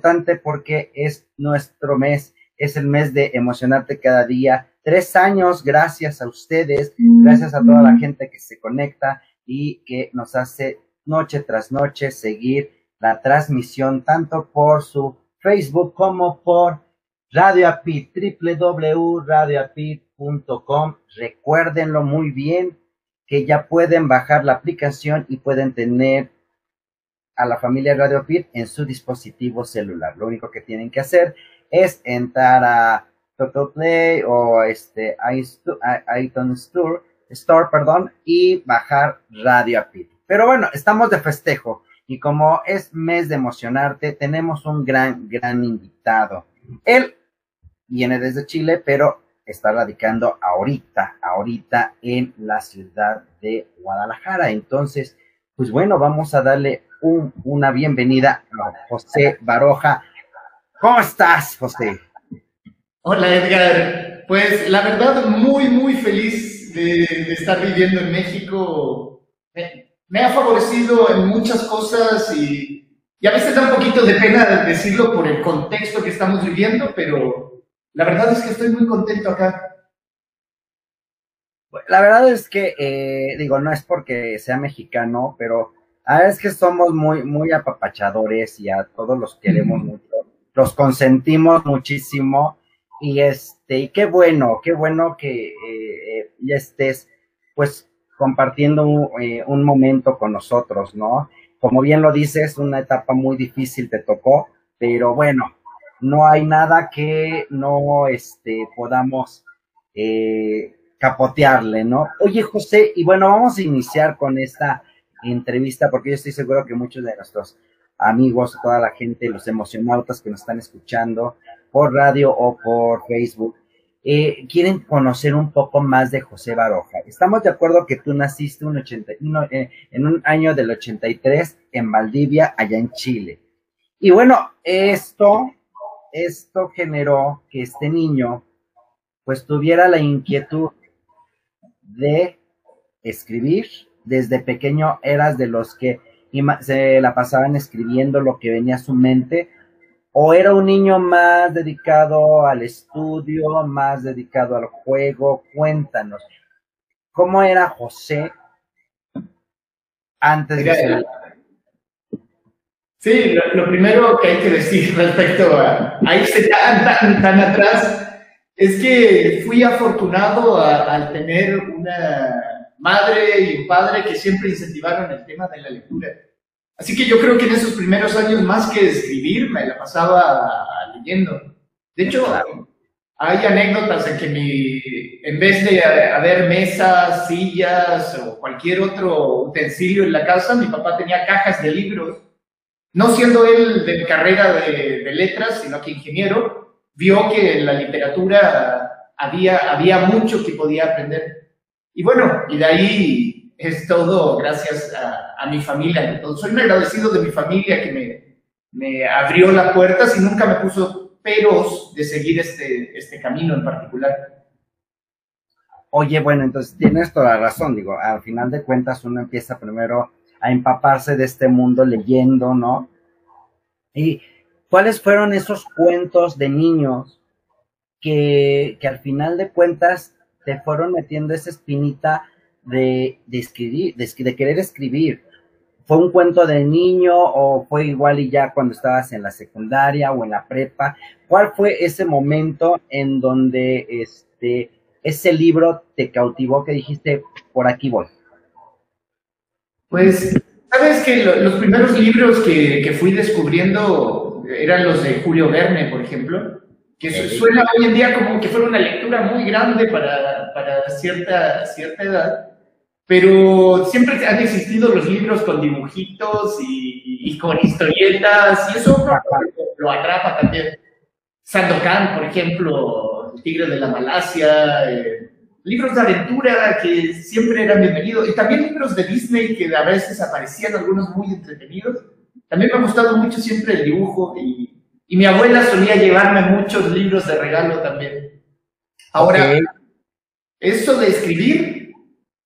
importante porque es nuestro mes, es el mes de emocionarte cada día. Tres años, gracias a ustedes, gracias a toda la gente que se conecta y que nos hace noche tras noche seguir la transmisión tanto por su Facebook como por Radio Apit, www.radioapit.com. Recuérdenlo muy bien que ya pueden bajar la aplicación y pueden tener a la familia Radio Pit en su dispositivo celular. Lo único que tienen que hacer es entrar a Total Play o este iTunes Store, Store perdón, y bajar Radio Pit. Pero bueno, estamos de festejo y como es mes de emocionarte, tenemos un gran, gran invitado. Él viene desde Chile, pero está radicando ahorita, ahorita en la ciudad de Guadalajara. Entonces, pues bueno, vamos a darle una bienvenida a José Baroja. ¿Cómo estás, José? Hola, Edgar. Pues la verdad, muy, muy feliz de, estar viviendo en México. Me, ha favorecido en muchas cosas y, y a veces da un poquito de pena decirlo por el contexto que estamos viviendo, pero la verdad es que estoy muy contento acá. La verdad es que, eh, digo, no es porque sea mexicano, pero es que somos muy, muy apapachadores y a todos los queremos mucho, los consentimos muchísimo y este, y qué bueno, qué bueno que eh, ya estés pues compartiendo un, eh, un, momento con nosotros, ¿no? Como bien lo dices, una etapa muy difícil te tocó, pero bueno, no hay nada que no este, podamos eh, capotearle, ¿no? Oye, José, y bueno, vamos a iniciar con esta entrevista, porque yo estoy seguro que muchos de nuestros amigos, toda la gente, los emocionautas que nos están escuchando por radio o por Facebook, eh, quieren conocer un poco más de José Baroja. Estamos de acuerdo que tú naciste eh, en un año del 83 en Valdivia, allá en Chile. Y bueno, esto, esto generó que este niño pues tuviera la inquietud de escribir, desde pequeño eras de los que se la pasaban escribiendo lo que venía a su mente, o era un niño más dedicado al estudio, más dedicado al juego. Cuéntanos, ¿cómo era José antes de ser... Sí, lo, primero que hay que decir respecto a, a irse tan, tan, tan atrás es que fui afortunado al tener una madre y un padre que siempre incentivaron el tema de la lectura. Así que yo creo que en esos primeros años, más que escribir, me la pasaba leyendo. De hecho, hay anécdotas en que mi, en vez de haber mesas, sillas o cualquier otro utensilio en la casa, mi papá tenía cajas de libros. No siendo él de carrera de, de letras, sino que ingeniero, vio que en la literatura había, había mucho que podía aprender. Y bueno, y de ahí es todo gracias a, mi familia. soy un agradecido de mi familia que me, me abrió las puertas y nunca me puso peros de seguir este, este camino en particular. Oye, bueno, entonces tienes toda la razón, digo, al final de cuentas uno empieza primero a empaparse de este mundo leyendo, ¿no? ¿Y cuáles fueron esos cuentos de niños que, que al final de cuentas te fueron metiendo esa espinita de, escribir, de, querer escribir. ¿Fue un cuento de niño o fue igual y ya cuando estabas en la secundaria o en la prepa? ¿Cuál fue ese momento en donde este, ese libro te cautivó que dijiste, por aquí voy? Pues, sabes que los primeros libros que, fui descubriendo eran los de Julio Verne, por ejemplo que suena hoy en día como que fuera una lectura muy grande para, para cierta, cierta edad, pero siempre han existido los libros con dibujitos y, con historietas, y eso lo, atrapa también. Sandokan, por ejemplo, El Tigre de la Malasia, eh, libros de aventura que siempre eran bienvenidos, y también libros de Disney que a veces aparecían algunos muy entretenidos. También me ha gustado mucho siempre el dibujo y y mi abuela solía llevarme muchos libros de regalo también. Ahora, eso de escribir,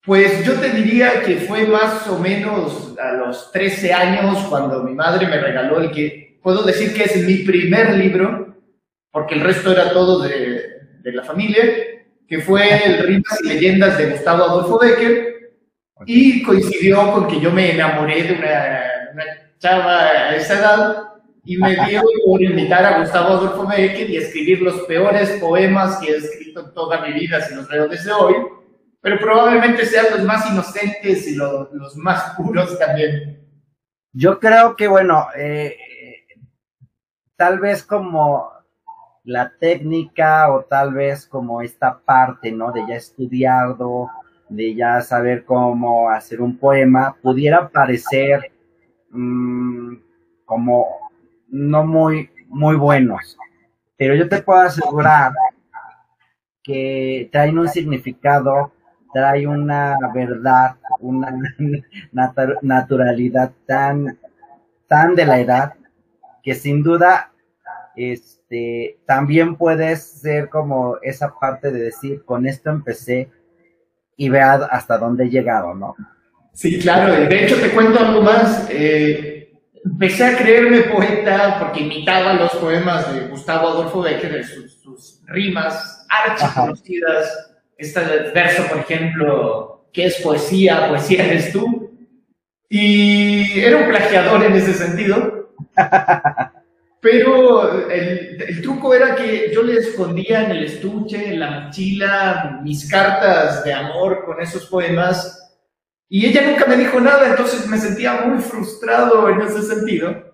pues yo te diría que fue más o menos a los 13 años cuando mi madre me regaló el que puedo decir que es mi primer libro, porque el resto era todo de, de la familia, que fue el Rimas y Leyendas de Gustavo Adolfo Becker, y coincidió con que yo me enamoré de una, una chava a esa edad, y me dio por invitar a Gustavo Adolfo Becker y escribir los peores poemas que he escrito en toda mi vida, si los veo desde hoy, pero probablemente sean los más inocentes y los, los más puros también. Yo creo que, bueno, eh, tal vez como la técnica o tal vez como esta parte, ¿no? De ya estudiado, de ya saber cómo hacer un poema, pudiera parecer mmm, como no muy, muy buenos. Pero yo te puedo asegurar que traen un significado, trae una verdad, una naturalidad tan, tan de la edad, que sin duda, este, también puedes ser como esa parte de decir, con esto empecé y vea hasta dónde he llegado, ¿no? Sí, claro, de hecho te cuento algo más. Eh, empecé a creerme poeta porque imitaba los poemas de Gustavo Adolfo Becker, sus, sus rimas archiconocidas. Este verso, por ejemplo, ¿qué es poesía? Poesía eres tú. Y era un plagiador en ese sentido. Pero el, el, truco era que yo le escondía en el estuche, en la mochila, mis cartas de amor con esos poemas y ella nunca me dijo nada, entonces me sentía muy frustrado en ese sentido.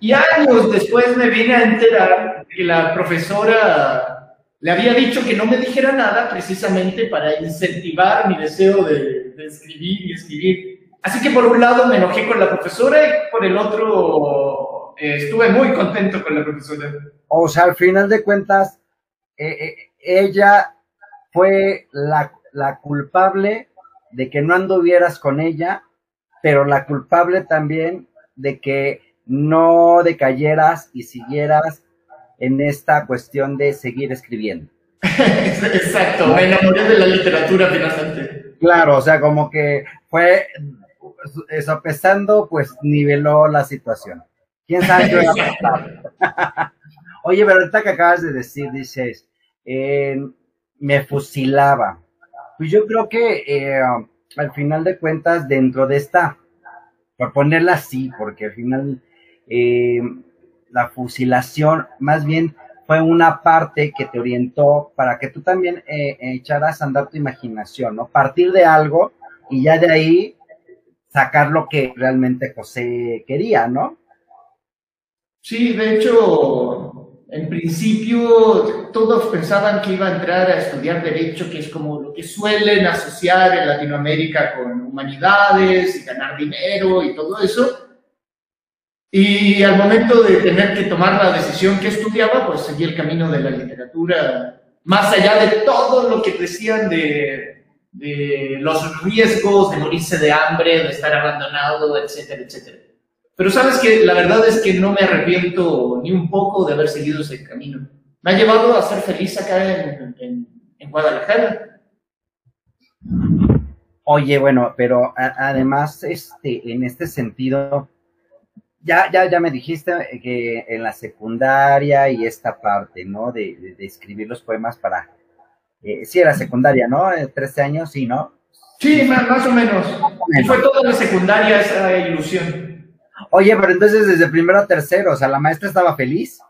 Y años después me vine a enterar que la profesora le había dicho que no me dijera nada precisamente para incentivar mi deseo de, escribir y escribir. Así que por un lado me enojé con la profesora y por el otro eh, estuve muy contento con la profesora. O sea, al final de cuentas, eh, eh, ella fue la, la culpable de que no anduvieras con ella, pero la culpable también de que no decayeras y siguieras en esta cuestión de seguir escribiendo. Exacto, me enamoré de la literatura finalmente. Claro, o sea, como que fue sopesando, pues niveló la situación. ¿Quién sabe qué va a pasar? Oye, pero ahorita que acabas de decir, dices, eh, me fusilaba pues yo creo que eh, al final de cuentas, dentro de esta, por ponerla así, porque al final eh, la fusilación más bien fue una parte que te orientó para que tú también eh, echaras a andar tu imaginación, ¿no? Partir de algo y ya de ahí sacar lo que realmente José quería, ¿no? Sí, de hecho, en principio, todos pensaban que iba a entrar a estudiar Derecho, que es como lo que suelen asociar en Latinoamérica con humanidades y ganar dinero y todo eso. Y al momento de tener que tomar la decisión que estudiaba, pues seguí el camino de la literatura, más allá de todo lo que decían de, de los riesgos de morirse de hambre, de estar abandonado, etcétera, etcétera. Pero sabes que la verdad es que no me arrepiento ni un poco de haber seguido ese camino. Me ha llevado a ser feliz acá en, en, en Guadalajara. Oye, bueno, pero a, además, este, en este sentido, ya, ya, ya me dijiste que en la secundaria y esta parte, ¿no? De, de, de escribir los poemas para, eh, sí, era secundaria, ¿no? 13 años, sí, ¿no? Sí, más, más o menos. Fue toda la secundaria esa ilusión. Oye, pero entonces desde primero a tercero, o sea, la maestra estaba feliz.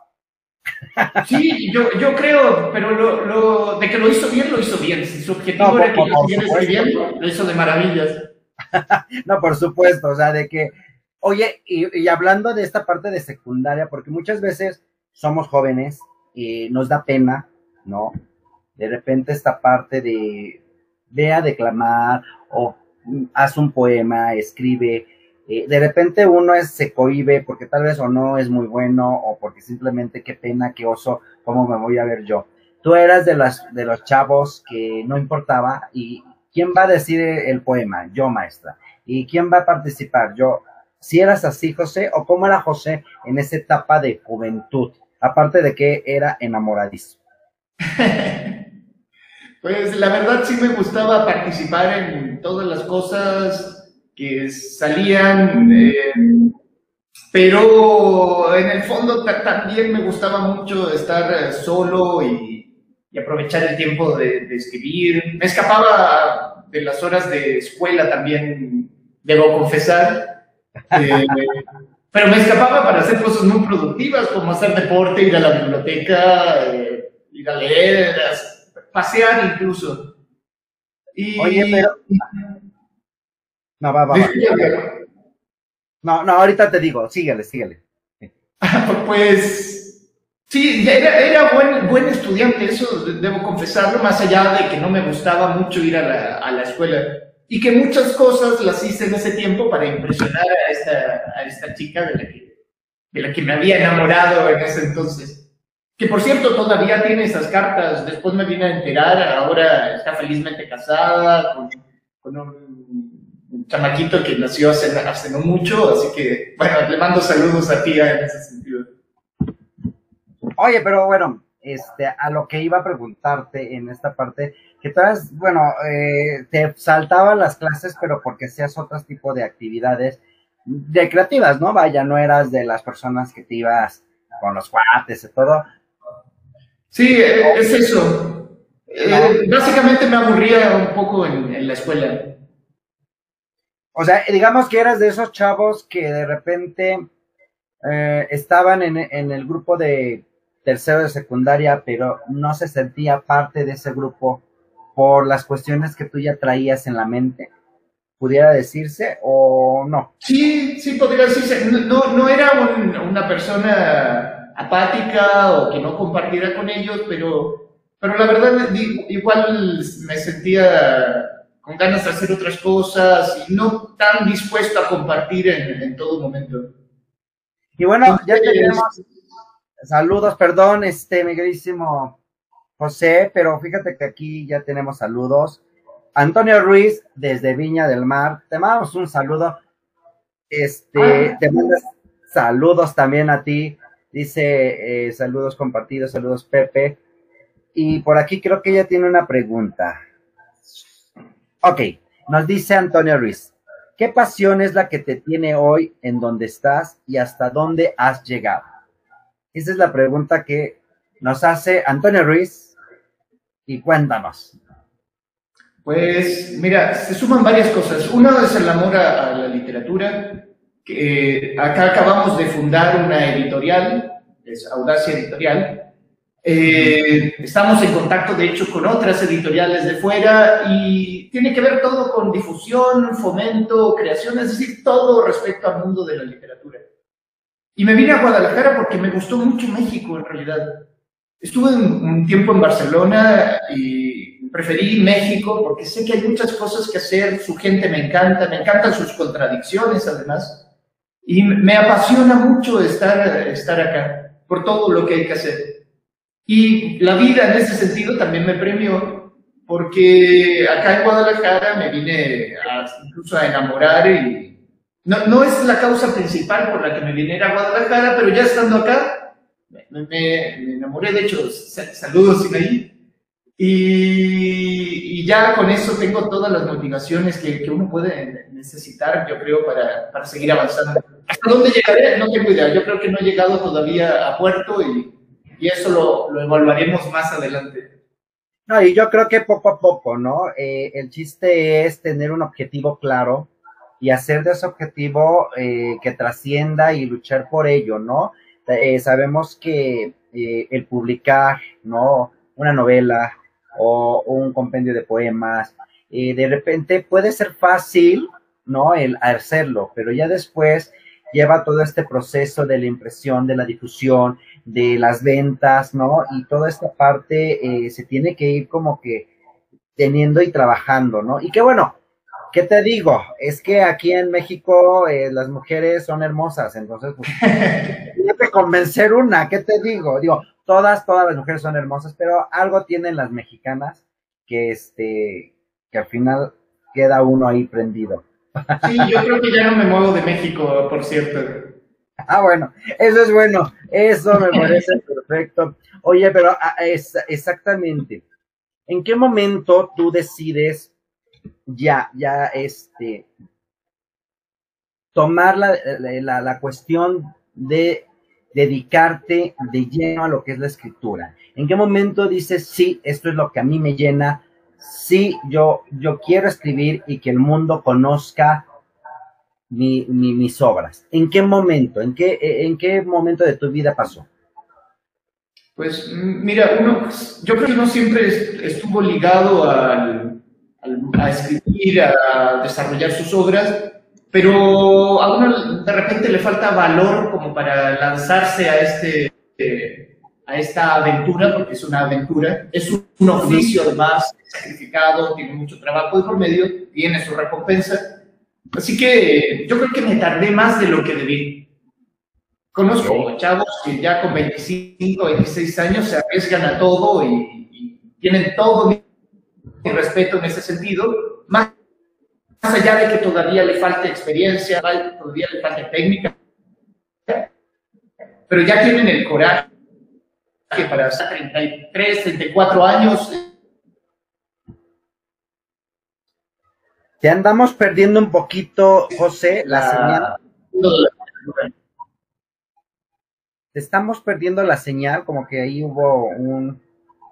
Sí, yo, yo creo, pero lo, lo, de que lo hizo bien, lo hizo bien. Si su objetivo no, era que lo siguiera escribiendo, lo hizo de maravillas. no, por supuesto, o sea, de que, oye, y, y, hablando de esta parte de secundaria, porque muchas veces somos jóvenes y nos da pena, ¿no? De repente esta parte de, ve a declamar o haz un poema, escribe, eh, de repente uno es, se cohibe porque tal vez o no es muy bueno o porque simplemente qué pena, qué oso, cómo me voy a ver yo. Tú eras de, las, de los chavos que no importaba y ¿quién va a decir el poema? Yo, maestra. ¿Y quién va a participar? Yo. Si eras así, José, o cómo era José en esa etapa de juventud, aparte de que era enamoradizo. pues la verdad sí me gustaba participar en todas las cosas que salían, eh, pero en el fondo también me gustaba mucho estar eh, solo y, aprovechar el tiempo de, escribir. Me escapaba de las horas de escuela también, debo confesar. Eh, pero me escapaba para hacer cosas muy productivas, como hacer deporte, ir a la biblioteca, eh, ir a leer, pasear incluso. Oye, pero... No, va, va, va. No, no, ahorita te digo, síguele, síguele. pues sí, era, era buen, buen, estudiante, eso debo confesarlo, más allá de que no me gustaba mucho ir a la, a la, escuela. Y que muchas cosas las hice en ese tiempo para impresionar a esta, a esta chica de la, que, de la que me había enamorado en ese entonces. Que por cierto todavía tiene esas cartas, después me vine a enterar, ahora está felizmente casada con, con un un chamaquito que nació hace, hace no mucho, así que, bueno, le mando saludos a tía en ese sentido. Oye, pero bueno, este, a lo que iba a preguntarte en esta parte, que todas, bueno, eh, te saltaban las clases, pero porque hacías otro tipo de actividades recreativas, ¿no? Vaya, no eras de las personas que te ibas con los cuates y todo. Sí, eh, es eso. Eh, básicamente me aburría un poco en, en la escuela. O sea, digamos que eras de esos chavos que de repente eh, estaban en, el grupo de tercero de secundaria, pero no se sentía parte de ese grupo por las cuestiones que tú ya traías en la mente. ¿Pudiera decirse o no? Sí, sí, podría decirse. No, no era una persona apática o que no compartiera con ellos, pero, pero la verdad igual me sentía con ganas de hacer otras cosas y no tan dispuesto a compartir en, todo momento. Y bueno, ya tenemos saludos, perdón, este, mi queridísimo José, pero fíjate que aquí ya tenemos saludos. Antonio Ruiz, desde Viña del Mar, te mandamos un saludo. Este, ah. te mandas saludos también a ti. Dice eh, saludos compartidos, saludos Pepe. Y por aquí creo que ella tiene una pregunta. Ok, nos dice Antonio Ruiz, ¿qué pasión es la que te tiene hoy en donde estás y hasta dónde has llegado? Esa es la pregunta que nos hace Antonio Ruiz y cuéntanos. Pues mira, se suman varias cosas. Uno es el amor a, la literatura, que acá acabamos de fundar una editorial, es Audacia Editorial, eh, estamos en contacto, de hecho, con otras editoriales de fuera y tiene que ver todo con difusión, fomento, creación, es decir, todo respecto al mundo de la literatura. Y me vine a Guadalajara porque me gustó mucho México, en realidad. Estuve un tiempo en Barcelona y preferí México porque sé que hay muchas cosas que hacer, su gente me encanta, me encantan sus contradicciones además, y me apasiona mucho estar, estar acá por todo lo que hay que hacer. Y la vida en ese sentido también me premió, porque acá en Guadalajara me vine incluso a enamorar y no, no, es la causa principal por la que me vine a Guadalajara, pero ya estando acá, me, me, enamoré, de hecho, saludos Sinaí, y, y, ya con eso tengo todas las motivaciones que, que uno puede necesitar, yo creo, para, para seguir avanzando. ¿Hasta dónde llegaré? No tengo idea, yo creo que no he llegado todavía a puerto y y eso lo, lo evaluaremos más adelante. No, y yo creo que poco a poco, ¿no? Eh, el chiste es tener un objetivo claro y hacer de ese objetivo eh, que trascienda y luchar por ello, ¿no? Eh, sabemos que el publicar, ¿no? Una novela o un compendio de poemas, de repente puede ser fácil, ¿no? El hacerlo, pero ya después lleva todo este proceso de la impresión, de la difusión, de las ventas, ¿no? Y toda esta parte eh, se tiene que ir como que teniendo y trabajando, ¿no? Y qué bueno, ¿qué te digo? Es que aquí en México eh, las mujeres son hermosas, entonces, pues, que convencer una, ¿qué te digo? Digo, todas, todas las mujeres son hermosas, pero algo tienen las mexicanas que, este, que al final queda uno ahí prendido. Sí, yo creo que ya no me muevo de México, por cierto. Ah, bueno, eso es bueno, eso me parece perfecto. Oye, pero ah, es, exactamente, ¿en qué momento tú decides ya, ya, este, tomar la, la, la cuestión de dedicarte de lleno a lo que es la escritura? ¿En qué momento dices, sí, esto es lo que a mí me llena, sí, yo, yo quiero escribir y que el mundo conozca mi, mis obras? ¿En qué momento? ¿En qué, ¿En qué momento de tu vida pasó? Pues mira, uno, yo creo que uno siempre estuvo ligado al, a escribir, a desarrollar sus obras, pero a uno de repente le falta valor como para lanzarse a este a esta aventura, porque es una aventura, es un, oficio además sacrificado, tiene mucho trabajo y por medio, tiene su recompensa. Así que yo creo que me tardé más de lo que debí. Conozco chavos que ya con 25, 26 años se arriesgan a todo y, y tienen todo mi respeto en ese sentido, más más allá de que todavía le falte experiencia, todavía le falte técnica, pero ya tienen el coraje que para 33, 34 años. Te andamos perdiendo un poquito, José, la, señal. Te estamos perdiendo la señal, como que ahí hubo un,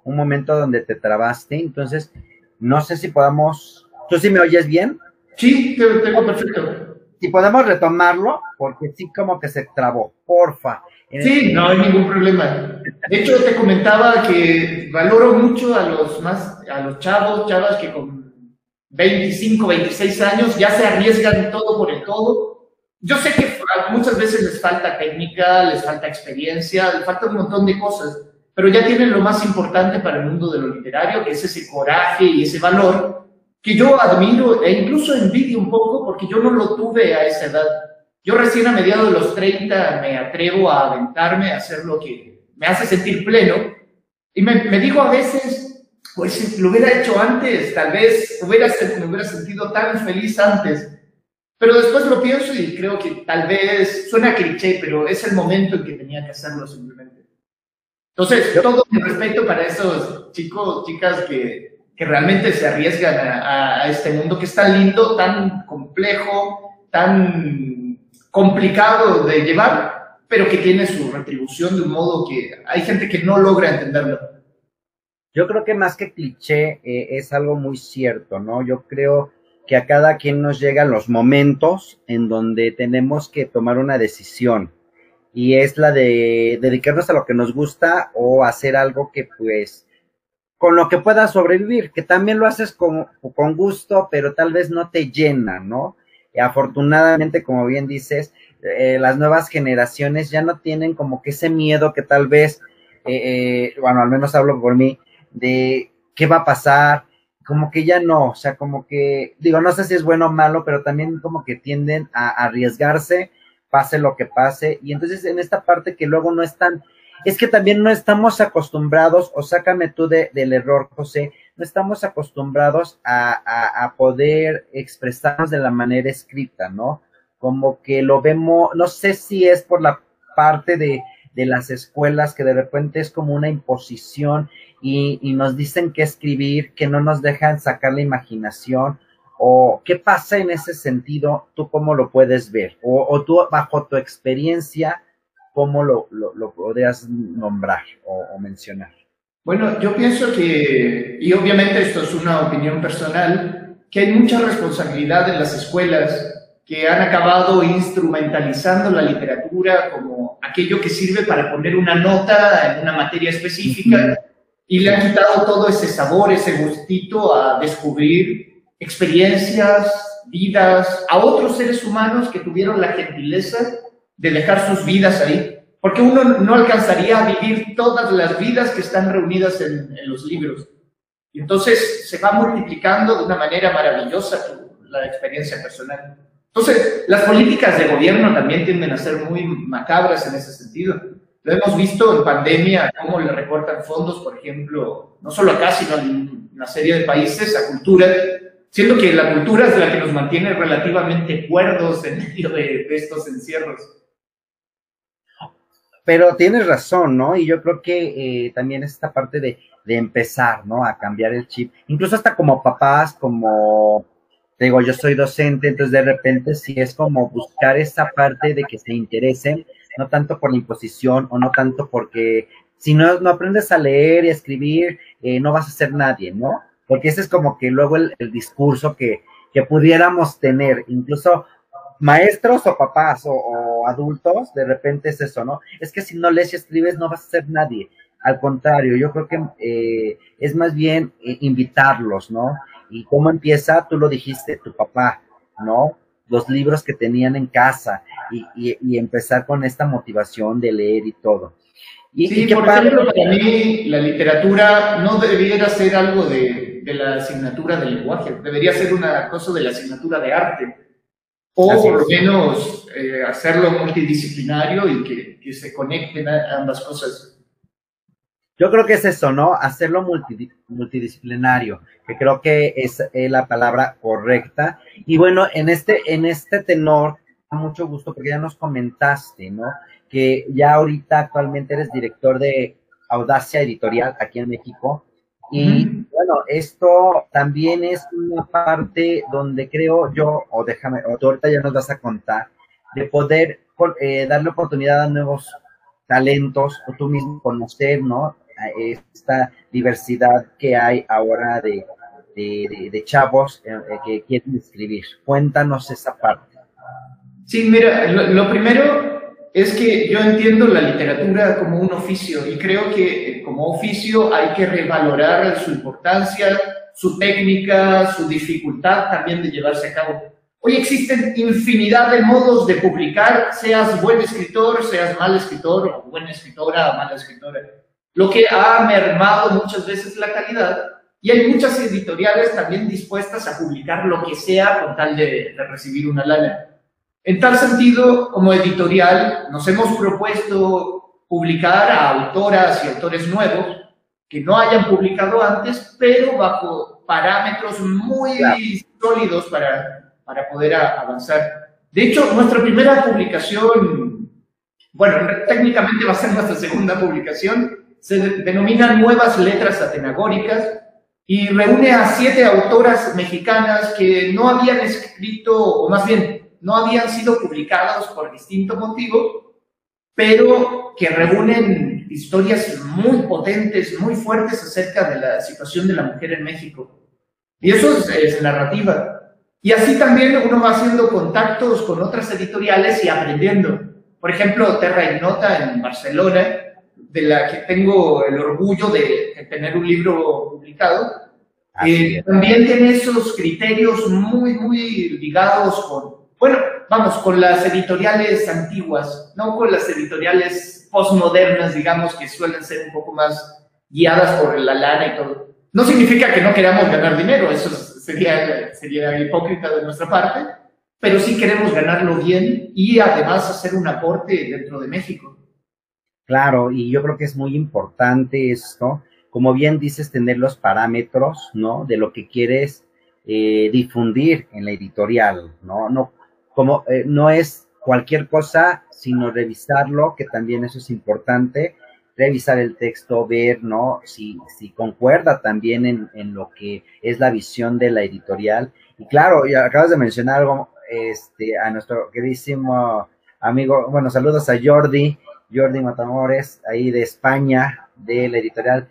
un momento donde te trabaste, entonces no sé si podamos... ¿Tú sí me oyes bien? Sí, te tengo perfecto. Si podemos retomarlo, porque sí como que se trabó, porfa. Sí, no hay ningún problema. De hecho, te comentaba que valoro mucho a los más, a los chavos, chavas que con 25, 26 años ya se arriesgan todo por el todo. Yo sé que muchas veces les falta técnica, les falta experiencia, les falta un montón de cosas, pero ya tienen lo más importante para el mundo de lo literario, que es ese coraje y ese valor que yo admiro e incluso envidio un poco porque yo no lo tuve a esa edad. Yo recién a mediados de los 30 me atrevo a aventarme, a hacer lo que me hace sentir pleno. Y me, me digo a veces, pues si lo hubiera hecho antes, tal vez hubiera, me hubiera sentido tan feliz antes. Pero después lo pienso y creo que tal vez, suena cliché, pero es el momento en que tenía que hacerlo simplemente. Entonces, todo mi respeto para esos chicos, chicas que que realmente se arriesgan a, este mundo que es tan lindo, tan complejo, tan complicado de llevar, pero que tiene su retribución de un modo que hay gente que no logra entenderlo. Yo creo que más que cliché eh, es algo muy cierto, ¿no? Yo creo que a cada quien nos llegan los momentos en donde tenemos que tomar una decisión y es la de dedicarnos a lo que nos gusta o hacer algo que pues con lo que puedas sobrevivir, que también lo haces con, gusto, pero tal vez no te llena, ¿no? Y afortunadamente, como bien dices, eh, las nuevas generaciones ya no tienen como que ese miedo que tal vez, eh, eh, bueno, al menos hablo por mí, de qué va a pasar, como que ya no, o sea, como que, digo, no sé si es bueno o malo, pero también como que tienden a arriesgarse, pase lo que pase, y entonces en esta parte que luego no es tan es que también no estamos acostumbrados, o sácame tú de, del error, José, no estamos acostumbrados a, a, poder expresarnos de la manera escrita, ¿no? Como que lo vemos, no sé si es por la parte de, de las escuelas que de repente es como una imposición y, y nos dicen que escribir, que no nos dejan sacar la imaginación, o qué pasa en ese sentido, tú cómo lo puedes ver, o, o tú bajo tu experiencia, ¿cómo lo, lo, podrías nombrar o, mencionar? Bueno, yo pienso que, y obviamente esto es una opinión personal, que hay mucha responsabilidad en las escuelas que han acabado instrumentalizando la literatura como aquello que sirve para poner una nota en una materia específica y le han quitado todo ese sabor, ese gustito a descubrir experiencias, vidas, a otros seres humanos que tuvieron la gentileza de dejar sus vidas ahí, porque uno no alcanzaría a vivir todas las vidas que están reunidas en, los libros. Y entonces se va multiplicando de una manera maravillosa la experiencia personal. Entonces, las políticas de gobierno también tienden a ser muy macabras en ese sentido. Lo hemos visto en pandemia, cómo le recortan fondos, por ejemplo, no solo acá, sino en una serie de países, a cultura, siendo que la cultura es la que nos mantiene relativamente cuerdos en medio de estos encierros. Pero tienes razón, ¿no? Y yo creo que eh, también esta parte de, empezar, ¿no? A cambiar el chip. Incluso hasta como papás, como digo, yo soy docente, entonces de repente sí es como buscar esa parte de que se interesen, no tanto por la imposición o no tanto porque si no, no aprendes a leer y a escribir, eh, no vas a ser nadie, ¿no? Porque ese es como que luego el, discurso que, que pudiéramos tener, incluso maestros o papás o, adultos, de repente es eso, ¿no? Es que si no lees y escribes no vas a ser nadie. Al contrario, yo creo que eh, es más bien eh, invitarlos, ¿no? ¿Y cómo empieza? Tú lo dijiste, tu papá, ¿no? Los libros que tenían en casa y, y, empezar con esta motivación de leer y todo. Y, sí, por ejemplo, para mí la literatura no debería ser algo de, de la asignatura de lenguaje, debería ser una cosa de la asignatura de arte o por lo menos eh, hacerlo multidisciplinario y que, que, se conecten ambas cosas. Yo creo que es eso, ¿no? Hacerlo multidisciplinario, que creo que es la palabra correcta. Y bueno, en este, en este tenor, mucho gusto porque ya nos comentaste, ¿no? Que ya ahorita actualmente eres director de Audacia Editorial aquí en México. Y bueno, esto también es una parte donde creo yo, o déjame, o tú ahorita ya nos vas a contar, de poder eh, darle oportunidad a nuevos talentos, o tú mismo conocer, ¿no? Esta diversidad que hay ahora de, de, chavos eh, eh, que quieren escribir. Cuéntanos esa parte. Sí, mira, lo primero es que yo entiendo la literatura como un oficio y creo que eh, como oficio hay que revalorar su importancia, su técnica, su dificultad también de llevarse a cabo. Hoy existen infinidad de modos de publicar, seas buen escritor, seas mal escritor, o buena escritora mala escritora. Lo que ha mermado muchas veces la calidad y hay muchas editoriales también dispuestas a publicar lo que sea con tal de, de recibir una lana. En tal sentido, como editorial, nos hemos propuesto publicar a autoras y autores nuevos que no hayan publicado antes, pero bajo parámetros muy sólidos para, para poder avanzar. De hecho, nuestra primera publicación, bueno, técnicamente va a ser nuestra segunda publicación, se denomina Nuevas Letras Atenagóricas y reúne a siete autoras mexicanas que no habían escrito, o más bien no habían sido publicados por distinto motivo, pero que reúnen historias muy potentes, muy fuertes acerca de la situación de la mujer en México. Y eso es, narrativa. Y así también uno va haciendo contactos con otras editoriales y aprendiendo. Por ejemplo, Terra Ignota en Barcelona, de la que tengo el orgullo de, tener un libro publicado, eh, también tiene esos criterios muy, muy ligados con bueno, vamos, con las editoriales antiguas, no con las editoriales postmodernas, digamos, que suelen ser un poco más guiadas por la lana y todo. No significa que no queramos ganar dinero, eso sería, sería hipócrita de nuestra parte, pero sí queremos ganarlo bien y además hacer un aporte dentro de México. Claro, y yo creo que es muy importante esto, como bien dices, tener los parámetros, ¿no? De lo que quieres eh, difundir en la editorial, ¿no? No como eh, no es cualquier cosa, sino revisarlo, que también eso es importante, revisar el texto, ver, ¿no? Si, si concuerda también en, en lo que es la visión de la editorial. Y claro, y acabas de mencionar algo, este, a nuestro queridísimo amigo, bueno, saludos a Jordi, Jordi Matamores, ahí de España, de la editorial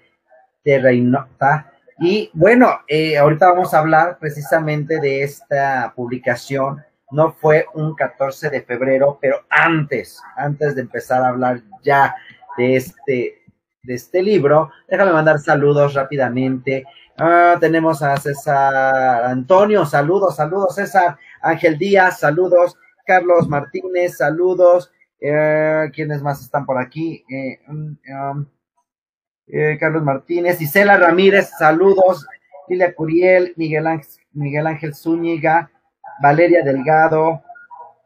Terrainota. Y bueno, eh, ahorita vamos a hablar precisamente de esta publicación no fue un 14 de febrero, pero antes, antes de empezar a hablar ya de este, de este libro, déjame mandar saludos rápidamente. Ah, tenemos a César Antonio, saludos, saludos, César Ángel Díaz, saludos, Carlos Martínez, saludos. Eh, ¿Quiénes más están por aquí? Eh, um, um, eh, Carlos Martínez, Isela Ramírez, saludos. Lilia Curiel, Miguel Ángel, Miguel Zúñiga, Valeria Delgado,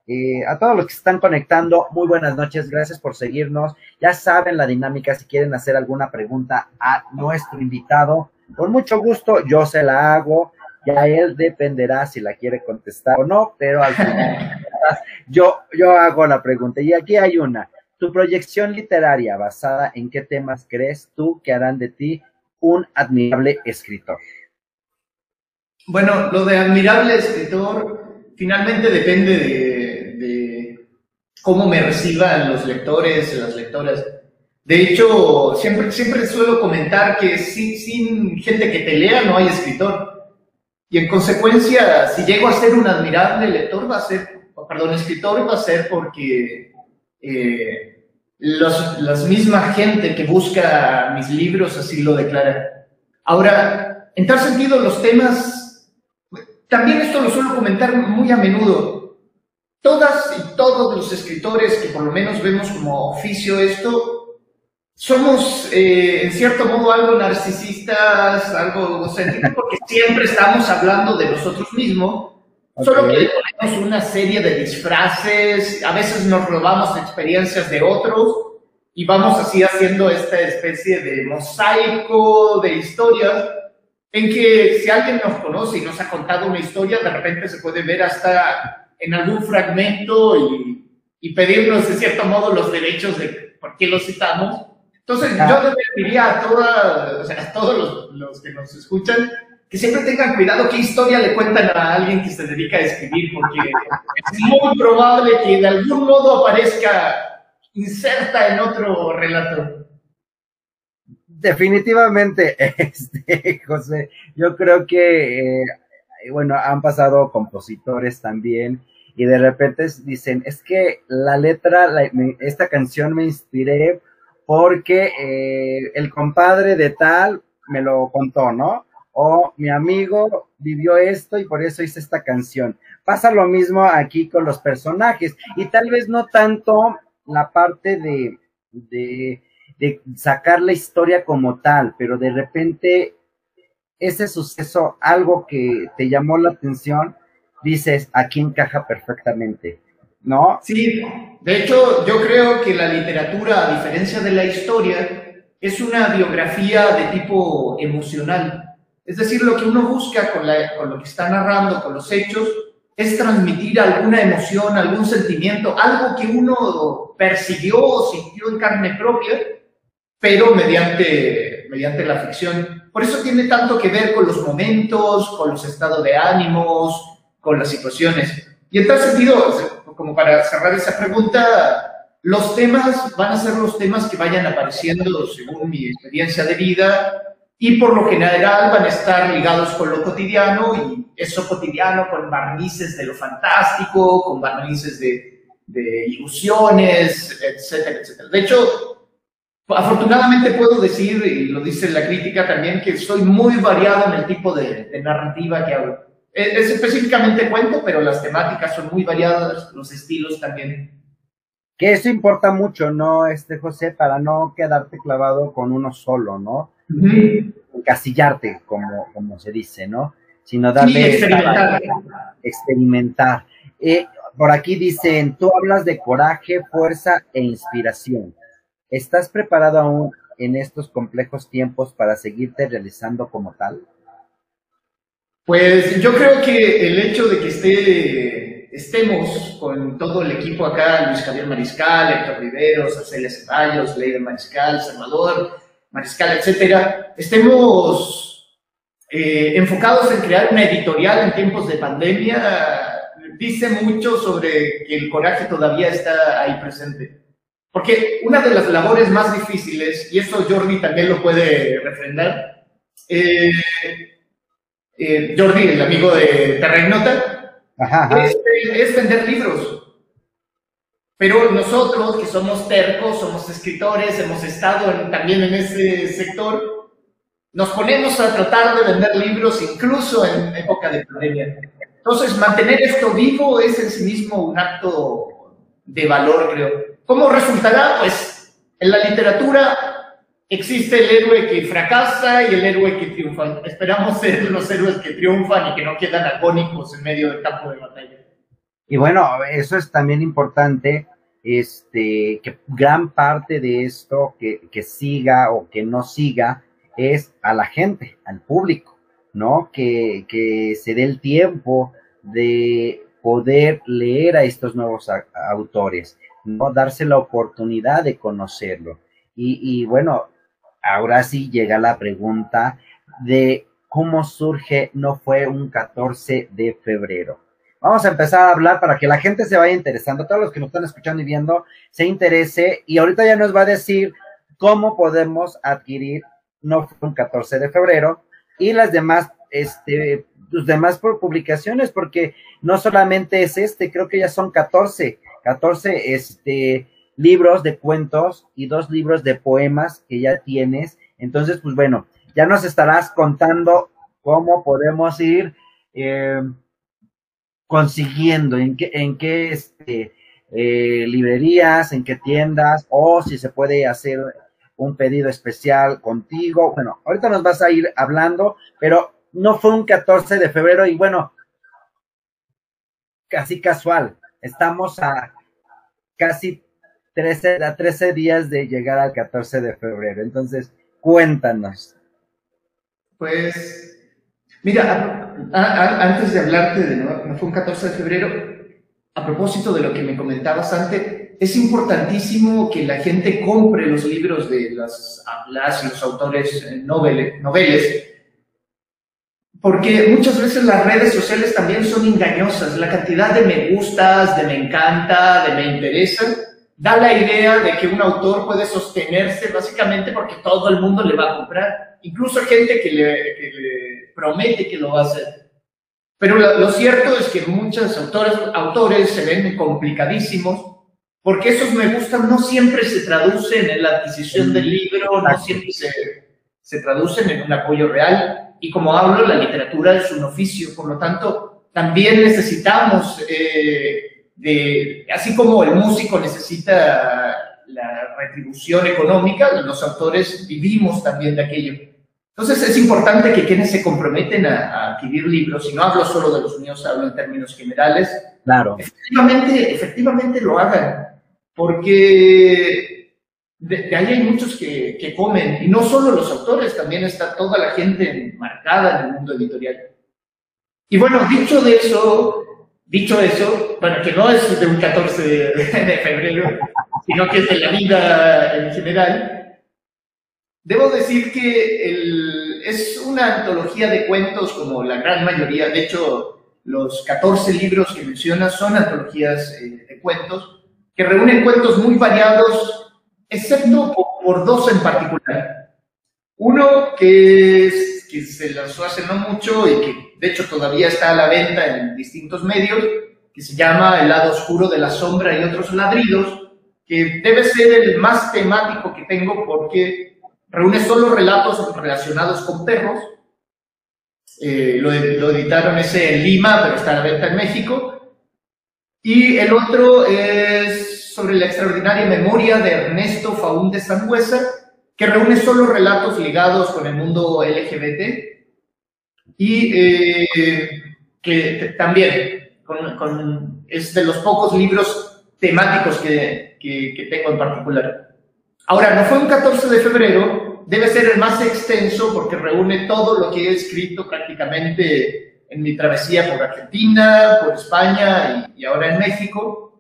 eh, a todos los que están conectando, muy buenas noches, gracias por seguirnos. Ya saben la dinámica, si quieren hacer alguna pregunta a nuestro invitado, con mucho gusto yo se la hago, ya él dependerá si la quiere contestar o no, pero al final yo, yo hago la pregunta. Y aquí hay una, tu proyección literaria basada en qué temas crees tú que harán de ti un admirable escritor. Bueno, lo de admirable escritor finalmente depende de, cómo me reciban los lectores, las lectoras. De hecho, siempre, siempre suelo comentar que sin, sin gente que te lea no hay escritor. Y en consecuencia, si llego a ser un admirable lector, va a ser, perdón, escritor, va a ser porque eh, los, las misma gente que busca mis libros así lo declara. Ahora, en tal sentido, los temas, también esto lo suelo comentar muy a menudo. Todas y todos los escritores que por lo menos vemos como oficio esto, somos eh, en cierto modo algo narcisistas, algo egocéntricos, porque siempre estamos hablando de nosotros mismos, solo que le ponemos una serie de disfraces, a veces nos robamos experiencias de otros, y vamos así haciendo esta especie de mosaico de historias en que si alguien nos conoce y nos ha contado una historia, de repente se puede ver hasta en algún fragmento y, y pedirnos de cierto modo los derechos de por qué lo citamos. Entonces yo le diría a, toda, o sea, a todos los, los, que nos escuchan que siempre tengan cuidado qué historia le cuentan a alguien que se dedica a escribir, porque es muy probable que de algún modo aparezca inserta en otro relato. Definitivamente, este, José, yo creo que, eh, bueno, han pasado compositores también y de repente dicen, es que la letra, esta canción me inspiré porque eh, el compadre de tal me lo contó, ¿no? O mi amigo vivió esto y por eso hice esta canción. Pasa lo mismo aquí con los personajes y tal vez no tanto la parte de, de, sacar la historia como tal, pero de repente ese suceso, algo que te llamó la atención, dices, aquí encaja perfectamente, ¿no? Sí, de hecho yo creo que la literatura, a diferencia de la historia, es una biografía de tipo emocional. Es decir, lo que uno busca con, lo que está narrando, con los hechos, es transmitir alguna emoción, algún sentimiento, algo que uno percibió o sintió en carne propia, pero mediante, mediante la ficción. Por eso tiene tanto que ver con los momentos, con los estados de ánimos, con las situaciones. Y en tal sentido, como para cerrar esa pregunta, los temas van a ser los temas que vayan apareciendo según mi experiencia de vida y por lo general van a estar ligados con lo cotidiano y eso cotidiano con barnices de lo fantástico, con barnices de, de ilusiones, etcétera, etcétera. De hecho, afortunadamente puedo decir, y lo dice la crítica también, que soy muy variado en el tipo de, de narrativa que hago. Es, es específicamente cuento, pero las temáticas son muy variadas, los estilos también. Que eso importa mucho, ¿no, este José? Para no quedarte clavado con uno solo, ¿no? encasillarte, como, como se dice, ¿no? Sino darle experimentar. Eh, por aquí dicen, tú hablas de coraje, fuerza e inspiración. ¿Estás preparado aún en estos complejos tiempos para seguirte realizando como tal? Pues yo creo que el hecho de que estemos con todo el equipo acá, Luis Javier Mariscal, Héctor Riveros, Acelia Ceballos, Leida Mariscal, Salvador, Mariscal, etcétera, estemos eh, enfocados en crear una editorial en tiempos de pandemia, dice mucho sobre que el coraje todavía está ahí presente. Porque una de las labores más difíciles, y eso Jordi también lo puede refrendar, eh, eh, Jordi, el amigo de Terrenota, Es, es vender libros. Pero nosotros, que somos tercos, somos escritores, hemos estado también en ese sector, nos ponemos a tratar de vender libros incluso en época de pandemia. Entonces, mantener esto vivo es en sí mismo un acto de valor, creo. ¿Cómo resultará? Pues en la literatura existe el héroe que fracasa y el héroe que triunfa. Esperamos ser los héroes que triunfan y que no quedan agónicos en medio del campo de batalla. Y bueno, eso es también importante, este, que gran parte de esto que, que siga o que no siga es a la gente, al público, ¿no? Que, que se dé el tiempo de poder leer a estos nuevos autores, ¿no? Darse la oportunidad de conocerlo. Y, y bueno, ahora sí llega la pregunta de cómo surge no fue un 14 de febrero. Vamos a empezar a hablar para que la gente se vaya interesando, todos los que nos están escuchando y viendo se interese y ahorita ya nos va a decir cómo podemos adquirir no fue un 14 de febrero y las demás este tus demás publicaciones porque no solamente es este, creo que ya son 14, 14 este libros de cuentos y dos libros de poemas que ya tienes. Entonces, pues bueno, ya nos estarás contando cómo podemos ir eh, consiguiendo, en qué, en qué este, eh, librerías, en qué tiendas, o si se puede hacer un pedido especial contigo. Bueno, ahorita nos vas a ir hablando, pero no fue un 14 de febrero y bueno, casi casual. Estamos a casi 13, a 13 días de llegar al 14 de febrero. Entonces, cuéntanos. Pues, mira, antes de hablarte de no, fue un 14 de febrero, a propósito de lo que me comentabas antes, es importantísimo que la gente compre los libros de las, las los autores eh, noveles, noveles porque muchas veces las redes sociales también son engañosas. La cantidad de me gustas, de me encanta, de me interesa, da la idea de que un autor puede sostenerse básicamente porque todo el mundo le va a comprar. Incluso gente que le, promete que lo va a hacer. Pero lo, cierto es que muchos autores, autores se ven complicadísimos porque esos me gustan no siempre se traducen en la adquisición del libro, no siempre se, se traducen en un apoyo real y como hablo, la literatura es un oficio, por lo tanto, también necesitamos, eh, de, así como el músico necesita la retribución económica, los autores vivimos también de aquello. Entonces es importante que quienes se comprometen a, adquirir libros, y no hablo solo de los míos, hablo en términos generales, claro. efectivamente, efectivamente lo hagan, porque de, ahí hay muchos que, que, comen, y no solo los autores, también está toda la gente marcada en el mundo editorial. Y bueno, dicho de eso, dicho eso, bueno, que no es de un 14 de, febrero, sino que es de la vida en general, debo decir que es una antología de cuentos como la gran mayoría, de hecho, los 14 libros que mencionas son antologías eh, de cuentos, que reúnen cuentos muy variados excepto por, dos en particular. Uno que, que se lanzó hace no mucho y que de hecho todavía está a la venta en distintos medios, que se llama El lado oscuro de la sombra y otros ladridos, que debe ser el más temático que tengo porque reúne solo relatos relacionados con perros. Eh, lo, lo, editaron ese en Lima, pero está a la venta en México. Y el otro es sobre la extraordinaria memoria de Ernesto Faúndez Sangüesa, que reúne solo relatos ligados con el mundo LGBT y eh, que también es de los pocos libros temáticos que, que, tengo en particular. Ahora, no fue un 14 de febrero, debe ser el más extenso porque reúne todo lo que he escrito prácticamente en mi travesía por Argentina, por España y ahora en México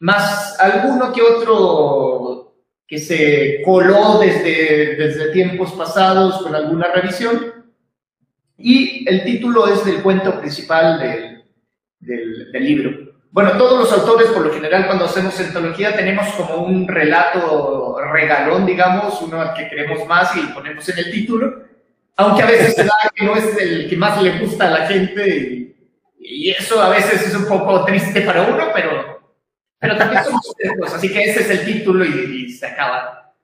más alguno que otro que se coló desde, desde tiempos pasados con alguna revisión. Y el título es del cuento principal del, del, libro. Bueno, todos los autores, por lo general, cuando hacemos antología, tenemos como un relato regalón, digamos, uno al que queremos más y ponemos en el título, aunque a veces se da que no es el que más le gusta a la gente y, y eso a veces es un poco triste para uno, pero pero también somos cerdos, así que ese es el título y, se acaba.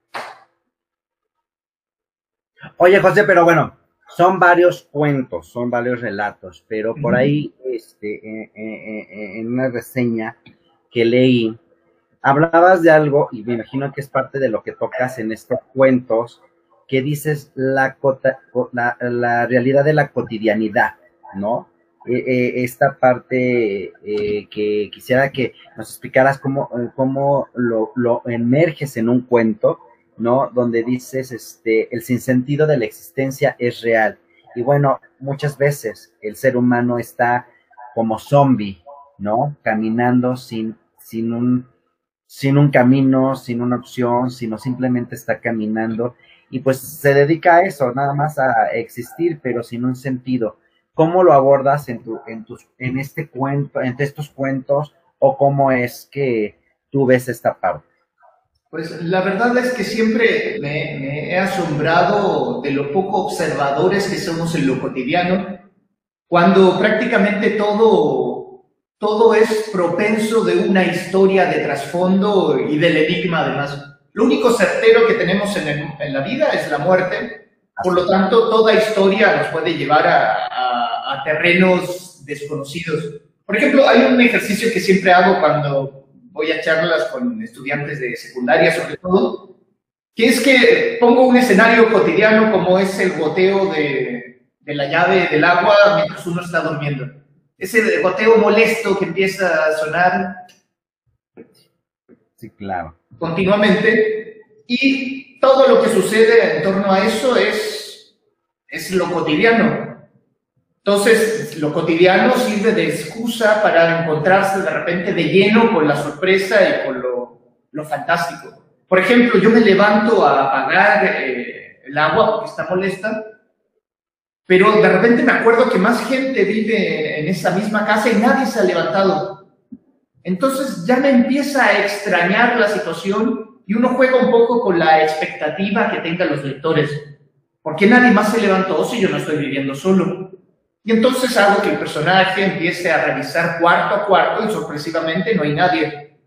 Oye, José, pero bueno, son varios cuentos, son varios relatos, pero por ahí, este, en una reseña que leí, hablabas de algo, y me imagino que es parte de lo que tocas en estos cuentos, que dices la, la, la realidad de la cotidianidad, ¿no? Eh, eh, esta parte eh, que quisiera que nos explicaras cómo, cómo lo, lo, emerges en un cuento, ¿no? Donde dices, este, el sinsentido de la existencia es real. Y bueno, muchas veces el ser humano está como zombie, ¿no? Caminando sin, sin un, sin un camino, sin una opción, sino simplemente está caminando y pues se dedica a eso, nada más a existir, pero sin un sentido. ¿Cómo lo abordas en, tu, en, tus, en este cuento, entre estos cuentos, o cómo es que tú ves esta parte? Pues la verdad es que siempre me, he asombrado de lo poco observadores que somos en lo cotidiano, cuando prácticamente todo, todo es propenso de una historia de trasfondo y del enigma además. Lo único certero que tenemos en, la vida es la muerte, por lo tanto toda historia nos puede llevar a, terrenos desconocidos. Por ejemplo, hay un ejercicio que siempre hago cuando voy a charlas con estudiantes de secundaria sobre todo, que es que pongo un escenario cotidiano como es el goteo de, de la llave del agua mientras uno está durmiendo. Ese goteo molesto que empieza a sonar. Sí, claro continuamente y todo lo que sucede en torno a eso es, es lo cotidiano. Entonces, lo cotidiano sirve de excusa para encontrarse de repente de lleno con la sorpresa y con lo, lo fantástico. Por ejemplo, yo me levanto a apagar eh, el agua porque está molesta, pero de repente me acuerdo que más gente vive en esa misma casa y nadie se ha levantado. Entonces ya me empieza a extrañar la situación y uno juega un poco con la expectativa que tengan los lectores. ¿Por qué nadie más se levantó si yo no estoy viviendo solo? Y entonces hago que el personaje empiece a revisar cuarto a cuarto y sorpresivamente no hay nadie.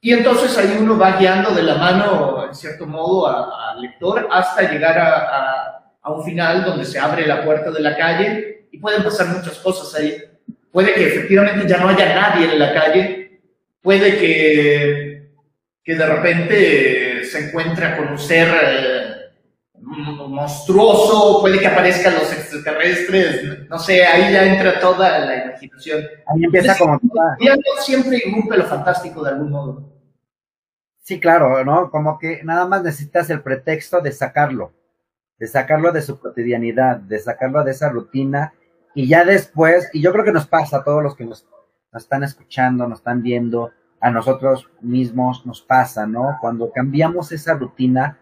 Y entonces ahí uno va guiando de la mano, en cierto modo, al lector hasta llegar a, a un final donde se abre la puerta de la calle y pueden pasar muchas cosas ahí. Puede que efectivamente ya no haya nadie en la calle, puede que, que de repente se encuentre con un ser eh, monstruoso, puede que aparezcan los extraterrestres, no sé, ahí ya entra toda la imaginación. Ahí empieza como siempre irrumpe lo fantástico de algún modo. Sí, claro, ¿no? Como que nada más necesitas el pretexto de sacarlo, de sacarlo de su cotidianidad, de sacarlo de esa rutina y ya después, y yo creo que nos pasa a todos los que nos, están escuchando, nos están viendo, a nosotros mismos nos pasa, ¿no? Cuando cambiamos esa rutina,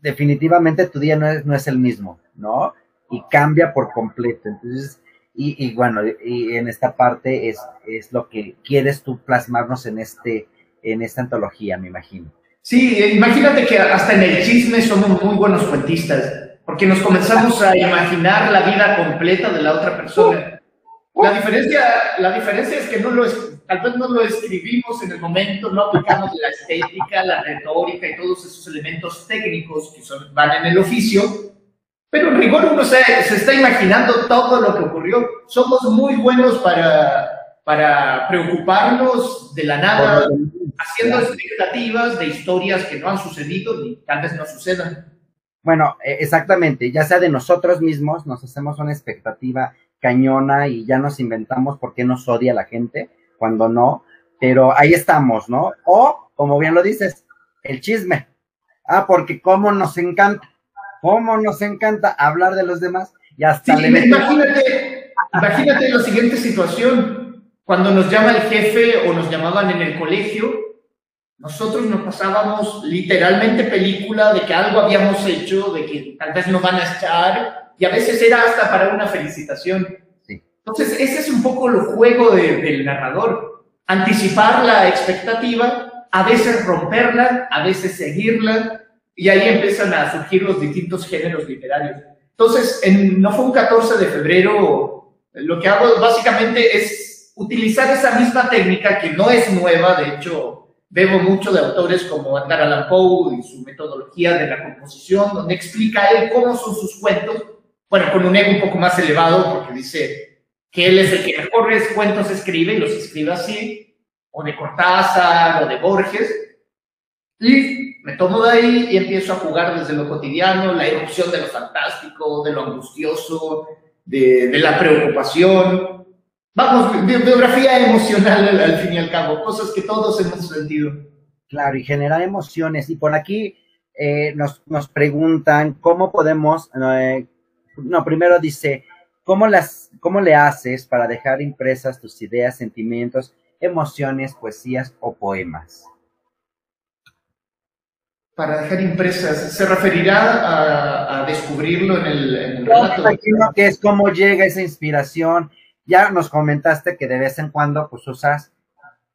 definitivamente tu día no es, no es el mismo, ¿no? Y cambia por completo. Entonces, y, y bueno, y en esta parte es, es lo que quieres tú plasmarnos en este, en esta antología, me imagino. Sí, imagínate que hasta en el chisme somos muy buenos cuentistas porque nos comenzamos a imaginar la vida completa de la otra persona. La diferencia, la diferencia es que no lo, tal vez no lo escribimos en el momento, no aplicamos la estética, la retórica y todos esos elementos técnicos que son, van en el oficio, pero en rigor uno se, se está imaginando todo lo que ocurrió. Somos muy buenos para, para preocuparnos de la nada, haciendo expectativas de historias que no han sucedido ni tal vez no sucedan. Bueno, e, exactamente, ya sea de nosotros mismos, nos hacemos una expectativa cañona y ya nos inventamos por qué nos odia la gente, cuando no, pero ahí estamos, ¿no? O, como bien lo dices, el chisme. Ah, porque cómo nos encanta, cómo nos encanta hablar de los demás y hasta le imagínate, imagínate la siguiente situación, cuando nos llama el jefe o nos llamaban en el colegio nosotros nos pasábamos literalmente película de que algo habíamos hecho, de que tal vez nos van a echar, y a veces era hasta para una felicitación. Entonces, ese es un poco el juego del narrador. Anticipar la expectativa, a veces romperla, a veces seguirla, y ahí empiezan a surgir los distintos géneros literarios. Entonces, en, no fue un 14 de febrero, lo que hago básicamente es utilizar esa misma técnica que no es nueva, de hecho, Bebo mucho de autores como Edgar Allan Poe y su metodología de la composición, donde explica él cómo son sus cuentos, bueno, con un ego un poco más elevado, porque dice que él es el que mejores cuentos escribe y los escribe así, o de Cortázar, o de Borges, y me tomo de ahí y empiezo a jugar desde lo cotidiano, la erupción de lo fantástico, de lo angustioso, de, la preocupación, Vamos, biografía emocional al, fin y al cabo, cosas que todos hemos sentido. Claro, y generar emociones. Y por aquí eh, nos, nos, preguntan cómo podemos, eh, no, primero dice, ¿cómo, las, ¿cómo le haces para dejar impresas tus ideas, sentimientos, emociones, poesías o poemas? para dejar impresas. ¿Se referirá a, descubrirlo en el, en relato? imagino que es cómo llega esa inspiración. Ya nos comentaste que de vez en cuando pues usas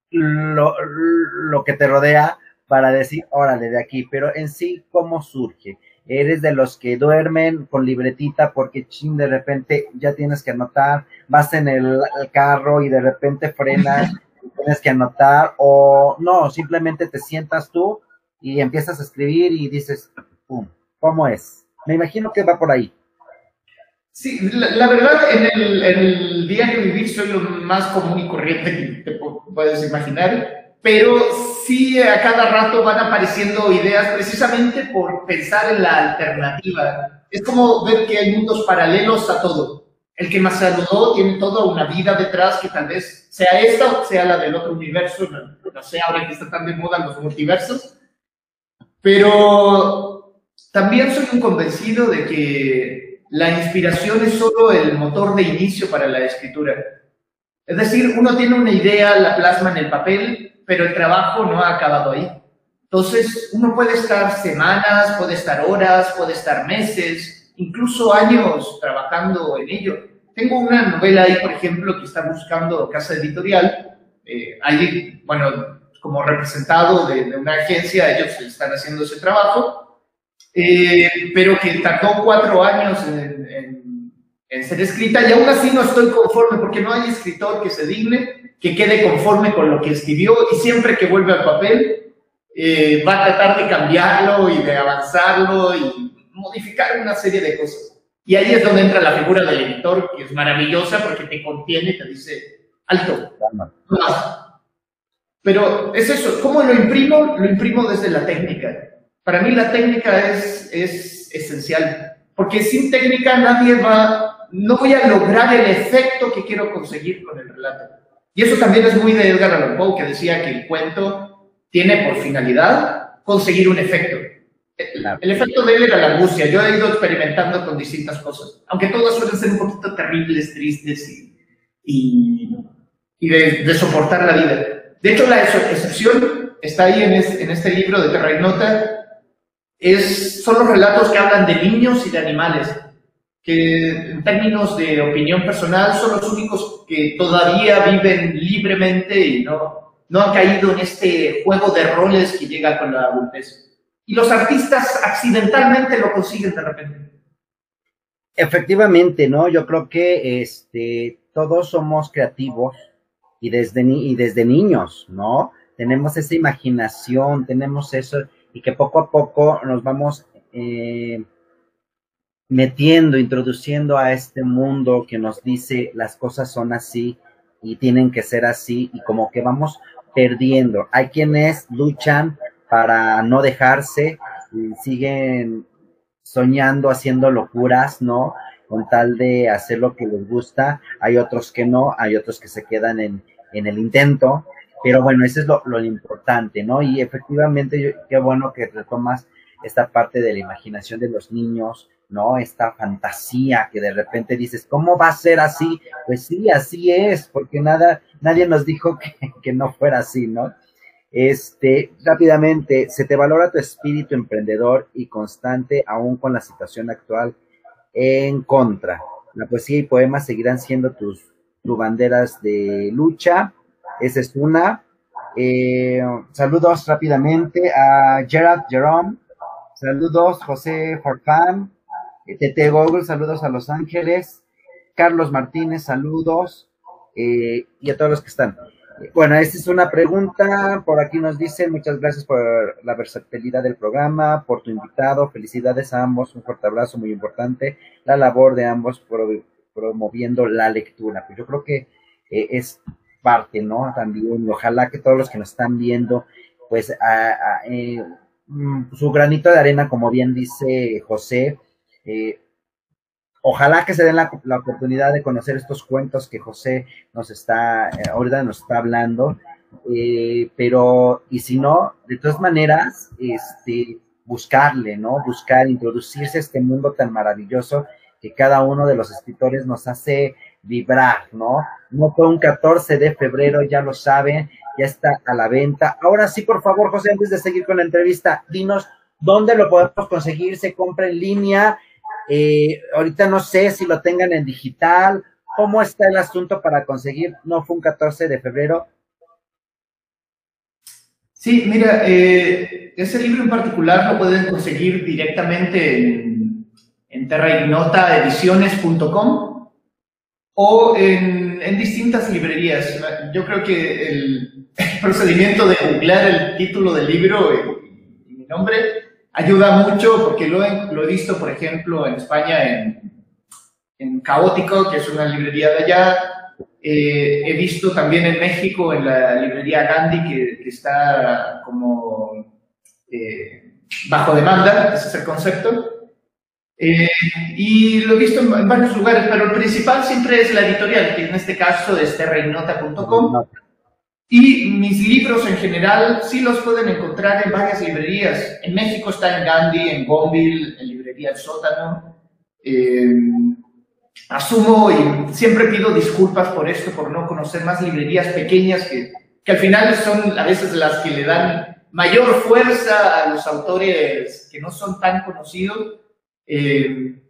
lo, lo que te rodea para decir, órale, de aquí, pero en sí, ¿cómo surge? Eres de los que duermen con libretita porque ching, de repente ya tienes que anotar, vas en el, el carro y de repente frenas, tienes que anotar, o no, simplemente te sientas tú y empiezas a escribir y dices, pum, ¿cómo es? Me imagino que va por ahí. Sí, la, verdad, en el, en el, diario vivir soy lo más común y corriente que te puedes imaginar, pero sí a cada rato van apareciendo ideas precisamente por pensar en la alternativa. Es como ver que hay mundos paralelos a todo. El que más saludó tiene toda una vida detrás que tal vez sea esta o sea la del otro universo, no, no sé, ahora que está tan de moda los multiversos, pero también soy un convencido de que la inspiración es solo el motor de inicio para la escritura. Es decir, uno tiene una idea, la plasma en el papel, pero el trabajo no ha acabado ahí. Entonces, uno puede estar semanas, puede estar horas, puede estar meses, incluso años trabajando en ello. Tengo una novela ahí, por ejemplo, que está buscando casa editorial. Eh, ahí, bueno, como representado de, una agencia, ellos están haciendo ese trabajo, eh, pero que tardó cuatro años en, ser escrita y aún así no estoy conforme porque no hay escritor que se digne, que quede conforme con lo que escribió y siempre que vuelve al papel eh, va a tratar de cambiarlo y de avanzarlo y modificar una serie de cosas. Y ahí es donde entra la figura del editor, que es maravillosa porque te contiene y te dice, alto, no pero es eso, ¿cómo lo imprimo? Lo imprimo desde la técnica. Para mí la técnica es, es esencial, porque sin técnica nadie va, no voy a lograr el efecto que quiero conseguir con el relato. Y eso también es muy de Edgar Allan Poe, que decía que el cuento tiene por finalidad conseguir un efecto. El, efecto de él era la angustia. Yo he ido experimentando con distintas cosas, aunque todas suelen ser un poquito terribles, tristes y, y, de, de soportar la vida. De hecho, la excepción está ahí en, este libro de Terra Ignota, es, son los relatos que hablan de niños y de animales, que en términos de opinión personal son los únicos que todavía viven libremente y no, no han caído en este juego de roles que llega con la adultez. Y los artistas accidentalmente lo consiguen de repente. Efectivamente, ¿no? Yo creo que este, todos somos creativos y desde, y desde niños, ¿no? Tenemos esa imaginación, tenemos eso, y que poco a poco nos vamos eh, metiendo, introduciendo a este mundo que nos dice las cosas son así y tienen que ser así, y como que vamos perdiendo. Hay quienes luchan para no dejarse, y siguen soñando, haciendo locuras, ¿no? Con tal de hacer lo que les gusta. Hay otros que no, hay otros que se quedan en, en el intento, pero bueno, eso es lo, lo importante, ¿no? Y efectivamente, qué bueno que retomas esta parte de la imaginación de los niños, ¿no? Esta fantasía que de repente dices, ¿cómo va a ser así? Pues sí, así es, porque nada, nadie nos dijo que, que no fuera así, ¿no? Este, rápidamente, se te valora tu espíritu emprendedor y constante aún con la situación actual en contra. La poesía y poemas seguirán siendo tus tu banderas de lucha. Esa es una. Eh, saludos rápidamente a Gerard Jerome. Saludos José Farfán. Tete Google, saludos a Los Ángeles. Carlos Martínez, saludos. Eh, y a todos los que están. Bueno, esta es una pregunta. Por aquí nos dicen, muchas gracias por la versatilidad del programa, por tu invitado. Felicidades a ambos. Un fuerte abrazo muy importante. La labor de ambos promoviendo la lectura. Pues yo creo que eh, es parte, ¿no? También, ojalá que todos los que nos están viendo, pues, eh, mm, su granito de arena, como bien dice José, eh, ojalá que se den la, oportunidad de conocer estos cuentos que José nos está, ahorita nos está hablando, pero, y si no, de todas maneras, este, buscarle, ¿no? Buscar, introducirse a este mundo tan maravilloso que cada uno de los escritores nos hace vibrar, ¿no? No fue un 14 de febrero, ya lo saben, ya está a la venta. Ahora sí, por favor, José, antes de seguir con la entrevista, dinos ¿Dónde lo podemos conseguir? ¿Se compra en línea? Eh, ahorita no sé si lo tengan en digital. ¿Cómo está el asunto para conseguir? No fue un 14 de febrero. Sí, mira, eh, ese libro en particular lo pueden conseguir directamente en, en terraignotaediciones.com o en, distintas librerías. Yo creo que el, procedimiento de googlear el título del libro y mi nombre ayuda mucho porque lo he, lo he visto, por ejemplo, en España en, en Caótico, que es una librería de allá. Eh, he visto también en México, en la librería Gandhi, que, que está como eh, bajo demanda, ese es el concepto. Eh, y lo he visto en, varios lugares, pero el principal siempre es la editorial, que en este caso es terreinota.com. Y mis libros en general sí los pueden encontrar en varias librerías. En México está en Gandhi, en Gonville, en Librería El Sótano. Eh, asumo y siempre pido disculpas por esto, por no conocer más librerías pequeñas que, que al final son a veces las que le dan mayor fuerza a los autores que no son tan conocidos. Eh,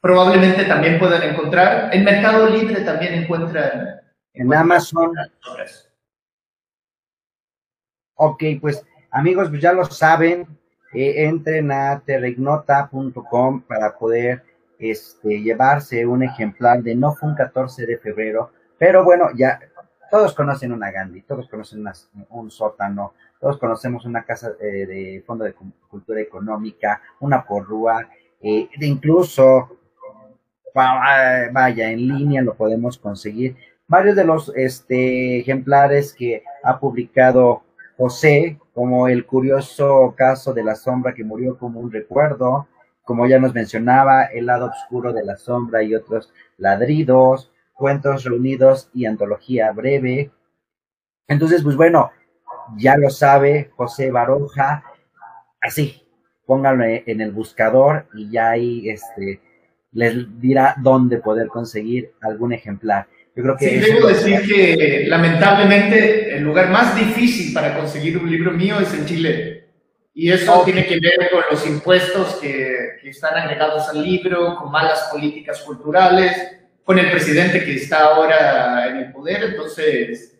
probablemente también puedan encontrar. En Mercado Libre también encuentran. En Amazon. Ok, pues amigos, pues ya lo saben, eh, entren a terreignota.com para poder este, llevarse un ejemplar de no fue un 14 de febrero, pero bueno, ya todos conocen una Gandhi, todos conocen un sótano, todos conocemos una casa eh, de fondo de cultura económica, una porrúa, eh, incluso vaya en línea lo podemos conseguir. Varios de los este, ejemplares que ha publicado José, como el curioso caso de la sombra que murió como un recuerdo, como ya nos mencionaba, El lado oscuro de la sombra y otros ladridos, cuentos reunidos y antología breve. Entonces, pues bueno, ya lo sabe José Baroja, así, pónganlo en el buscador y ya ahí este, les dirá dónde poder conseguir algún ejemplar. Yo creo que sí, debo decir que lamentablemente el lugar más difícil para conseguir un libro mío es en Chile. Y eso tiene que ver con los impuestos que, que, están agregados al libro, con malas políticas culturales, con el presidente que está ahora en el poder. Entonces,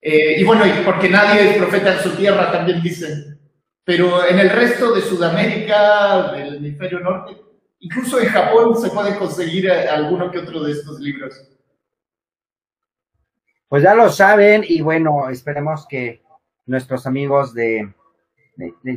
eh, y bueno, y porque nadie es profeta en su tierra, también dicen. Pero en el resto de Sudamérica, del hemisferio norte, incluso en Japón se puede conseguir alguno que otro de estos libros pues ya lo saben y bueno, esperemos que nuestros amigos de,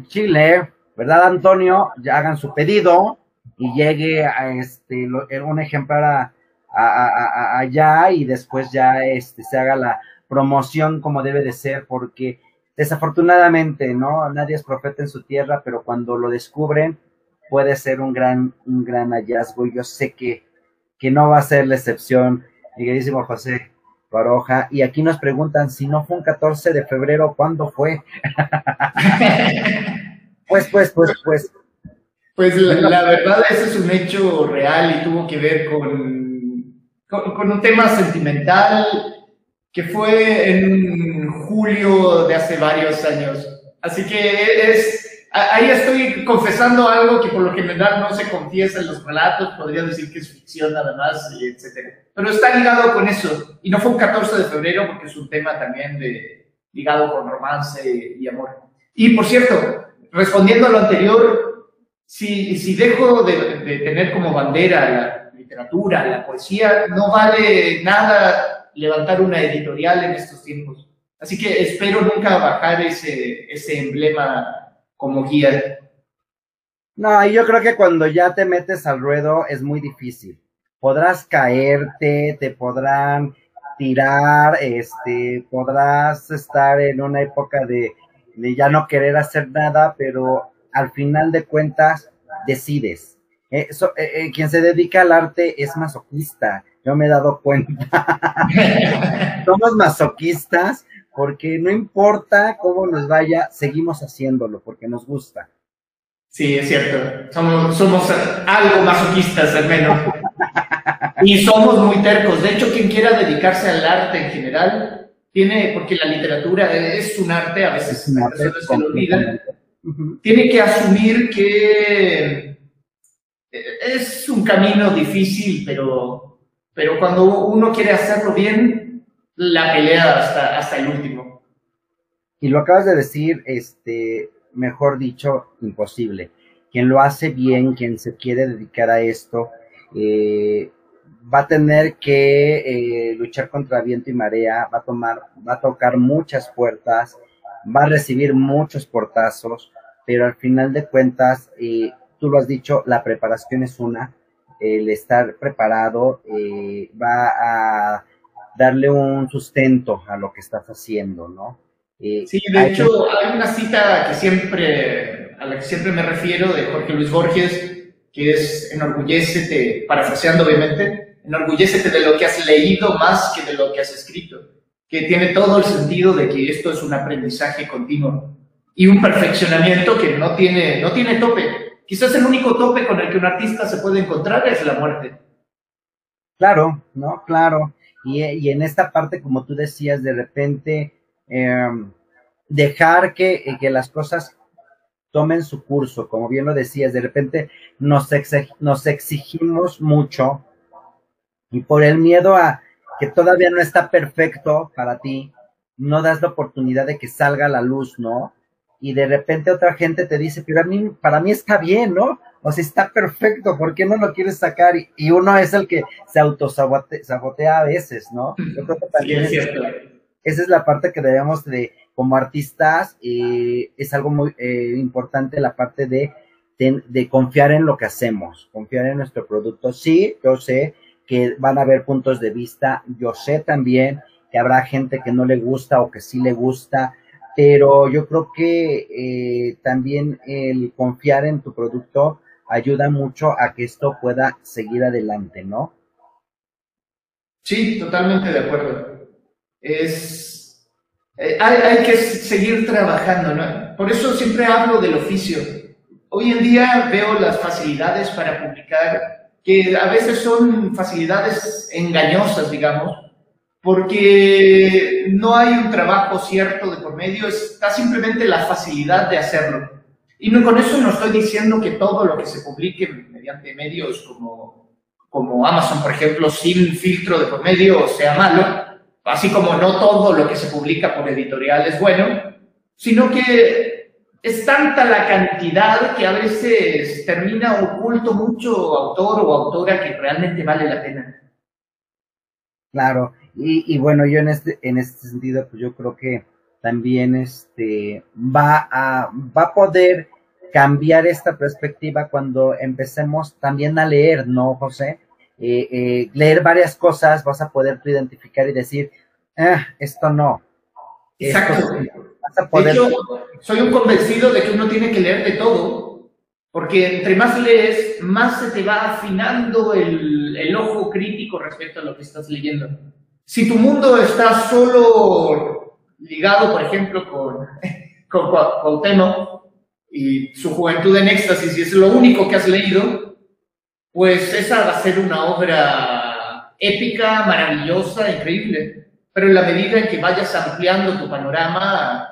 Chile, ¿verdad Antonio? Ya hagan su pedido y llegue a este un ejemplar a, allá y después ya este se haga la promoción como debe de ser porque desafortunadamente no nadie es profeta en su tierra pero cuando lo descubren puede ser un gran un gran hallazgo. Yo sé que que no va a ser la excepción mi queridísimo José Baroja, y aquí nos preguntan si no fue un 14 de febrero, ¿cuándo fue? pues, pues, pues, pues. Pues la, verdad, ese es un hecho real y tuvo que ver con, con, un tema sentimental que fue en julio de hace varios años. Así que es, ahí estoy confesando algo que por lo general no se confiesa en los relatos, podría decir que es ficción nada más, etcétera pero está ligado con eso. Y no fue un 14 de febrero porque es un tema también de, ligado con romance y amor. Y por cierto, respondiendo a lo anterior, si, dejo de, tener como bandera la literatura, la poesía, no vale nada levantar una editorial en estos tiempos. Así que espero nunca bajar ese emblema como guía. No, yo creo que cuando ya te metes al ruedo es muy difícil podrás caerte, te podrán tirar, este, podrás estar en una época de, ya no querer hacer nada, pero al final de cuentas decides. Eh, eh, eh, quien se dedica al arte es masoquista, yo me he dado cuenta. Somos masoquistas porque no importa cómo nos vaya, seguimos haciéndolo porque nos gusta. Sí, es cierto. Somos, somos algo masoquistas al menos. Y somos muy tercos. De hecho, quien quiera dedicarse al arte en general, tiene, porque la literatura es un arte, a veces se lo olvidan, tiene que asumir que es un camino difícil, pero, pero cuando uno quiere hacerlo bien, la pelea hasta, hasta el último. Y lo acabas de decir, este, mejor dicho, imposible. Quien lo hace bien, quien se quiere dedicar a esto, eh, va a tener que eh, luchar contra viento y marea, va a tomar, va a tocar muchas puertas, va a recibir muchos portazos, pero al final de cuentas, eh, tú lo has dicho, la preparación es una, el estar preparado eh, va a darle un sustento a lo que estás haciendo, ¿no? sí, de hecho, hay una cita que siempre, a la que siempre me refiero de Jorge Luis Borges, que es enorgullécete, parafraseando obviamente, enorgullécete de lo que has leído más que de lo que has escrito, que tiene todo el sentido de que esto es un aprendizaje continuo y un perfeccionamiento que no tiene, no tiene tope. Quizás el único tope con el que un artista se puede encontrar es la muerte. Claro, ¿no? Claro. Y, en esta parte, como tú decías, de repente em, dejar que, que las cosas tomen su curso, como bien lo decías, de repente nos, nos exigimos mucho y por el miedo a que todavía no está perfecto para ti, no das la oportunidad de que salga la luz, ¿no? Y de repente otra gente te dice, pero a mí, para mí está bien, ¿no? O sea, está perfecto, ¿por qué no lo quieres sacar? Y, uno es el que se autosabotea a veces, ¿no? Yo creo que también es esa es la parte que debemos de, como artistas, eh, es algo muy eh, importante la parte de, de confiar en lo que hacemos, confiar en nuestro producto. Sí, yo sé que van a haber puntos de vista. Yo sé también que habrá gente que no le gusta o que sí le gusta, pero yo creo que eh, también el confiar en tu producto ayuda mucho a que esto pueda seguir adelante, ¿no? Sí, totalmente de acuerdo. Es, eh, hay, hay, que seguir trabajando, ¿no? Por eso siempre hablo del oficio. Hoy en día veo las facilidades para publicar que a veces son facilidades engañosas, digamos, porque no hay un trabajo cierto de por medio, está simplemente la facilidad de hacerlo. Y no, con eso no estoy diciendo que todo lo que se publique mediante medios como, como Amazon, por ejemplo, sin filtro de por medio sea malo, así como no todo lo que se publica por editorial es bueno, sino que es tanta la cantidad que a veces termina oculto mucho autor o autora que realmente vale la pena. Claro, y, bueno, yo en este, en este sentido, pues yo creo que también este va a, va a poder cambiar esta perspectiva cuando empecemos también a leer, ¿no, José? Eh, eh, leer varias cosas, vas a poder tú identificar y decir, ah, esto no. Exacto. De hecho, soy un convencido de que uno tiene que leer de todo, porque entre más lees, más se te va afinando el, el ojo crítico respecto a lo que estás leyendo. Si tu mundo está solo ligado, por ejemplo, con, con Cuauhtémoc y su juventud en éxtasis, y es lo único que has leído, pues esa va a ser una obra épica, maravillosa, increíble. Pero en la medida en que vayas ampliando tu panorama,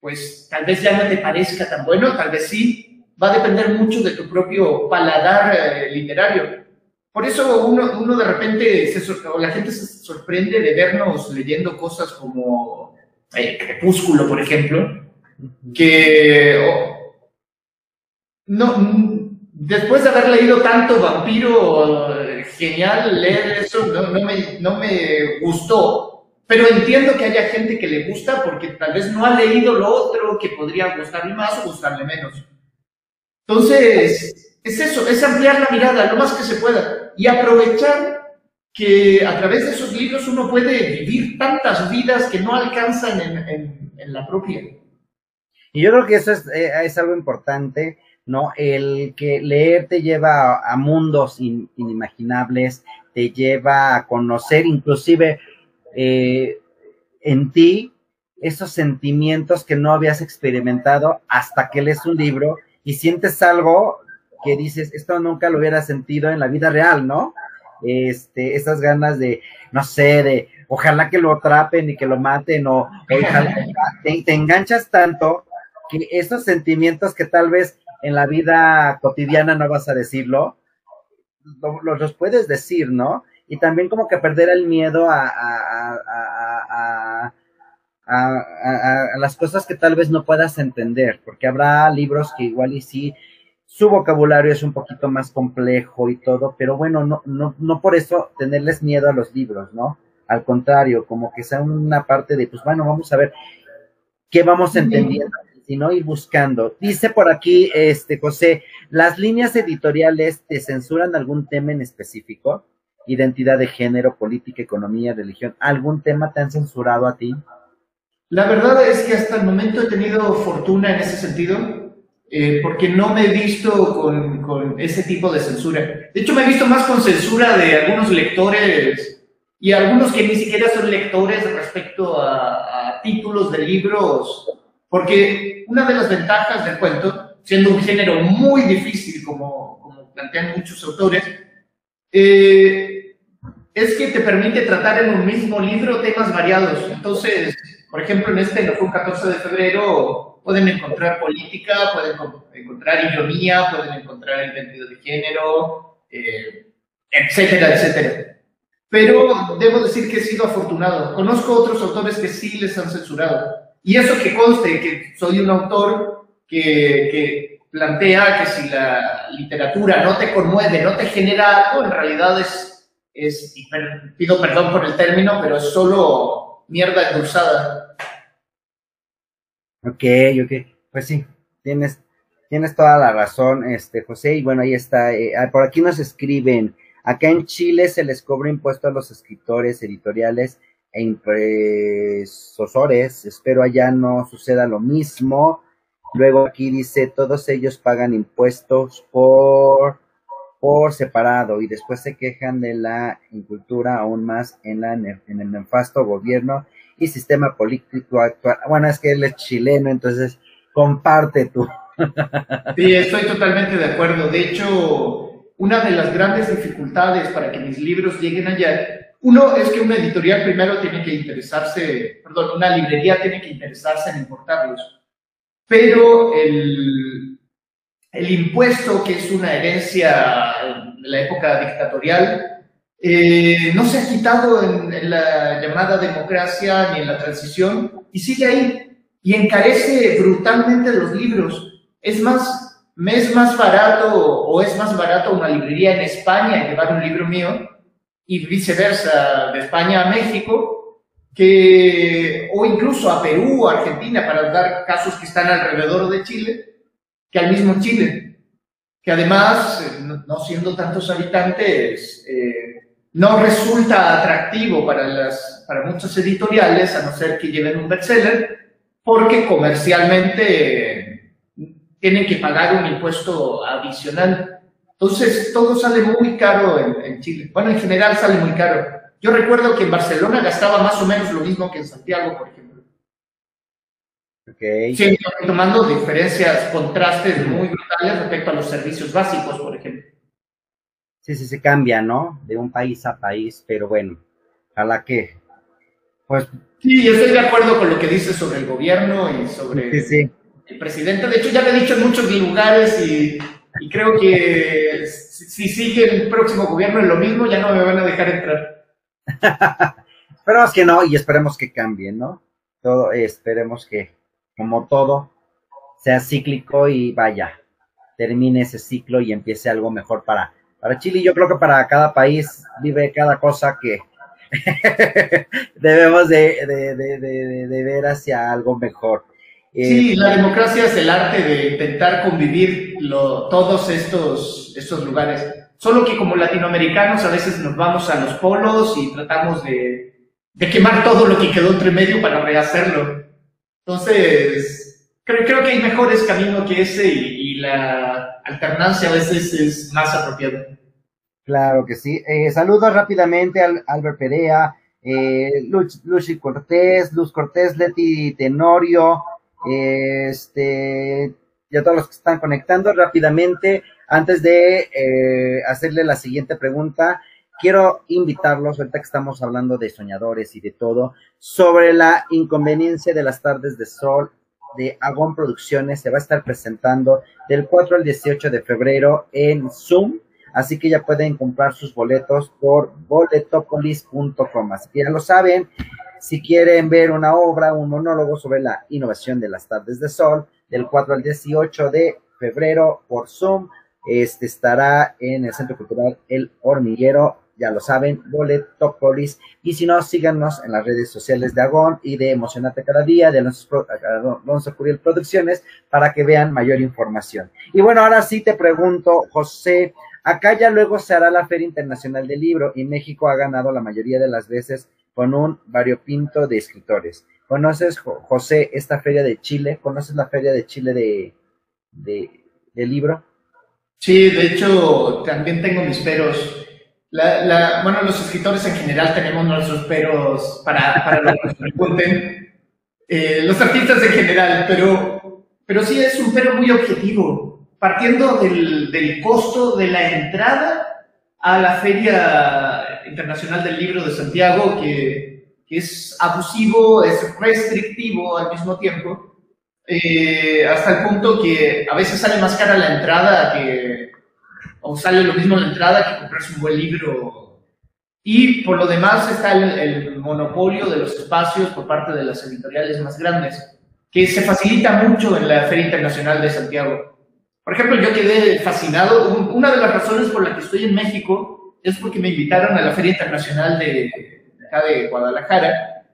pues tal vez ya no te parezca tan bueno, tal vez sí, va a depender mucho de tu propio paladar eh, literario. Por eso uno, uno de repente, se, o la gente se sorprende de vernos leyendo cosas como eh, Crepúsculo, por ejemplo, que no, después de haber leído tanto vampiro, genial leer eso, no, no, me, no me gustó, pero entiendo que haya gente que le gusta porque tal vez no ha leído lo otro que podría gustarle más o gustarle menos. Entonces, es eso, es ampliar la mirada lo más que se pueda y aprovechar que a través de esos libros uno puede vivir tantas vidas que no alcanzan en, en, la propia. Y yo creo que eso es, eh, es, algo importante, ¿no? El que leer te lleva a, mundos inimaginables, te lleva a conocer inclusive eh, en ti esos sentimientos que no habías experimentado hasta que lees un libro y sientes algo que dices, esto nunca lo hubiera sentido en la vida real, ¿no? Este, esas ganas de, no sé, de ojalá que lo atrapen y que lo maten o, te, enganchas tanto que esos sentimientos que tal vez en la vida cotidiana no vas a decirlo, los, los puedes decir, ¿no? Y también como que perder el miedo a, a, a, a, las cosas que tal vez no puedas entender, porque habrá libros que igual y sí, su vocabulario es un poquito más complejo y todo, pero bueno, no, no, no por eso tenerles miedo a los libros, ¿no? Al contrario, como que sea una parte de, pues bueno, vamos a ver qué vamos entendiendo, sino ir buscando. Dice por aquí, este José, ¿las líneas editoriales te censuran algún tema en específico? Identidad de género, política, economía, religión. ¿Algún tema te han censurado a ti? La verdad es que hasta el momento he tenido fortuna en ese sentido, eh, porque no me he visto con, con, ese tipo de censura. De hecho, me he visto más con censura de algunos lectores y algunos que ni siquiera son lectores respecto a, a títulos de libros, porque una de las ventajas del cuento, siendo un género muy difícil como, como plantean muchos autores, eh, es que te permite tratar en un mismo libro temas variados. Entonces, por ejemplo, en este, no fue un 14 de febrero, pueden encontrar política, pueden encontrar ironía, pueden encontrar identidad de género, eh, etcétera, etcétera. Pero debo decir que he sido afortunado. Conozco otros autores que sí les han censurado. Y eso que conste que soy un autor que, que plantea que si la literatura no te conmueve, no te genera algo, en realidad es, es pido perdón por el término, pero es solo mierda endulzada. Ok, ok. Pues sí, tienes, tienes toda la razón, este José. Y bueno, ahí está. Eh, ah, por aquí nos escriben. Acá en Chile se les cobra impuesto a los escritores, editoriales e impresores. Espero allá no suceda lo mismo. Luego aquí dice, todos ellos pagan impuestos por por separado y después se quejan de la incultura aún más en, la, en el nefasto gobierno y sistema político actual. Bueno, es que él es chileno, entonces comparte tú. Sí, estoy totalmente de acuerdo. De hecho, una de las grandes dificultades para que mis libros lleguen allá, uno es que una editorial primero tiene que interesarse, perdón, una librería tiene que interesarse en importarlos. Pero el, el impuesto, que es una herencia de la época dictatorial, eh, no se ha quitado en, la llamada democracia ni en la transición y sigue ahí y encarece brutalmente los libros. Es más, me es más barato o es más barato una librería en España llevar un libro mío y viceversa de España a México que o incluso a Perú Argentina para dar casos que están alrededor de Chile que al mismo Chile, que además, eh, no siendo tantos habitantes, eh, no resulta atractivo para, las, para muchos editoriales, a no ser que lleven un bestseller, porque comercialmente tienen que pagar un impuesto adicional. Entonces, todo sale muy caro en, en Chile. Bueno, en general sale muy caro. Yo recuerdo que en Barcelona gastaba más o menos lo mismo que en Santiago, por ejemplo. Okay. Sí, tomando diferencias, contrastes muy brutales respecto a los servicios básicos, por ejemplo. Sí, sí, se cambia, ¿no? De un país a país, pero bueno, ojalá que, pues... Sí, estoy de acuerdo con lo que dices sobre el gobierno y sobre el presidente. De hecho, ya lo he dicho en muchos lugares y, y creo que si, sigue el próximo gobierno en lo mismo, ya no me van a dejar entrar. esperemos que no y esperemos que cambie, ¿no? Todo, esperemos que, como todo, sea cíclico y vaya, termine ese ciclo y empiece algo mejor para, para Chile. Yo creo que para cada país vive cada cosa que debemos de, de, ver hacia algo mejor. Sí, eh, la democracia es el arte de intentar convivir todos estos, estos lugares. Solo que como latinoamericanos a veces nos vamos a los polos y tratamos de, de quemar todo lo que quedó entre medio para rehacerlo. Entonces, creo, creo que hay mejores caminos que ese y, la alternancia a veces es más apropiada. Claro que sí. Eh, saludos rápidamente al Albert Perea, eh, Lucy Cortés, Luz Cortés, Leti Tenorio, este, y a todos los que están conectando rápidamente. Antes de eh, hacerle la siguiente pregunta, quiero invitarlos, ahorita que estamos hablando de soñadores y de todo, sobre la inconveniencia de las tardes de sol de Agon Producciones se va a estar presentando del 4 al 18 de febrero en Zoom, así que ya pueden comprar sus boletos por boletopolis.com, así que ya lo saben, si quieren ver una obra, un monólogo sobre la innovación de las tardes de sol, del 4 al 18 de febrero por Zoom, este estará en el Centro Cultural El Hormiguero, ya lo saben, Boletopolis. Y si no, síganos en las redes sociales de Agón y de Emocionate Cada Día, de Alonso Curiel Producciones, para que vean mayor información. Y bueno, ahora sí te pregunto, José, acá ya luego se hará la Feria Internacional del Libro y México ha ganado la mayoría de las veces con un variopinto de escritores. ¿Conoces, José, esta feria de Chile? ¿Conoces la feria de Chile de, de libro? Sí, de hecho, también tengo mis peros. La, bueno, los escritores en general tenemos nuestros peros para, para lo que nos pregunten. Eh, los artistas en general, pero, pero sí es un pero muy objetivo. Partiendo del, del costo de la entrada a la Feria Internacional del Libro de Santiago, que, que es abusivo, es restrictivo al mismo tiempo, eh, hasta el punto que a veces sale más cara la entrada que, o sale lo mismo la entrada que comprarse un buen libro. Y por lo demás está el, monopolio de los espacios por parte de las editoriales más grandes, que se facilita mucho en la Feria Internacional de Santiago. Por ejemplo, yo quedé fascinado. Una de las razones por las que estoy en México es porque me invitaron a la Feria Internacional de, acá de Guadalajara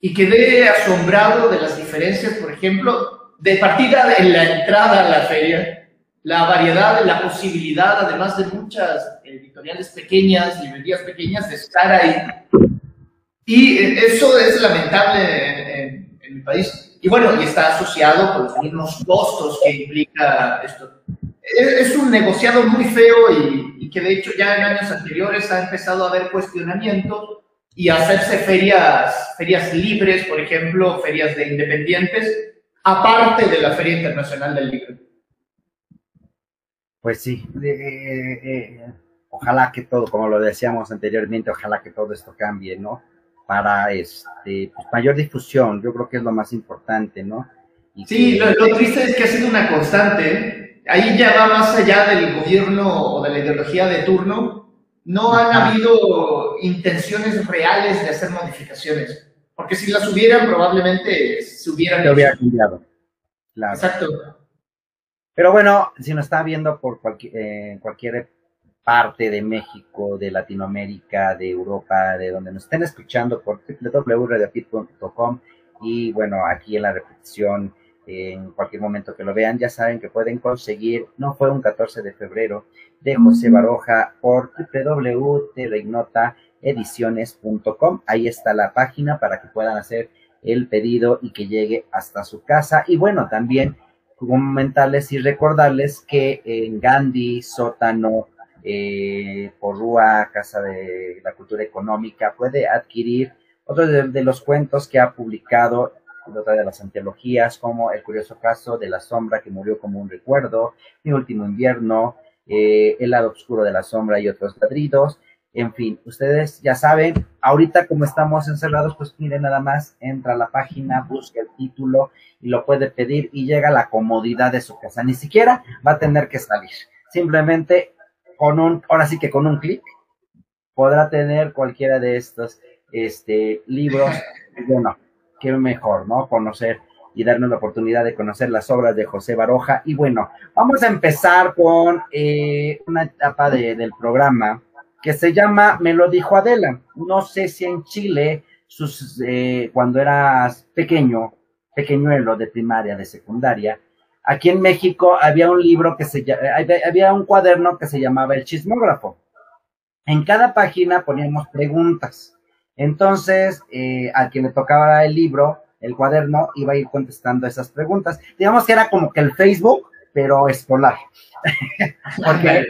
y quedé asombrado de las diferencias, por ejemplo, de partida en la entrada a la feria, la variedad, la posibilidad, además de muchas editoriales pequeñas, librerías pequeñas, de estar ahí. Y eso es lamentable en, mi país. Y bueno, y está asociado con los mismos costos que implica esto. Es, un negociado muy feo y, y que de hecho ya en años anteriores ha empezado a haber cuestionamientos y hacerse ferias, ferias libres, por ejemplo, ferias de independientes, aparte de la Feria Internacional del Libro. Pues sí, eh, eh, ojalá que todo, como lo decíamos anteriormente, ojalá que todo esto cambie, ¿no? Para este, pues, mayor difusión, yo creo que es lo más importante, ¿no? sí, lo, triste es que ha sido una constante, ahí ya va más allá del gobierno o de la ideología de turno, no han habido intenciones reales de hacer modificaciones. Porque si las hubieran, probablemente se hubieran... Se hubiera cambiado. Exacto. Pero bueno, si nos está viendo por cualquier, eh, cualquier parte de México, de Latinoamérica, de Europa, de donde nos estén escuchando por www.radiopit.com y bueno, aquí en la repetición, en cualquier momento que lo vean, ya saben que pueden conseguir, no fue un 14 de febrero, de José Baroja por www.telegnota.com ediciones.com. Ahí está la página para que puedan hacer el pedido y que llegue hasta su casa. Y bueno, también y recordarles que en Gandhi, Sótano, eh, Porrúa, Casa de la Cultura Económica, puede adquirir otro de, los cuentos que ha publicado, otra de las antologías, como El curioso caso de la sombra que murió como un recuerdo, Mi último invierno, eh, El lado oscuro de la sombra y otros ladridos. En fin, ustedes ya saben, ahorita como estamos encerrados, pues mire nada más, entra a la página, busca el título y lo puede pedir y llega a la comodidad de su casa. Ni siquiera va a tener que salir. Simplemente con un, ahora sí que con un clic, podrá tener cualquiera de estos este, libros. Bueno, qué mejor, ¿no? Conocer y darnos la oportunidad de conocer las obras de José Baroja. Y bueno, vamos a empezar con eh, una etapa del programa que se llama Me lo dijo Adela. No sé si en Chile, sus, eh, cuando eras pequeño, pequeñuelo de primaria, de secundaria, aquí en México había un libro que se había un cuaderno que se llamaba El Chismógrafo. En cada página poníamos preguntas. Entonces, eh, al que le tocaba el libro, el cuaderno, iba a ir contestando esas preguntas. Digamos que era como que el Facebook, pero escolar. Porque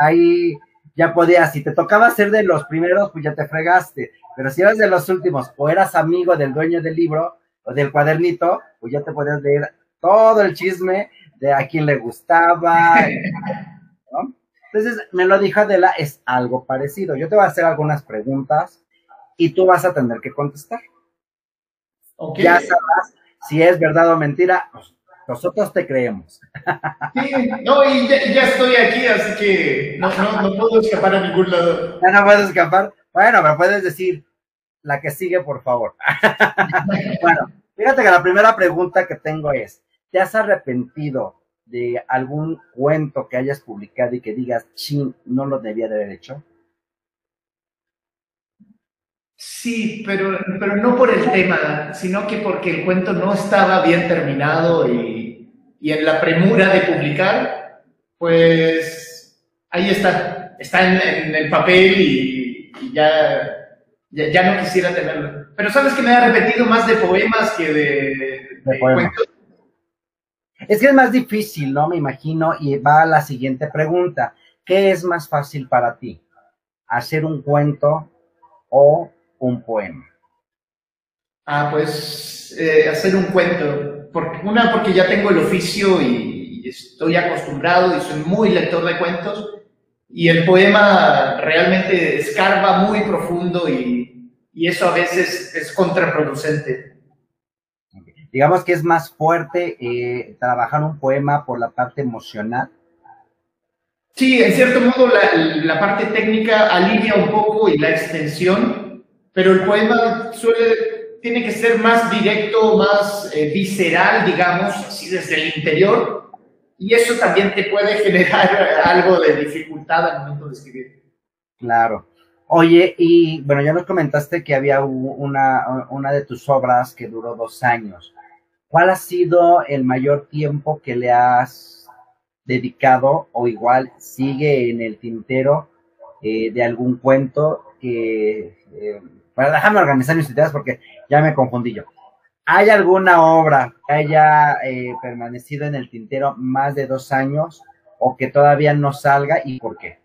ahí ya podías, si te tocaba ser de los primeros, pues ya te fregaste, pero si eras de los últimos o eras amigo del dueño del libro o del cuadernito, pues ya te podías leer todo el chisme de a quién le gustaba. Entonces, me lo dijo Adela, es algo parecido. Yo te voy a hacer algunas preguntas y tú vas a tener que contestar. Ya sabrás si es verdad o mentira, pues, nosotros te creemos. Sí, no, y ya, estoy aquí, así que no, no, no, puedo escapar a ningún lado. Ya no puedes escapar. Bueno, me puedes decir la que sigue, por favor. bueno, fíjate que la primera pregunta que tengo es, ¿te has arrepentido de algún cuento que hayas publicado y que digas, chin, no lo debía de haber hecho? Sí, pero, pero no por el tema, sino que porque el cuento no estaba bien terminado y, en la premura de publicar, pues ahí está, está en, el papel y, ya, ya, no quisiera tenerlo. Pero sabes que me ha repetido más de poemas que de, cuentos. Es que es más difícil, ¿no? Me imagino, y va a la siguiente pregunta. ¿Qué es más fácil para ti? ¿Hacer un cuento o un poema? Ah, pues eh, hacer un cuento. Porque, una, porque ya tengo el oficio y, estoy acostumbrado y soy muy lector de cuentos. Y el poema realmente escarba muy profundo y, y eso a veces es contraproducente. Digamos que es más fuerte eh, trabajar un poema por la parte emocional. Sí, en cierto modo la, la parte técnica alivia un poco y la extensión, pero el poema suele, tiene que ser más directo, más eh, visceral, digamos, así desde el interior, y eso también te puede generar algo de dificultad al momento de escribir. Claro. Oye, y bueno, ya nos comentaste que había una, una de tus obras que duró dos años. ¿Cuál ha sido el mayor tiempo que le has dedicado o igual sigue en el tintero eh, de algún cuento que eh, para déjame organizar mis ideas porque ya me confundí yo. ¿Hay alguna obra que haya eh, permanecido en el tintero más de dos años o que todavía no salga y por qué?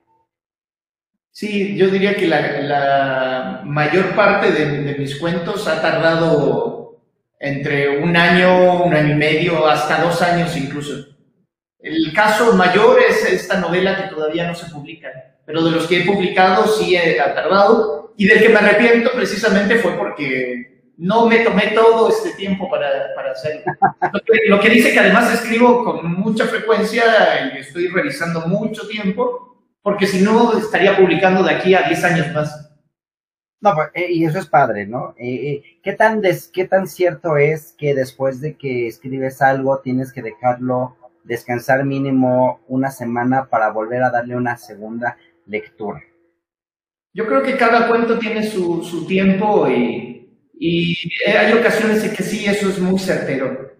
Sí, yo diría que la, mayor parte de, mis cuentos ha tardado entre un año, un año y medio, hasta dos años incluso. El caso mayor es esta novela que todavía no se publica, pero de los que he publicado sí ha tardado y del que me arrepiento precisamente fue porque no me tomé todo este tiempo para, para hacerlo. Lo que, dice que además escribo con mucha frecuencia y estoy revisando mucho tiempo, porque si no estaría publicando de aquí a 10 años más. No, pues, eh, y eso es padre, ¿no? Eh, eh, ¿qué, tan des, ¿Qué tan cierto es que después de que escribes algo tienes que dejarlo descansar mínimo una semana para volver a darle una segunda lectura? Yo creo que cada cuento tiene su, su tiempo y, y, hay ocasiones en que sí, eso es muy certero.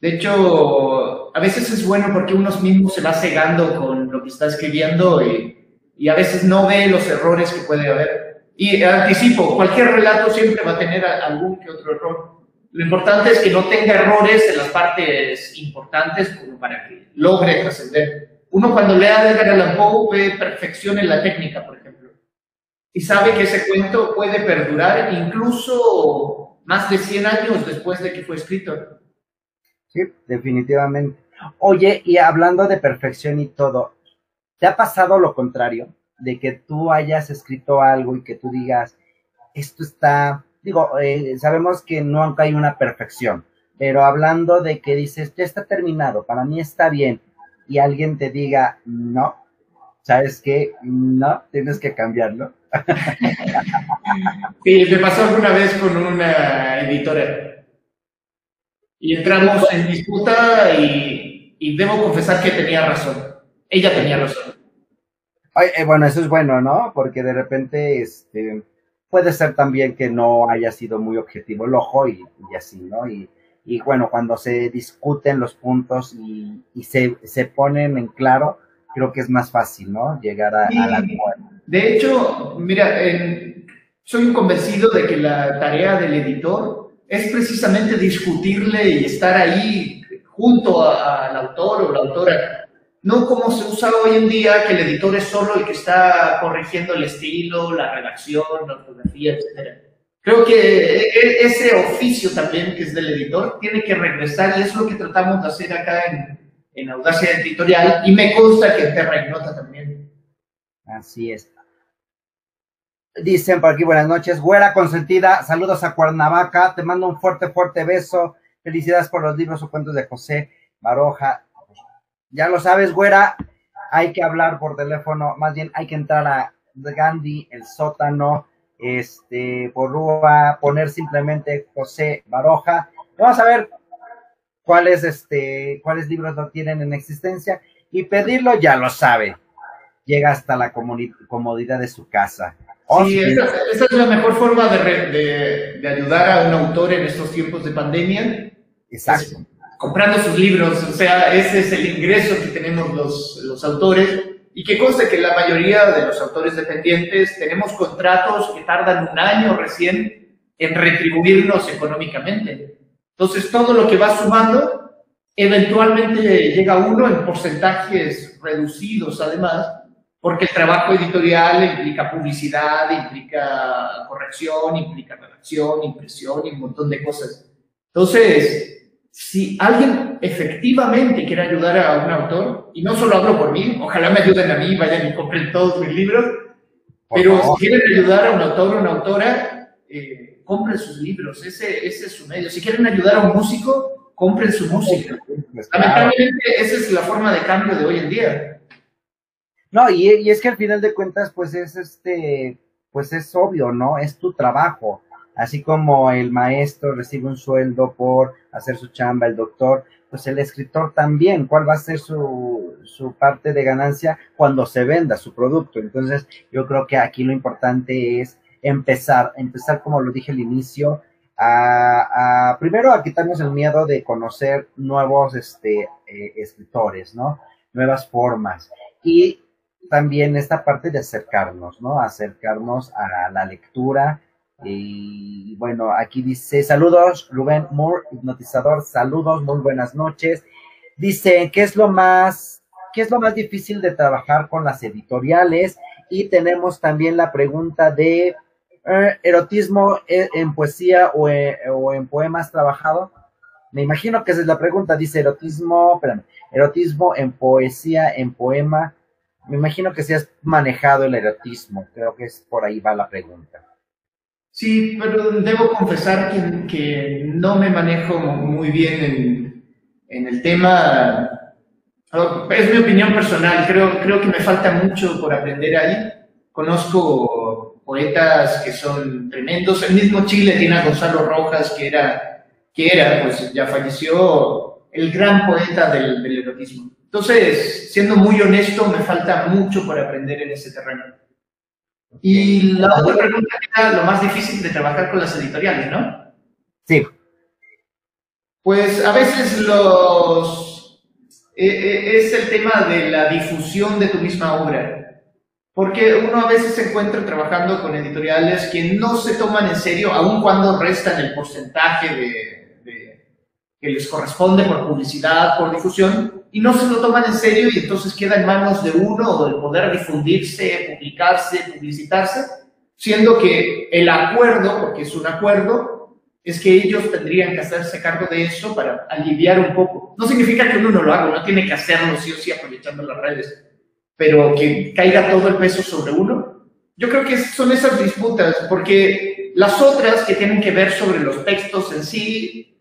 De hecho, a veces es bueno porque uno mismo se va cegando con lo que está escribiendo y, y a veces no ve los errores que puede haber. Y anticipo, cualquier relato siempre va a tener algún que otro error. Lo importante es que no tenga errores en las partes importantes como para que logre trascender. Uno cuando lea a Edgar Allan Poe ve perfección en la técnica, por ejemplo y sabe que ese cuento puede perdurar incluso más de 100 años después de que fue escrito. Sí, definitivamente. Oye, y hablando de perfección y todo, ¿te ha pasado lo contrario? De que tú hayas escrito algo y que tú digas, esto está, digo, eh, sabemos que nunca hay una perfección, pero hablando de que dices, ya está terminado, para mí está bien, y alguien te diga, no, ¿sabes qué? No, tienes que cambiarlo. sí, me pasó alguna vez con una editora. Y entramos en disputa y, debo confesar que tenía razón. Ella tenía razón. Eh, bueno, eso es bueno, ¿no? Porque de repente este, puede ser también que no haya sido muy objetivo el ojo y, así, ¿no? Y, bueno, cuando se discuten los puntos y, se, se ponen en claro, creo que es más fácil, ¿no? Llegar a, la De hecho, mira, soy un convencido de que la tarea del editor es precisamente discutirle y estar ahí junto al autor o la autora. No como se usa hoy en día, que el editor es solo el que está corrigiendo el estilo, la redacción, la ortografía, etc. Creo que e, ese oficio también que es del editor tiene que regresar y es lo que tratamos de hacer acá en, en Audacia Editorial y me consta que en Terra Ignota también. Así es. Dicen por aquí, buenas noches. Güera consentida, saludos a Cuernavaca, te mando un fuerte, fuerte beso Felicidades por los libros o cuentos de José Baroja. Ya lo sabes, güera, hay que hablar por teléfono, más bien hay que entrar a Gandhi, el sótano, este, por Rúa, poner simplemente José Baroja. Vamos a ver cuáles, este, cuáles libros no tienen en existencia y pedirlo, ya lo sabe. Llega hasta la comodidad de su casa. Sí, esa, es la mejor forma de, de, ayudar a un autor en estos tiempos de pandemia. Exacto. comprando sus libros, o sea, ese es el ingreso que tenemos los, los autores y que conste que la mayoría de los autores dependientes tenemos contratos que tardan un año recién en retribuirnos económicamente. Entonces, todo lo que va sumando, eventualmente llega uno en porcentajes reducidos, además, porque el trabajo editorial implica publicidad, implica corrección, implica redacción, impresión y un montón de cosas. Entonces, si alguien efectivamente quiere ayudar a un autor, y no solo hablo por mí, ojalá me ayuden a mí, vayan y compren todos mis libros, pero si quieren ayudar a un autor o una autora, eh, compren sus libros, ese, ese es su medio. Si quieren ayudar a un músico, compren su música. Lamentablemente, esa es la forma de cambio de hoy en día. No, y, y es que al final de cuentas, pues es este, pues es obvio, ¿no? Es tu trabajo Así como el maestro recibe un sueldo por hacer su chamba, el doctor, pues el escritor también, ¿cuál va a ser su, su parte de ganancia cuando se venda su producto? Entonces, yo creo que aquí lo importante es empezar, empezar como lo dije al inicio, a, primero a quitarnos el miedo de conocer nuevos este, eh, escritores, ¿no? Nuevas formas. Y también esta parte de acercarnos, ¿no? Acercarnos a la lectura, y bueno, aquí dice, saludos, Rubén Moore, hipnotizador, saludos, muy buenas noches. Dice, ¿qué es lo más, qué es lo más difícil de trabajar con las editoriales? Y tenemos también la pregunta de eh, erotismo en poesía o en, o en, poemas trabajado. Me imagino que esa es la pregunta, dice erotismo, espérame, erotismo en poesía, en poema. Me imagino que si has manejado el erotismo, creo que es por ahí va la pregunta. Sí, pero debo confesar que, no me manejo muy bien en, el tema. Es mi opinión personal, creo, creo que me falta mucho por aprender ahí. Conozco poetas que son tremendos. El mismo Chile tiene a Gonzalo Rojas, que era, que era pues ya falleció, el gran poeta del, del erotismo. Entonces, siendo muy honesto, me falta mucho por aprender en ese terreno. Y la otra pregunta era lo más difícil de trabajar con las editoriales, ¿no? Sí. Pues a veces los e, e, es el tema de la difusión de tu misma obra. Porque uno a veces se encuentra trabajando con editoriales que no se toman en serio, aun cuando restan el porcentaje de, de, que les corresponde por publicidad, por difusión, y no se lo toman en serio y entonces queda en manos de uno el poder difundirse, publicarse, publicitarse, siendo que el acuerdo, porque es un acuerdo, es que ellos tendrían que hacerse cargo de eso para aliviar un poco. No significa que uno no lo haga, no tiene que hacerlo sí o sí aprovechando las redes, pero que caiga todo el peso sobre uno. Yo creo que son esas disputas, porque las otras que tienen que ver sobre los textos en sí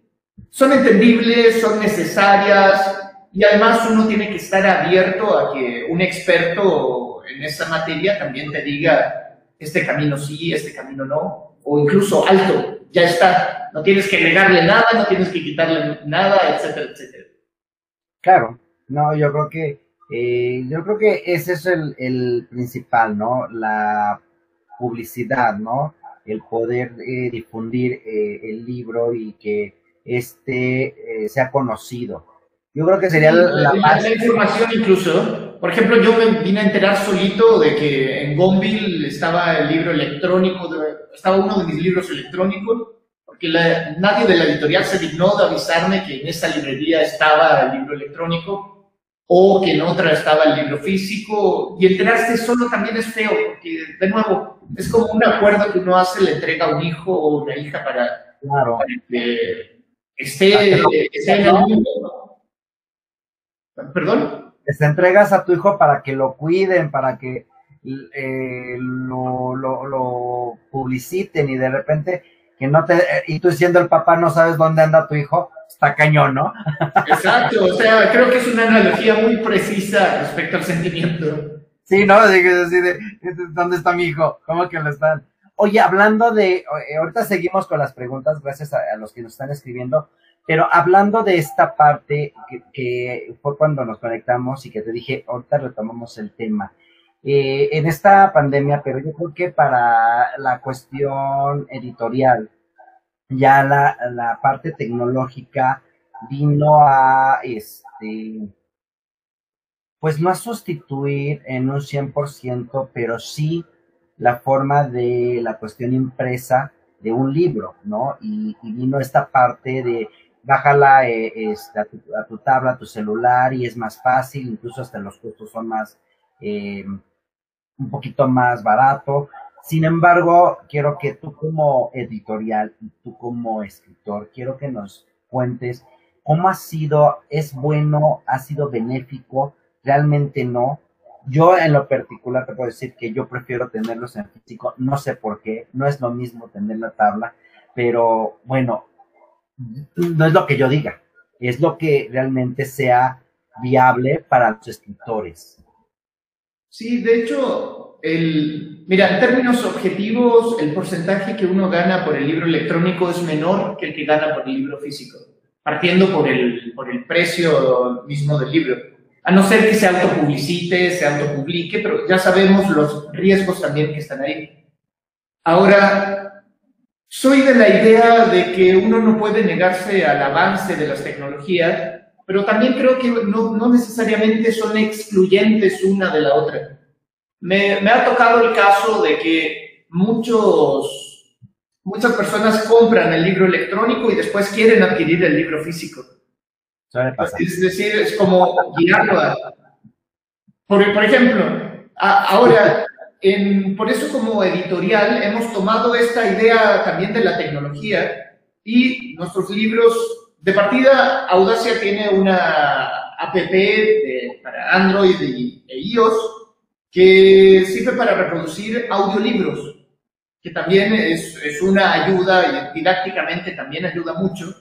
son entendibles, son necesarias, y además uno tiene que estar abierto a que un experto en esa materia también te diga, este camino sí, este camino no, o incluso alto, ya está, no tienes que negarle nada, no tienes que quitarle nada, etcétera, etcétera. Claro, no, yo creo que, eh, yo creo que ese es el, el principal, ¿no? La publicidad, ¿no? El poder eh, difundir eh, el libro y que este sea conocido. Yo creo que sería la, más... La información incluso, por ejemplo, yo me vine a enterar solito de que en Gonville estaba el libro electrónico, estaba uno de mis libros electrónicos, porque nadie de la editorial se dignó de avisarme que en esa librería estaba el libro electrónico o que en otra estaba el libro físico, y enterarse solo también es feo, porque de nuevo, es como un acuerdo que uno hace, le entrega a un hijo o una hija para, claro. que esté, esté en el mundo ¿Perdón? Les entregas a tu hijo para que lo cuiden, para que eh, lo, lo, publiciten y de repente que no te y tú siendo el papá no sabes dónde anda tu hijo, está cañón, ¿no? Exacto, o sea, creo que es una analogía muy precisa respecto al sentimiento. Sí, ¿no? de, ¿dónde está mi hijo? ¿Cómo que lo están? Oye, hablando de, eh, ahorita seguimos con las preguntas, gracias a, los que nos están escribiendo, pero hablando de esta parte que, fue cuando nos conectamos y que te dije, ahorita retomamos el tema. Eh, en esta pandemia, pero yo creo que para la cuestión editorial, ya la, la parte tecnológica vino a, este, pues no a sustituir en un 100%, pero sí la forma de la cuestión impresa de un libro, ¿no? Y, vino esta parte de bájala eh, este, a, tu, tabla, a tu celular y es más fácil, incluso hasta los costos son más, eh, un poquito más barato. Sin embargo, quiero que tú como editorial y tú como escritor, quiero que nos cuentes cómo ha sido, es bueno, ha sido benéfico realmente no. Yo en lo particular te puedo decir que yo prefiero tenerlos en físico, no sé por qué, no es lo mismo tener la tabla, pero bueno, no es lo que yo diga, es lo que realmente sea viable para los escritores. Sí, de hecho, el, mira, en términos objetivos, el porcentaje que uno gana por el libro electrónico es menor que el que gana por el libro físico, partiendo por el, por el precio mismo del libro a no ser que se autopublicite, se autopublique, pero ya sabemos los riesgos también que están ahí. Ahora, soy de la idea de que uno no puede negarse al avance de las tecnologías, pero también creo que no, no necesariamente son excluyentes una de la otra. Me, me ha tocado el caso de que muchos, muchas personas compran el libro electrónico y después quieren adquirir el libro físico. Es decir, es como guiarlo a... Por, ejemplo, ahora, en, por eso como editorial hemos tomado esta idea también de la tecnología y nuestros libros, de partida, Audacia tiene una app para Android y, e iOS que sirve para reproducir audiolibros, que también es, es una ayuda y didácticamente también ayuda mucho.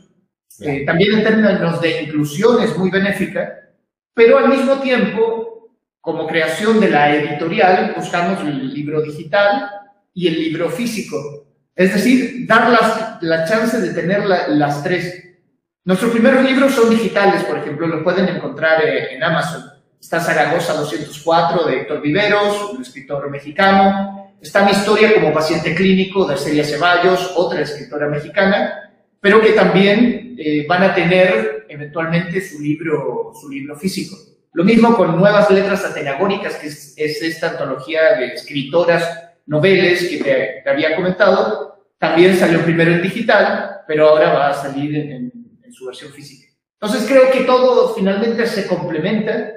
Eh, también en términos de inclusión es muy benéfica, pero al mismo tiempo, como creación de la editorial, buscamos el libro digital y el libro físico. Es decir, dar la chance de tener las tres. Nuestros primeros libros son digitales, por ejemplo, lo pueden encontrar eh, en Amazon. Está Zaragoza 204 de Héctor Viveros, un escritor mexicano. Está mi historia como paciente clínico de Celia Ceballos, otra escritora mexicana pero que también eh, van a tener eventualmente su libro, su libro físico. Lo mismo con Nuevas Letras Atenagónicas, que es, esta antología de escritoras, noveles que te, había comentado. También salió primero en digital, pero ahora va a salir en, su versión física. Entonces creo que todo finalmente se complementa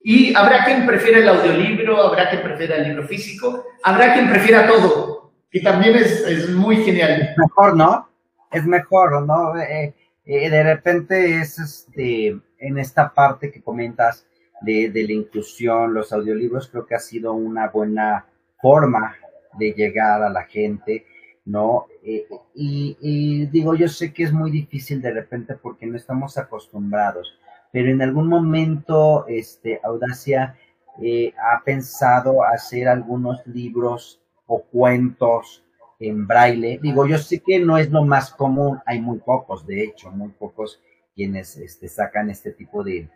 y habrá quien prefiera el audiolibro, habrá quien prefiera el libro físico, habrá quien prefiera todo, que también es, es muy genial. Mejor, ¿no? es mejor, ¿no? Eh, eh, de repente es este, en esta parte que comentas de, la inclusión, los audiolibros, creo que ha sido una buena forma de llegar a la gente, ¿no? Eh, y, digo, yo sé que es muy difícil de repente porque no estamos acostumbrados, pero en algún momento, este, Audacia ha pensado hacer algunos libros o cuentos en braille. Digo, yo sé que no es lo más común, hay muy pocos, de hecho, muy pocos quienes este, sacan este tipo de,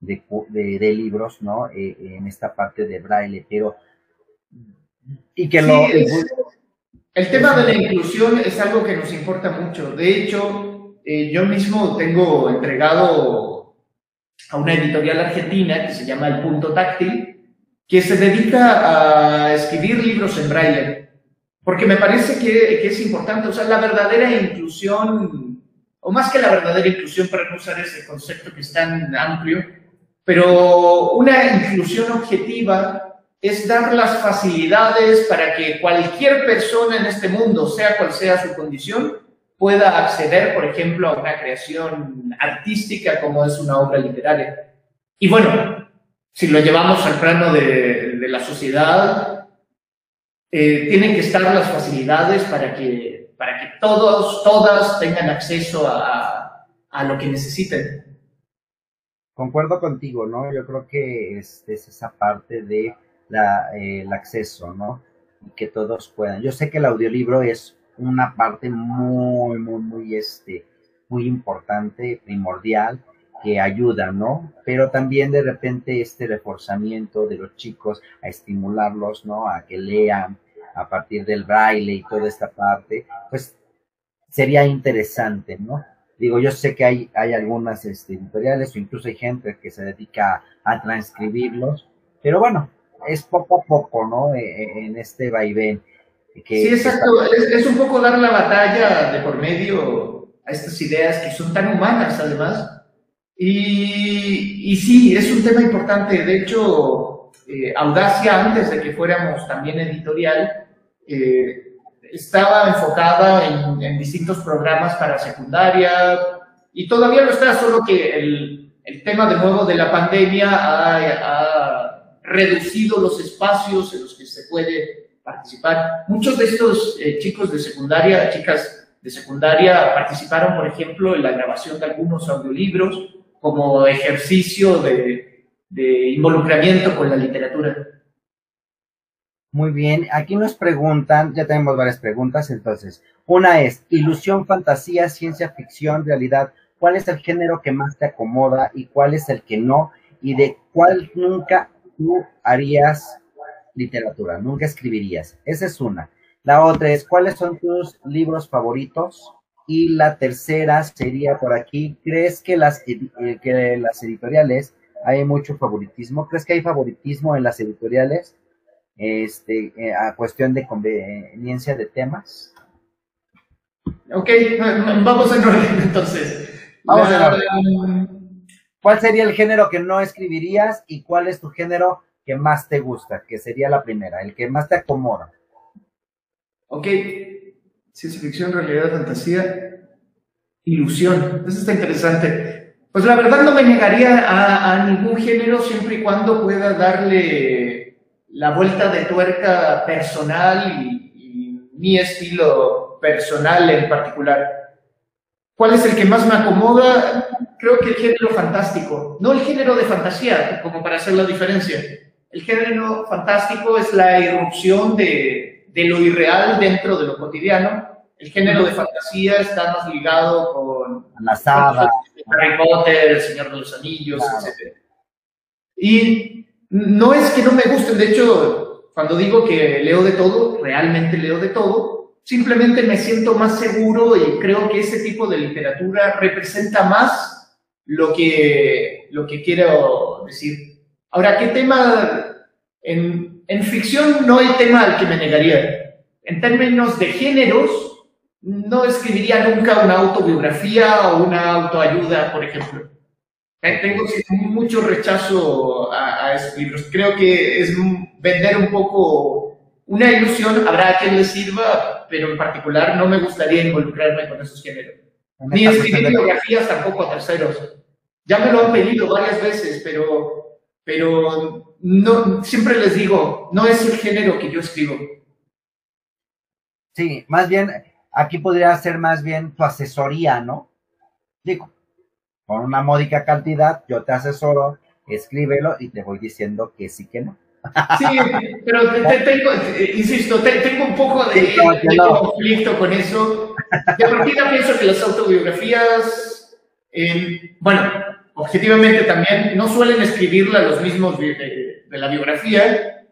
de, libros, ¿no? Eh, en esta parte de braille, pero... Y que lo... el tema de la inclusión es algo que nos importa mucho. De hecho, eh, yo mismo tengo entregado a una editorial argentina que se llama El Punto Táctil, que se dedica a escribir libros en braille porque me parece que, es importante, o sea, la verdadera inclusión, o más que la verdadera inclusión, para no usar ese concepto que es tan amplio, pero una inclusión objetiva es dar las facilidades para que cualquier persona en este mundo, sea cual sea su condición, pueda acceder, por ejemplo, a una creación artística como es una obra literaria. Y bueno, si lo llevamos al plano de, de la sociedad, eh, tienen que estar las facilidades para que, para que todos, todas tengan acceso a, a lo que necesiten. Concuerdo contigo, ¿no? Yo creo que es, es esa parte de la, eh, el acceso, ¿no? Y que todos puedan. Yo sé que el audiolibro es una parte muy, muy, muy, este, muy importante, primordial, que ayuda, ¿no? Pero también de repente este reforzamiento de los chicos a estimularlos, ¿no? A que lean a partir del braille y toda esta parte, pues sería interesante, ¿no? Digo, yo sé que hay, hay algunas este, editoriales o incluso hay gente que se dedica a transcribirlos, pero bueno, es poco a poco, ¿no? E, e, en este vaivén. Que, sí, exacto. Es, un poco dar la batalla de por medio a estas ideas que son tan humanas, además. Y, y sí, es un tema importante. De hecho, eh, Audacia, antes de que fuéramos también editorial, eh, estaba enfocada en, en, distintos programas para secundaria y todavía no está, solo que el, el tema de nuevo de la pandemia ha, ha, reducido los espacios en los que se puede participar. Muchos de estos eh, chicos de secundaria, chicas de secundaria, participaron, por ejemplo, en la grabación de algunos audiolibros como ejercicio de, involucramiento con la literatura. Muy bien, aquí nos preguntan, ya tenemos varias preguntas, entonces, una es, ilusión, fantasía, ciencia ficción, realidad, ¿cuál es el género que más te acomoda y cuál es el que no? Y de cuál nunca tú harías literatura, nunca escribirías. Esa es una. La otra es, ¿cuáles son tus libros favoritos? Y la tercera sería por aquí, ¿crees que las, eh, que las editoriales hay mucho favoritismo? ¿Crees que hay favoritismo en las editoriales? este, eh, a cuestión de conveniencia de temas. Ok, vamos en orden entonces. Vamos en orden. ¿Cuál sería el género que no escribirías y cuál es tu género que más te gusta? Que sería la primera, el que más te acomoda. Ok, ciencia ficción, realidad, fantasía, ilusión. Eso está interesante. Pues la verdad no me negaría a, ningún género siempre y cuando pueda darle la vuelta de tuerca personal y, mi estilo personal en particular. ¿Cuál es el que más me acomoda? Creo que el género fantástico, no el género de fantasía, como para hacer la diferencia. El género fantástico es la irrupción de, de lo irreal dentro de lo cotidiano. El género de fantasía está más ligado con la saga, Harry Potter, El Señor de los Anillos, etc. Y no es que no me gusten, de hecho, cuando digo que leo de todo, realmente leo de todo, simplemente me siento más seguro y creo que ese tipo de literatura representa más lo que, lo que quiero decir. Ahora, ¿qué tema? En, en ficción no hay tema al que me negaría. En términos de géneros, no escribiría nunca una autobiografía o una autoayuda, por ejemplo. Tengo mucho rechazo a, esos libros. Creo que es vender un poco una ilusión. Habrá a quien le sirva, pero en particular no me gustaría involucrarme con esos géneros. Ni escribir biografías tampoco a terceros. Ya me lo han pedido varias veces, pero, pero no, siempre les digo, no es el género que yo escribo. Sí, más bien, aquí podría ser más bien tu asesoría, ¿no? Digo, con una módica cantidad, yo te asesoro, escríbelo y te voy diciendo que sí que no. Sí, pero te, tengo, insisto, tengo un poco de, conflicto con eso. De partida pienso que las autobiografías, bueno, objetivamente también, no suelen escribirla los mismos de, la biografía.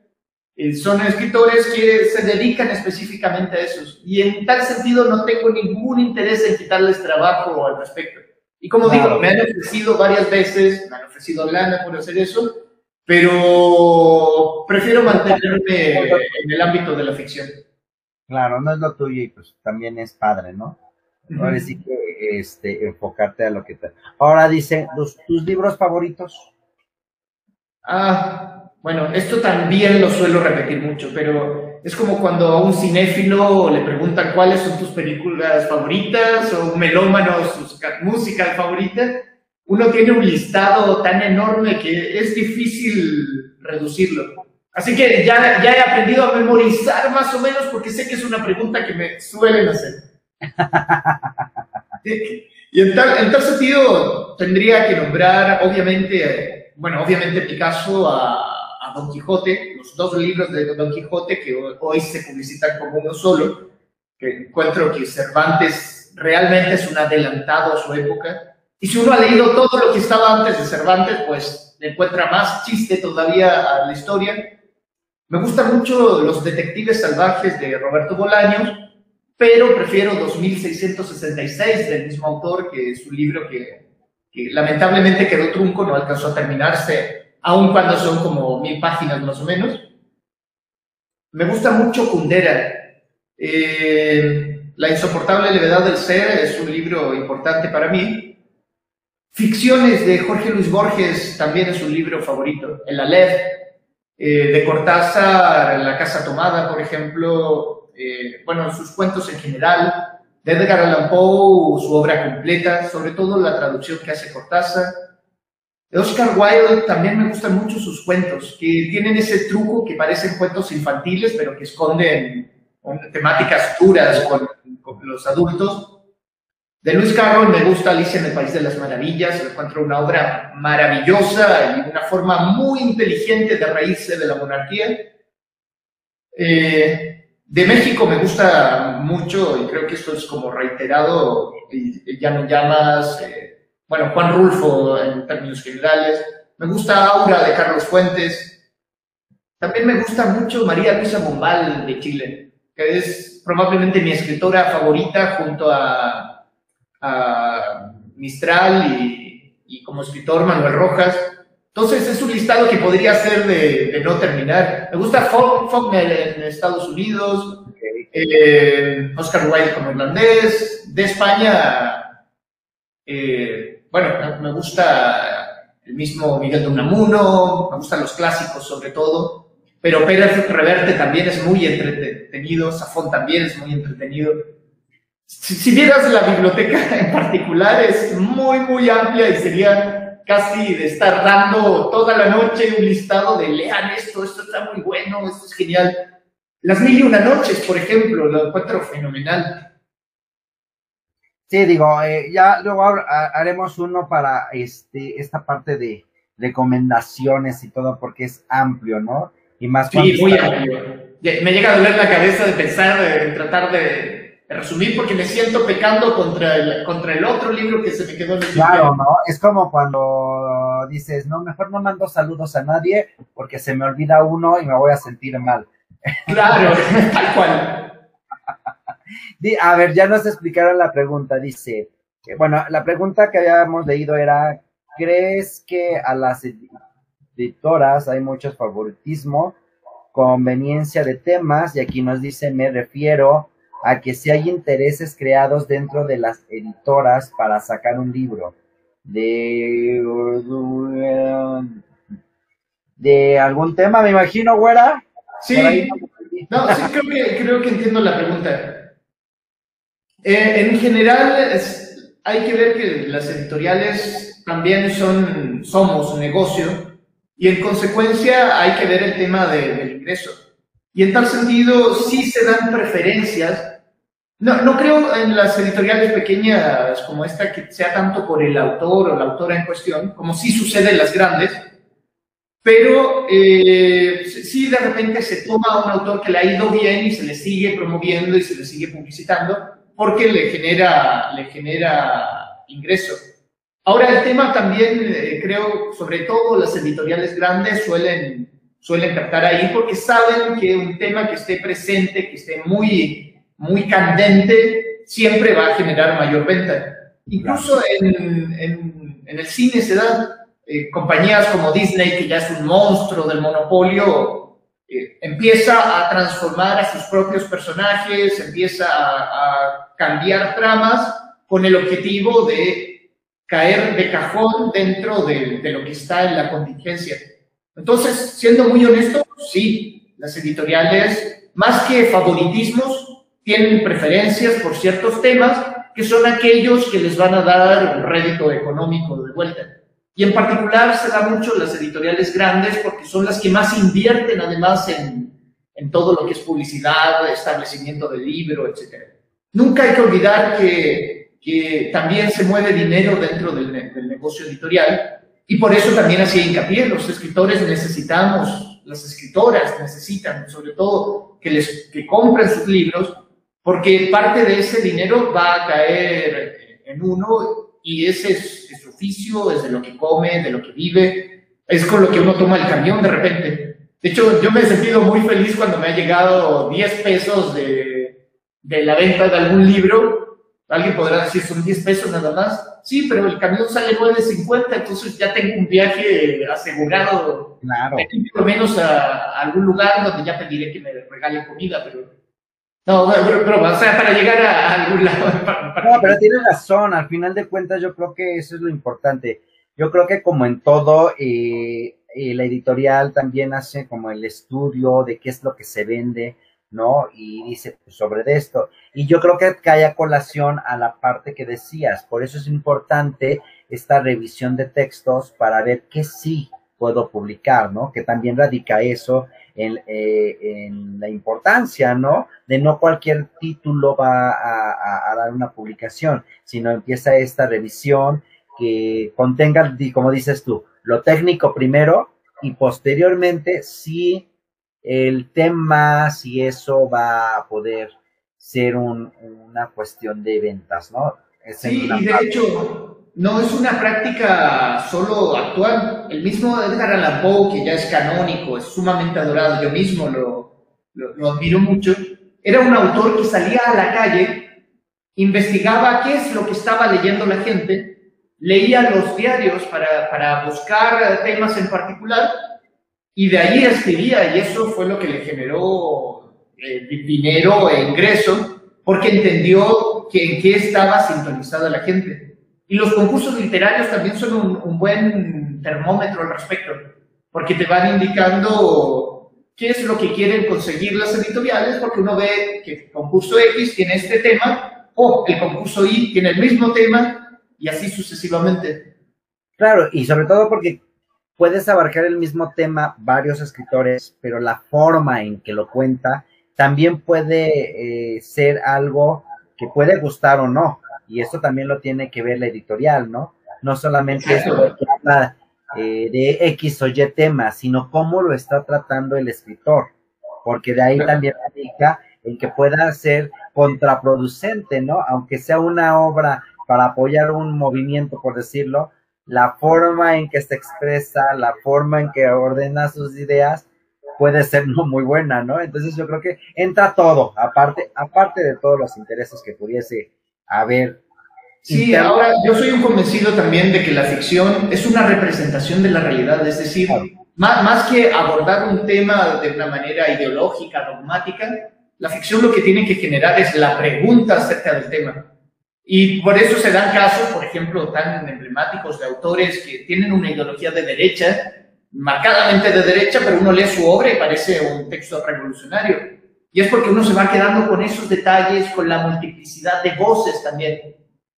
Eh, son escritores que se dedican específicamente a eso. Y en tal sentido no tengo ningún interés en quitarles trabajo al respecto. Y como digo, me han ofrecido varias veces, me han ofrecido lana por hacer eso, pero prefiero mantenerme en el ámbito de la ficción. Claro, no es lo tuyo y pues también es padre, ¿no? Ahora sí que este, enfocarte a lo que te... Ahora dice, ¿tus libros favoritos? Ah, bueno, esto también lo suelo repetir mucho, pero es como cuando a un cinéfilo le preguntan cuáles son tus películas favoritas o un melómano sus músicas favoritas. Uno tiene un listado tan enorme que es difícil reducirlo. Así que ya, ya he aprendido a memorizar más o menos porque sé que es una pregunta que me suelen hacer. Y en tal, en tal sentido, tendría que nombrar, obviamente, bueno, obviamente en mi caso, a, Don Quijote, los dos libros de Don Quijote que hoy se publicitan como uno solo, que encuentro que Cervantes realmente es un adelantado a su época. Y si uno ha leído todo lo que estaba antes de Cervantes, pues le encuentra más chiste todavía a la historia. Me gustan mucho Los Detectives Salvajes de Roberto Bolaños, pero prefiero 2666 del mismo autor, que es un libro que lamentablemente quedó trunco, no alcanzó a terminarse, aun cuando son como mil páginas más o menos. Me gusta mucho Kundera. Eh, la insoportable levedad del ser es un libro importante para mí. Ficciones de Jorge Luis Borges también es un libro favorito. El Aleph, eh, de Cortázar, La Casa Tomada, por ejemplo, eh, bueno, sus cuentos en general, de Edgar Allan Poe, su obra completa, sobre todo la traducción que hace Cortázar. Oscar Wilde también me gustan mucho sus cuentos, que tienen ese truco que parecen cuentos infantiles, pero que esconden temáticas duras con, los adultos. De Luis Carroll me gusta Alicia en el País de las Maravillas, encuentro una obra maravillosa y una forma muy inteligente de reírse de la monarquía. Eh, de México me gusta mucho, y creo que esto es como reiterado, ya me llamas, eh, bueno, Juan Rulfo en términos generales. Me gusta Aura de Carlos Fuentes. También me gusta mucho María Luisa Bombal de Chile, que es probablemente mi escritora favorita junto a, a Mistral y, y como escritor Manuel Rojas. Entonces es un listado que podría ser de, no terminar. Me gusta Faulkner en Estados Unidos, eh, Oscar Wilde como irlandés, de España, eh, bueno, me gusta el mismo Miguel de Unamuno, me gustan los clásicos sobre todo, pero Pérez Reverte también es muy entretenido, Safón también es muy entretenido. Si, vieras la biblioteca en particular, es muy, muy amplia y sería casi de estar dando toda la noche un listado de lean esto, esto está muy bueno, esto es genial. Las mil y una noches, por ejemplo, lo encuentro fenomenal. Sí, digo, eh, ya luego haremos uno para este esta parte de recomendaciones y todo, porque es amplio, ¿no? Y más Sí, muy amplio. Me llega a doler la cabeza de pensar, de tratar de resumir porque me siento pecando contra el, contra el otro libro que se me quedó en el Claro, ¿no? Es como cuando dices, no, mejor no mando saludos a nadie porque se me olvida uno y me voy a sentir mal. Claro, tal cual. A ver, ya nos explicaron la pregunta, dice, bueno, la pregunta que habíamos leído era, ¿crees que a las editoras hay mucho favoritismo, conveniencia de temas? Y aquí nos dice, me refiero a que si hay intereses creados dentro de las editoras para sacar un libro de de algún tema, me imagino, güera. Sí, no, sí creo que, creo que entiendo la pregunta. Eh, en general, hay que ver que las editoriales también son, somos un negocio y en consecuencia hay que ver el tema del ingreso. Y en tal sentido, sí se dan preferencias. No, no creo en las editoriales pequeñas como esta que sea tanto por el autor o la autora en cuestión, como sí sucede en las grandes, pero eh, sí de repente se toma a un autor que le ha ido bien y se le sigue promoviendo y se le sigue publicitando porque le genera, le genera ingreso. Ahora el tema también, eh, creo, sobre todo las editoriales grandes suelen, suelen captar ahí porque saben que un tema que esté presente, que esté muy muy candente, siempre va a generar mayor venta. Incluso en, en, el cine se dan eh, compañías como Disney, que ya es un monstruo del monopolio, empieza a transformar a sus propios personajes, empieza a, cambiar tramas con el objetivo de caer de cajón dentro de, de lo que está en la contingencia. Entonces, siendo muy honesto, sí, las editoriales, más que favoritismos, tienen preferencias por ciertos temas que son aquellos que les van a dar un rédito económico de vuelta. Y en particular se da mucho las editoriales grandes porque son las que más invierten además en, en todo lo que es publicidad, establecimiento del libro, etc. Nunca hay que olvidar que, que también se mueve dinero dentro del, del negocio editorial y por eso también hacía hincapié, los escritores necesitamos, las escritoras necesitan sobre todo que, les, que compren sus libros porque parte de ese dinero va a caer en uno y ese es, su oficio, es de lo que come, de lo que vive, es con lo que uno toma el camión de repente. De hecho, yo me he sentido muy feliz cuando me ha llegado 10 pesos de, de la venta de algún libro. Alguien podrá decir, son 10 pesos nada más. Sí, pero el camión sale 9.50, entonces ya tengo un viaje asegurado. Claro. Por menos a, algún lugar donde ya pediré que me regalen comida, pero no, pero, o sea, para llegar a, algún lado. No, pero tienes razón, al final de cuentas yo creo que eso es lo importante. Yo creo que como en todo, eh, eh, la editorial también hace como el estudio de qué es lo que se vende, ¿no? Y dice pues, sobre esto. Y yo creo que cae a colación a la parte que decías. Por eso es importante esta revisión de textos para ver qué sí puedo publicar, ¿no? Que también radica eso en, eh, en la importancia, ¿no? De no cualquier título va a, dar una publicación, sino empieza esta revisión que contenga, como dices tú, lo técnico primero y posteriormente si el tema, si eso va a poder ser una cuestión de ventas, ¿no? Sí, y de hecho, no es una práctica solo actual. El mismo Edgar Allan Poe, que ya es canónico, es sumamente adorado, yo mismo lo, lo, admiro mucho, era un autor que salía a la calle, investigaba qué es lo que estaba leyendo la gente, leía los diarios para, para buscar temas en particular y de ahí escribía y eso fue lo que le generó eh, dinero e ingreso porque entendió que en qué estaba sintonizada la gente. Y los concursos literarios también son un, buen termómetro al respecto, porque te van indicando qué es lo que quieren conseguir las editoriales, porque uno ve que el concurso X tiene este tema, o el concurso Y tiene el mismo tema, y así sucesivamente. Claro, y sobre todo porque puedes abarcar el mismo tema varios escritores, pero la forma en que lo cuenta también puede eh, ser algo que puede gustar o no y esto también lo tiene que ver la editorial, ¿no? No solamente de, eh, de X o Y tema, sino cómo lo está tratando el escritor, porque de ahí también indica el que pueda ser contraproducente, ¿no? Aunque sea una obra para apoyar un movimiento, por decirlo, la forma en que se expresa, la forma en que ordena sus ideas, puede ser no muy buena, ¿no? Entonces yo creo que entra todo, aparte, aparte de todos los intereses que pudiese a ver. Sí, ahora yo soy un convencido también de que la ficción es una representación de la realidad, es decir, más, más que abordar un tema de una manera ideológica, dogmática, la ficción lo que tiene que generar es la pregunta acerca del tema. Y por eso se dan casos, por ejemplo, tan emblemáticos de autores que tienen una ideología de derecha, marcadamente de derecha, pero uno lee su obra y parece un texto revolucionario. Y es porque uno se va quedando con esos detalles, con la multiplicidad de voces también.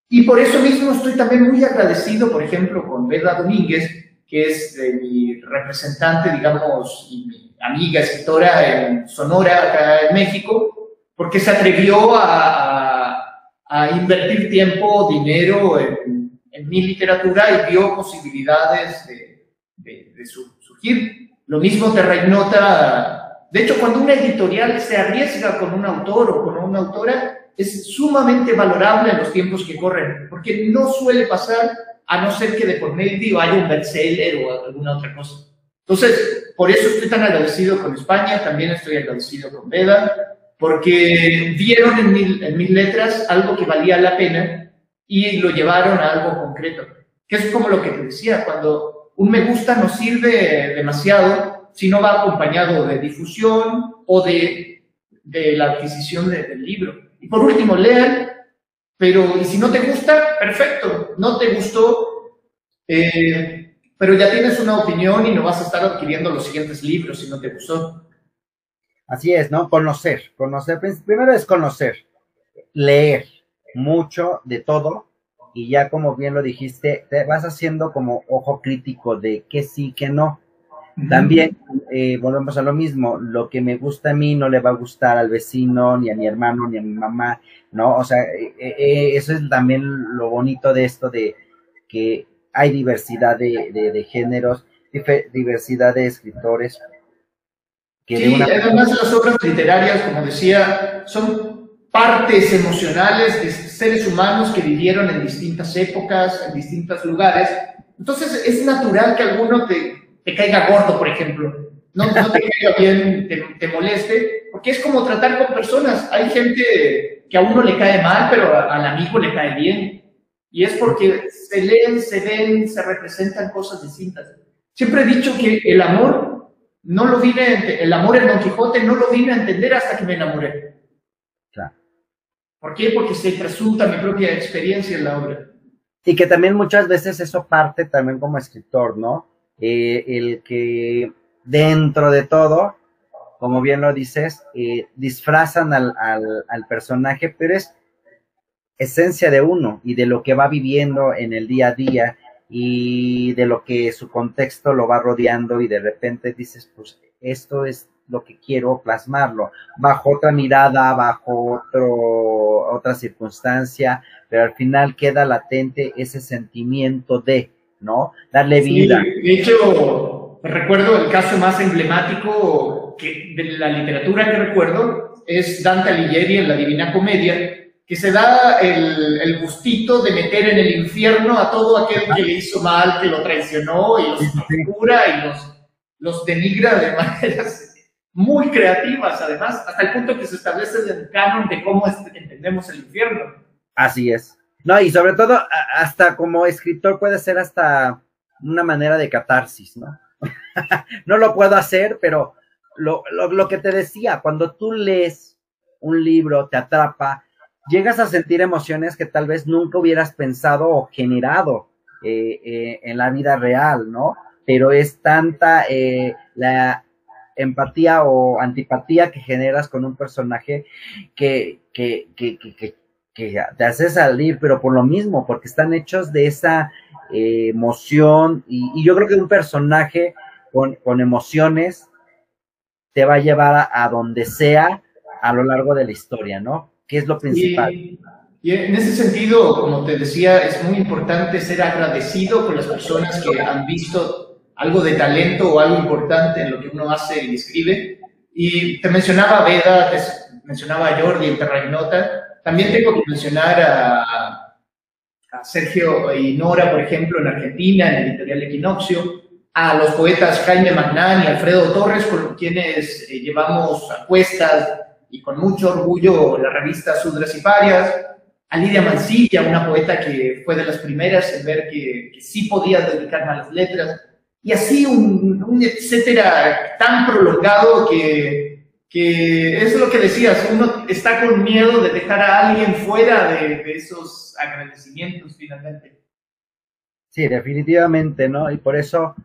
Y por eso mismo estoy también muy agradecido, por ejemplo, con Beda Domínguez, que es mi representante, digamos, y mi amiga escritora en Sonora, acá en México, porque se atrevió a, invertir tiempo, dinero en, mi literatura y vio posibilidades de, de, de surgir. Lo mismo Terra Ignota de hecho, cuando una editorial se arriesga con un autor o con una autora, es sumamente valorable en los tiempos que corren, porque no suele pasar a no ser que de por medio haya un bestseller o alguna otra cosa. Entonces, por eso estoy tan agradecido con España, también estoy agradecido con Veda, porque vieron en, en mis letras algo que valía la pena y lo llevaron a algo concreto, que es como lo que te decía, cuando un me gusta no sirve demasiado, si no va acompañado de difusión o de, la adquisición del libro. Y por último, lean, pero y si no te gusta, perfecto, no te gustó, eh, pero ya tienes una opinión y no vas a estar adquiriendo los siguientes libros si no te gustó. Así es, ¿no? Conocer, conocer, primero es conocer, leer mucho de todo y ya como bien lo dijiste, te vas haciendo como ojo crítico de qué sí, qué no También eh, volvemos a lo mismo, lo que me gusta a mí no le va a gustar al vecino, ni a mi hermano, ni a mi mamá, ¿no? O sea, eh, eh, eso es también lo bonito de esto de que hay diversidad de, de, géneros, diversidad de escritores. Que sí, además las obras literarias, como decía, son partes emocionales de seres humanos que vivieron en distintas épocas, en distintos lugares. Entonces es natural que alguno te, te caiga gordo, por ejemplo no, no te caiga bien, te, moleste, porque es como tratar con personas. Hay gente que a uno le cae mal, pero al amigo le cae bien. Y es porque se leen, se ven, se representan cosas distintas. Siempre he dicho que el amor no lo vine, el amor en Don Quijote no lo vine a entender hasta que me enamoré. ¿Por qué? Porque se resulta mi propia experiencia en la obra. Y que también muchas veces eso parte también como escritor, ¿no? Eh, el que dentro de todo, como bien lo dices, eh, disfrazan al, al, personaje, pero es esencia de uno y de lo que va viviendo en el día a día y de lo que su contexto lo va rodeando y de repente dices, pues esto es lo que quiero plasmarlo, bajo otra mirada, bajo otro, otra circunstancia, pero al final queda latente ese sentimiento de, ¿no? Darle vida. de hecho, Recuerdo el caso más emblemático que, de la literatura que recuerdo es Dante Alighieri en la Divina Comedia, que se da el, el, gustito de meter en el infierno a todo aquel que le hizo mal, que lo traicionó y los tortura y los, los denigra de maneras muy creativas, además, hasta el punto que se establece el canon de cómo entendemos el infierno. Así es. No, y sobre todo, hasta como escritor puede ser hasta una manera de catarsis, ¿no? no lo puedo hacer, pero lo, lo, que te decía, cuando tú lees un libro, te atrapa, llegas a sentir emociones que tal vez nunca hubieras pensado o generado eh, eh, en la vida real, ¿no? Pero es tanta eh, la empatía o antipatía que generas con un personaje que, que, que, que, que te hace salir, pero por lo mismo, porque están hechos de esa emoción y, y, yo creo que un personaje con, emociones, te va a llevar a, donde sea a lo largo de la historia, ¿no? Que es lo principal. Y, en ese sentido, como te decía, es muy importante ser agradecido con las personas que han visto algo de talento o algo importante en lo que uno hace y escribe. Y te mencionaba Veda, te mencionaba a Jordi Terrainota. También tengo que mencionar a, a Sergio y Nora, por ejemplo, en Argentina, en el editorial Equinoccio a los poetas Jaime Magnán y Alfredo Torres, con quienes eh, llevamos a cuestas y con mucho orgullo la revista Sudras y Parias, a Lidia Mancilla, una poeta que fue de las primeras en ver que, sí podía dedicarme a las letras, y así un, etcétera tan prolongado que, que es lo que decías, uno está con miedo de dejar a alguien fuera de, esos agradecimientos finalmente. Sí, definitivamente, ¿no? Y por eso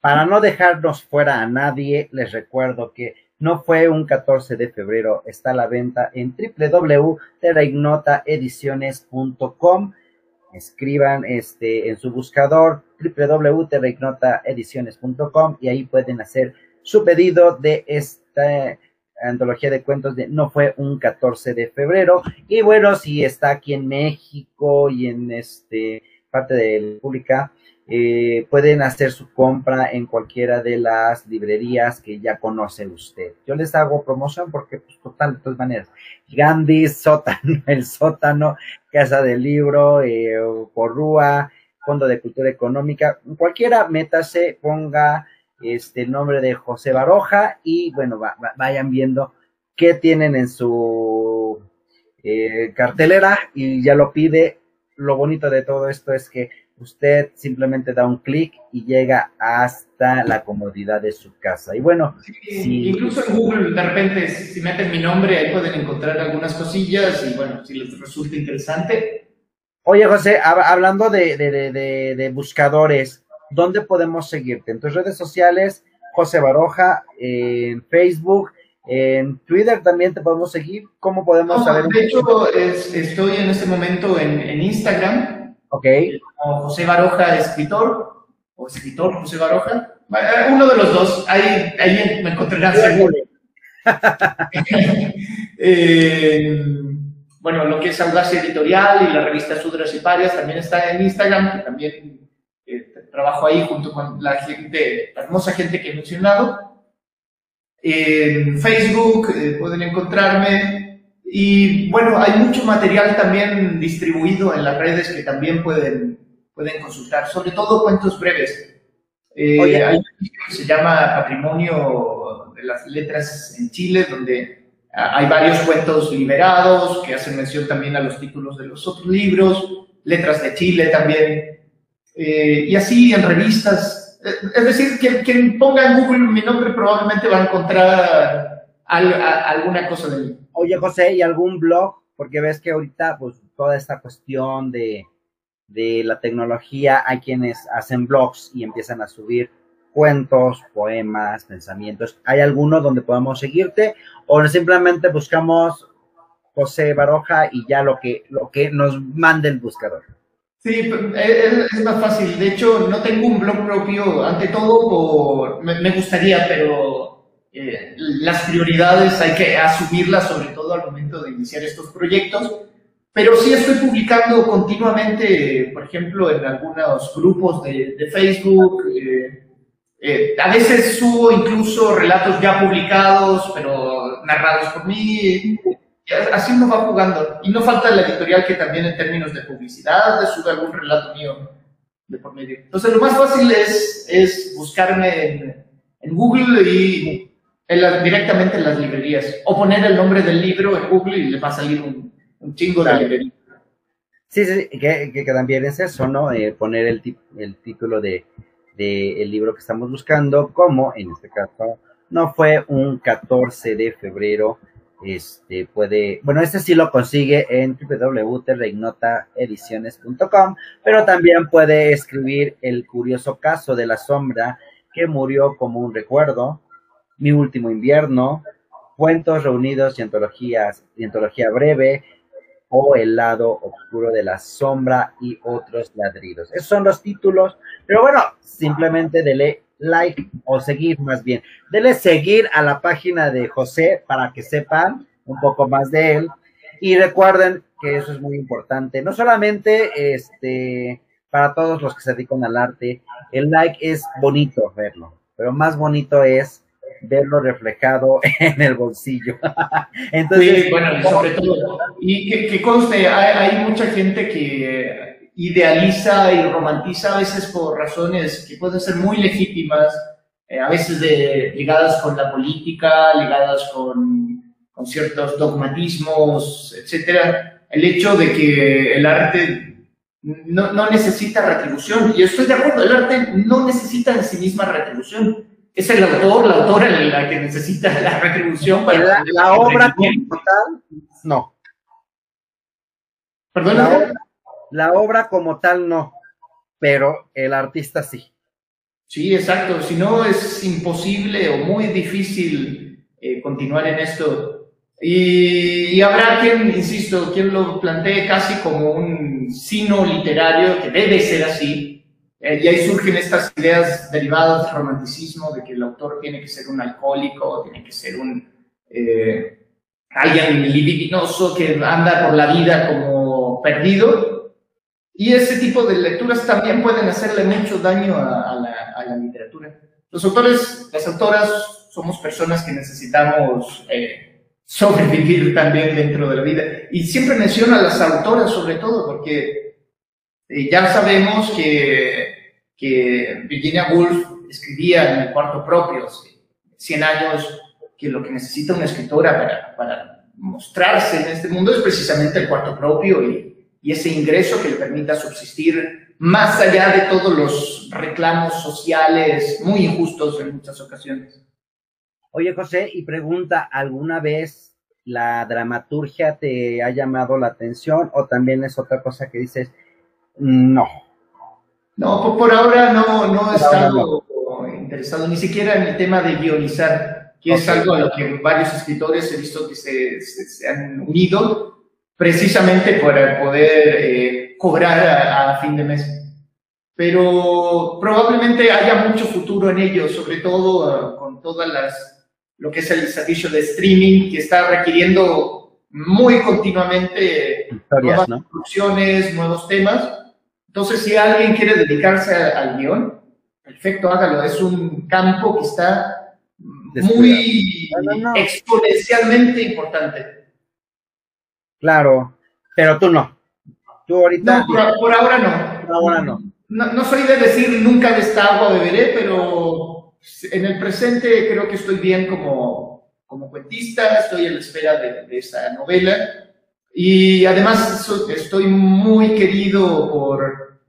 para no dejarnos fuera a nadie, les recuerdo que no fue un 14 de febrero, está a la venta en www.terraignotaediciones.com. Escriban este, en su buscador www.terraignotaediciones.com y ahí pueden hacer su pedido de esta antología de cuentos de No fue un 14 de febrero. Y bueno, si está aquí en México y en este parte de la República, eh, pueden hacer su compra en cualquiera de las librerías que ya conoce usted. Yo les hago promoción porque, pues, total, de todas maneras, Gandhi, Sótano, El Sótano, Casa del Libro, eh, Fondo de Cultura Económica, cualquiera, métase, ponga este nombre de José Baroja y, bueno, vayan viendo qué tienen en su eh, cartelera y ya lo pide. Lo bonito de todo esto es que usted simplemente da un clic y llega hasta la comodidad de su casa. Y bueno, incluso en Google, de repente, si meten mi nombre, ahí pueden encontrar algunas cosillas y bueno, si les resulta interesante. Oye, José, hablando de, de, de, buscadores, ¿dónde podemos seguirte? En tus redes sociales, José Baroja, en Facebook, en Twitter también te podemos seguir. ¿Cómo podemos saber? De hecho, estoy en este momento en, en Instagram Ok. José Baroja, escritor, o escritor José Baroja. Uno de los dos, ahí, ahí me encontrarán seguro. eh, bueno, lo que es Audacia Editorial y la revista Sudras y Parias también está en Instagram, que también eh, trabajo ahí junto con la gente, la hermosa gente que he mencionado. En Facebook eh, pueden encontrarme y bueno, hay mucho material también distribuido en las redes que también pueden, pueden consultar, sobre todo cuentos breves. Eh, hay un que se llama Patrimonio de las Letras en Chile, donde hay varios cuentos liberados que hacen mención también a los títulos de los otros libros, letras de Chile también, eh, y así en revistas. Eh, es decir, quien, quien, ponga en Google mi nombre probablemente va a encontrar alguna cosa de mí. Oye, José, ¿y algún blog? Porque ves que ahorita, pues, toda esta cuestión de, de la tecnología, hay quienes hacen blogs y empiezan a subir cuentos, poemas, pensamientos. ¿Hay alguno donde podamos seguirte o simplemente buscamos José Baroja y ya lo que, lo que nos mande el buscador? Sí, es, más fácil. De hecho, no tengo un blog propio, ante todo me, gustaría, pero eh, las prioridades hay que asumirlas, sobre todo al momento de iniciar estos proyectos. Pero sí estoy publicando continuamente, por ejemplo, en algunos grupos de, Facebook. Eh, eh, a veces subo incluso relatos ya publicados, pero narrados por mí. Así uno va jugando. Y no falta la editorial que también en términos de publicidad sube algún relato mío de por medio. Entonces lo más fácil es, es buscarme en, Google y directamente en las librerías. O poner el nombre del libro en Google y le va a salir un, chingo de librerías. Sí, sí, que, que, también es eso, ¿no? Eh, poner el, el título de del libro que estamos buscando, como en este caso no fue un 14 de febrero, este puede, bueno, este sí lo consigue en www.terreignotaediciones.com, pero también puede escribir el curioso caso de la sombra que murió como un recuerdo, mi último invierno, cuentos reunidos y y antología breve, o El lado oscuro de la sombra y otros ladridos. Esos son los títulos, pero bueno, simplemente dele like o seguir más bien. Dele seguir a la página de José para que sepan un poco más de él y recuerden que eso es muy importante, no solamente este para todos los que se dedican al arte, el like es bonito verlo, pero más bonito es verlo reflejado en el bolsillo. Entonces, sobre todo, y que, conste, hay, mucha gente que idealiza y romantiza a veces por razones que pueden ser muy legítimas, eh, a veces de, ligadas con la política, ligadas con, con ciertos dogmatismos, etcétera, el hecho de que el arte no, no, necesita retribución. Y estoy de acuerdo, el arte no necesita en sí misma retribución es el autor, la autora la que necesita la retribución para... La, obra como tal, no. ¿Perdón? La obra, como tal, no, pero el artista sí. Sí, exacto. Si no, es imposible o muy difícil eh, continuar en esto. Y, y, habrá quien, insisto, quien lo plantee casi como un sino literario, que debe ser así, eh, y ahí surgen estas ideas derivadas del romanticismo, de que el autor tiene que ser un alcohólico, tiene que ser un eh, alguien libidinoso que anda por la vida como perdido. Y ese tipo de lecturas también pueden hacerle mucho daño a, la, a la, literatura. Los autores, las autoras, somos personas que necesitamos eh, sobrevivir también dentro de la vida. Y siempre menciono a las autoras sobre todo, porque ya sabemos que que Virginia Woolf escribía en el cuarto propio, 100 años, que lo que necesita una escritora para, para mostrarse en este mundo es precisamente el cuarto propio y, y, ese ingreso que le permita subsistir más allá de todos los reclamos sociales muy injustos en muchas ocasiones. Oye, José, y pregunta, ¿alguna vez la dramaturgia te ha llamado la atención o también es otra cosa que dices, no, no, por, ahora no, no he estado interesado ni siquiera en el tema de guionizar, que es algo a lo que varios escritores he visto que se, se, han unido precisamente para poder eh, cobrar a, fin de mes. pero probablemente haya mucho futuro en ello, sobre todo uh, con todas las, lo que es el servicio de streaming que está requiriendo muy continuamente nuevas ¿no? nuevos temas. Entonces, si alguien quiere dedicarse al guion, perfecto, hágalo. Es un campo que está muy exponencialmente importante. Claro, pero tú no. Tú ahorita. por, ahora no. Por ahora no. no. soy de decir nunca de esta agua beberé, pero en el presente creo que estoy bien como, como cuentista, estoy a la espera de, de esa novela. Y además estoy muy querido por,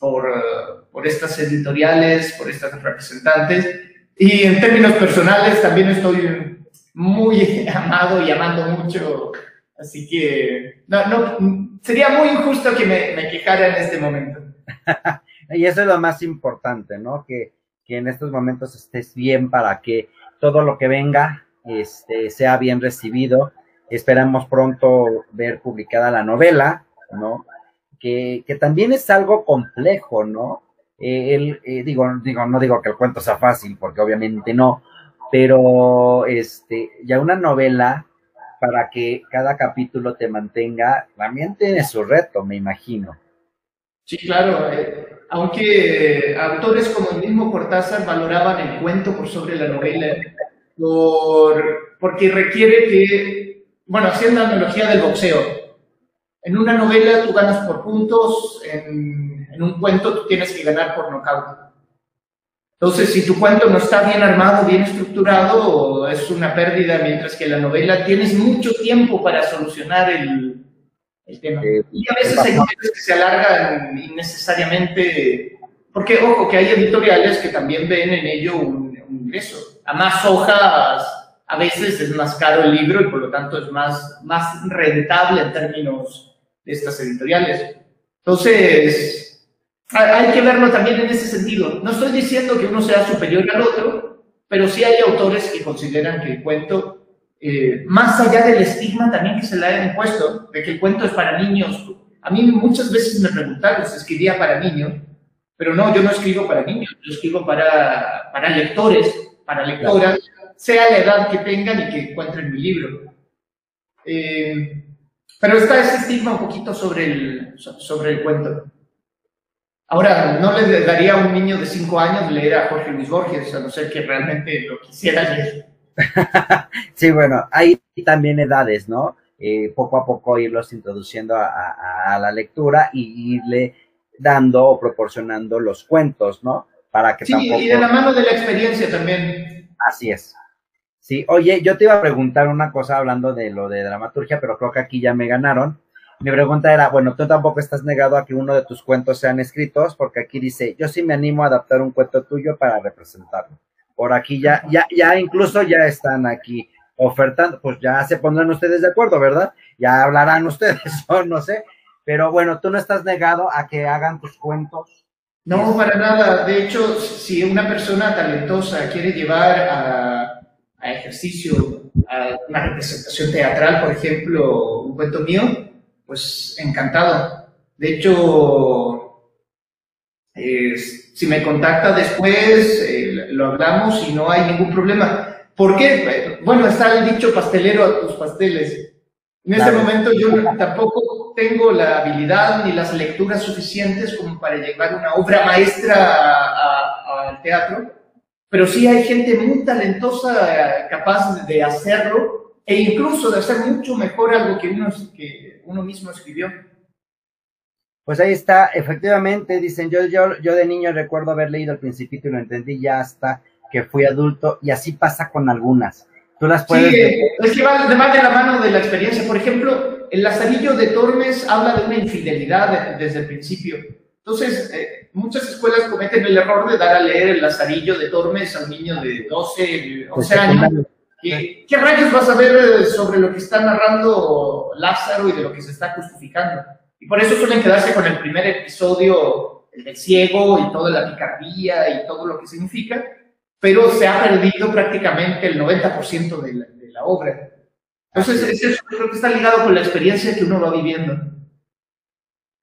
por, estas editoriales, por estas representantes. Y en términos personales también estoy muy amado y amando mucho Así que no, no, sería muy injusto que me, me quejara en este momento. y eso es lo más importante, ¿no? Que, que, en estos momentos estés bien para que todo lo que venga este, sea bien recibido. Esperamos pronto ver publicada la novela, ¿no? Que, que también es algo complejo, ¿no? Eh, el, eh, digo, digo, no digo que el cuento sea fácil, porque obviamente no, pero este, ya una novela para que cada capítulo te mantenga, también tiene su reto, me imagino. Sí, claro. Eh, aunque autores como el mismo Cortázar valoraban el cuento por sobre la novela, por, porque requiere que, bueno, haciendo analogía del boxeo, en una novela tú ganas por puntos, en, en un cuento tú tienes que ganar por nocaut. Entonces, si tu cuento no está bien armado, bien estructurado, es una pérdida, mientras que la novela tienes mucho tiempo para solucionar el, tema. y a veces hay novelas que se alargan innecesariamente, porque, ojo, que hay editoriales que también ven en ello un, ingreso. A más hojas, a veces es más caro el libro y por lo tanto es más, más rentable en términos de estas editoriales. Entonces, hay que verlo también en ese sentido. No estoy diciendo que uno sea superior al otro, pero sí hay autores que consideran que el cuento, eh, más allá del estigma también que se le ha impuesto, de que el cuento es para niños. A mí muchas veces me preguntaron si escribía para niños, pero no, yo no escribo para niños, yo escribo para, para lectores, para lectoras, sea la edad que tengan y que encuentren mi libro. Eh, pero está ese estigma un poquito sobre el, sobre el cuento. Ahora, no le daría a un niño de 5 años leer a Jorge Luis Borges, a no ser que realmente lo quisiera leer. sí, bueno, hay también edades, ¿no? Eh, poco a poco irlos introduciendo a, la lectura y irle dando o proporcionando los cuentos, ¿no? Para que sí, y de la mano de la experiencia también. Así es. Sí, oye, yo te iba a preguntar una cosa hablando de lo de dramaturgia, pero creo que aquí ya me ganaron. Mi pregunta era, bueno, tú tampoco estás negado a que uno de tus cuentos sean escritos, porque aquí dice, yo sí me animo a adaptar un cuento tuyo para representarlo. Por aquí ya, ya, ya incluso ya están aquí ofertando, pues ya se pondrán ustedes de acuerdo, ¿verdad? Ya hablarán ustedes, o no sé. Pero bueno, tú no estás negado a que hagan tus cuentos. No, para nada. De hecho, si una persona talentosa quiere llevar a, a ejercicio, a una representación teatral, por ejemplo, un cuento mío, pues encantado. De hecho, si me contacta después, eh, lo hablamos y no hay ningún problema. ¿Por qué? Bueno, está el dicho pastelero a tus pasteles. En este momento yo tampoco tengo la habilidad ni las lecturas suficientes como para llevar una obra maestra al teatro, pero sí hay gente muy talentosa capaz de hacerlo e incluso de hacer mucho mejor algo que uno, que, uno mismo escribió. Pues ahí está, efectivamente, dicen, yo, yo, yo de niño recuerdo haber leído el principito y lo entendí ya hasta que fui adulto, y así pasa con algunas. Tú las puedes... Sí, es que va además de la mano de la experiencia. Por ejemplo, el Lazarillo de Tormes habla de una infidelidad desde el principio. Entonces, eh, muchas escuelas cometen el error de dar a leer el Lazarillo de Tormes a un niño de 12, 11 años ¿Qué, rayos vas a ver eh, sobre lo que está narrando Lázaro y de lo que se está justificando? Y por eso suelen quedarse con el primer episodio, el del ciego y toda la picardía y todo lo que significa, pero se ha perdido prácticamente el 90% de la, de la obra. Entonces, eso creo que está ligado con la experiencia que uno va viviendo.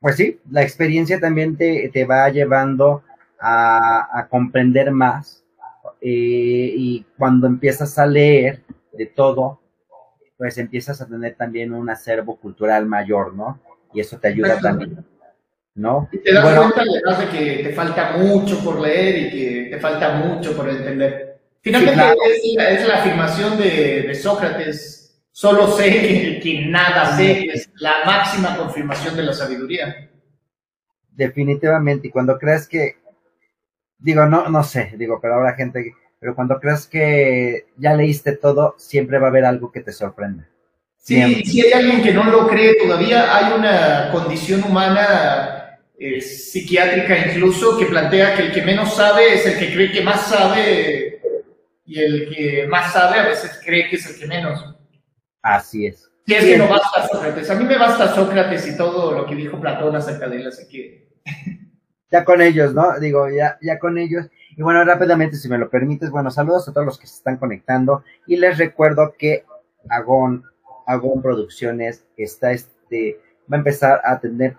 Pues sí, la experiencia también te, te va llevando a, a comprender más eh, y cuando empiezas a leer de todo, pues empiezas a tener también un acervo cultural mayor, ¿no? Y eso te ayuda también, ¿no? Y te das cuenta además de que te falta mucho por leer y que te falta mucho por entender. Finalmente es, la, afirmación de, Sócrates, solo sé que, nada sé, es la máxima confirmación de la sabiduría. Definitivamente, y cuando crees que, digo, no, no sé, digo, pero ahora gente, pero cuando crees que ya leíste todo, siempre va a haber algo que te sorprenda. Sí, si hay alguien que no lo cree todavía, hay una condición humana eh, psiquiátrica incluso que plantea que el que menos sabe es el que cree que más sabe y el que más sabe a veces cree que es el que menos. Así es. Y es que no basta Sócrates. A mí me basta Sócrates y todo lo que dijo Platón acerca de él, así que... Ya con ellos, ¿no? Digo, ya, ya con ellos. Y bueno, rápidamente, si me lo permites, bueno, saludos a todos los que se están conectando. Y les recuerdo que Agón, Agón Producciones está este, va a empezar a tener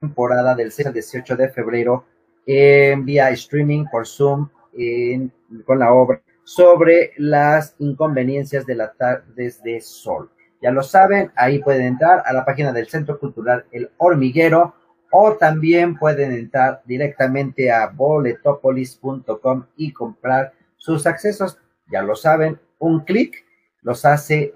temporada del 6 al 18 de febrero en vía streaming por Zoom con la obra sobre las inconveniencias de las tardes de sol. Ya lo saben, ahí pueden entrar a la página del Centro Cultural El Hormiguero o también pueden entrar directamente a boletopolis.com y comprar sus accesos. Ya lo saben, un clic los hace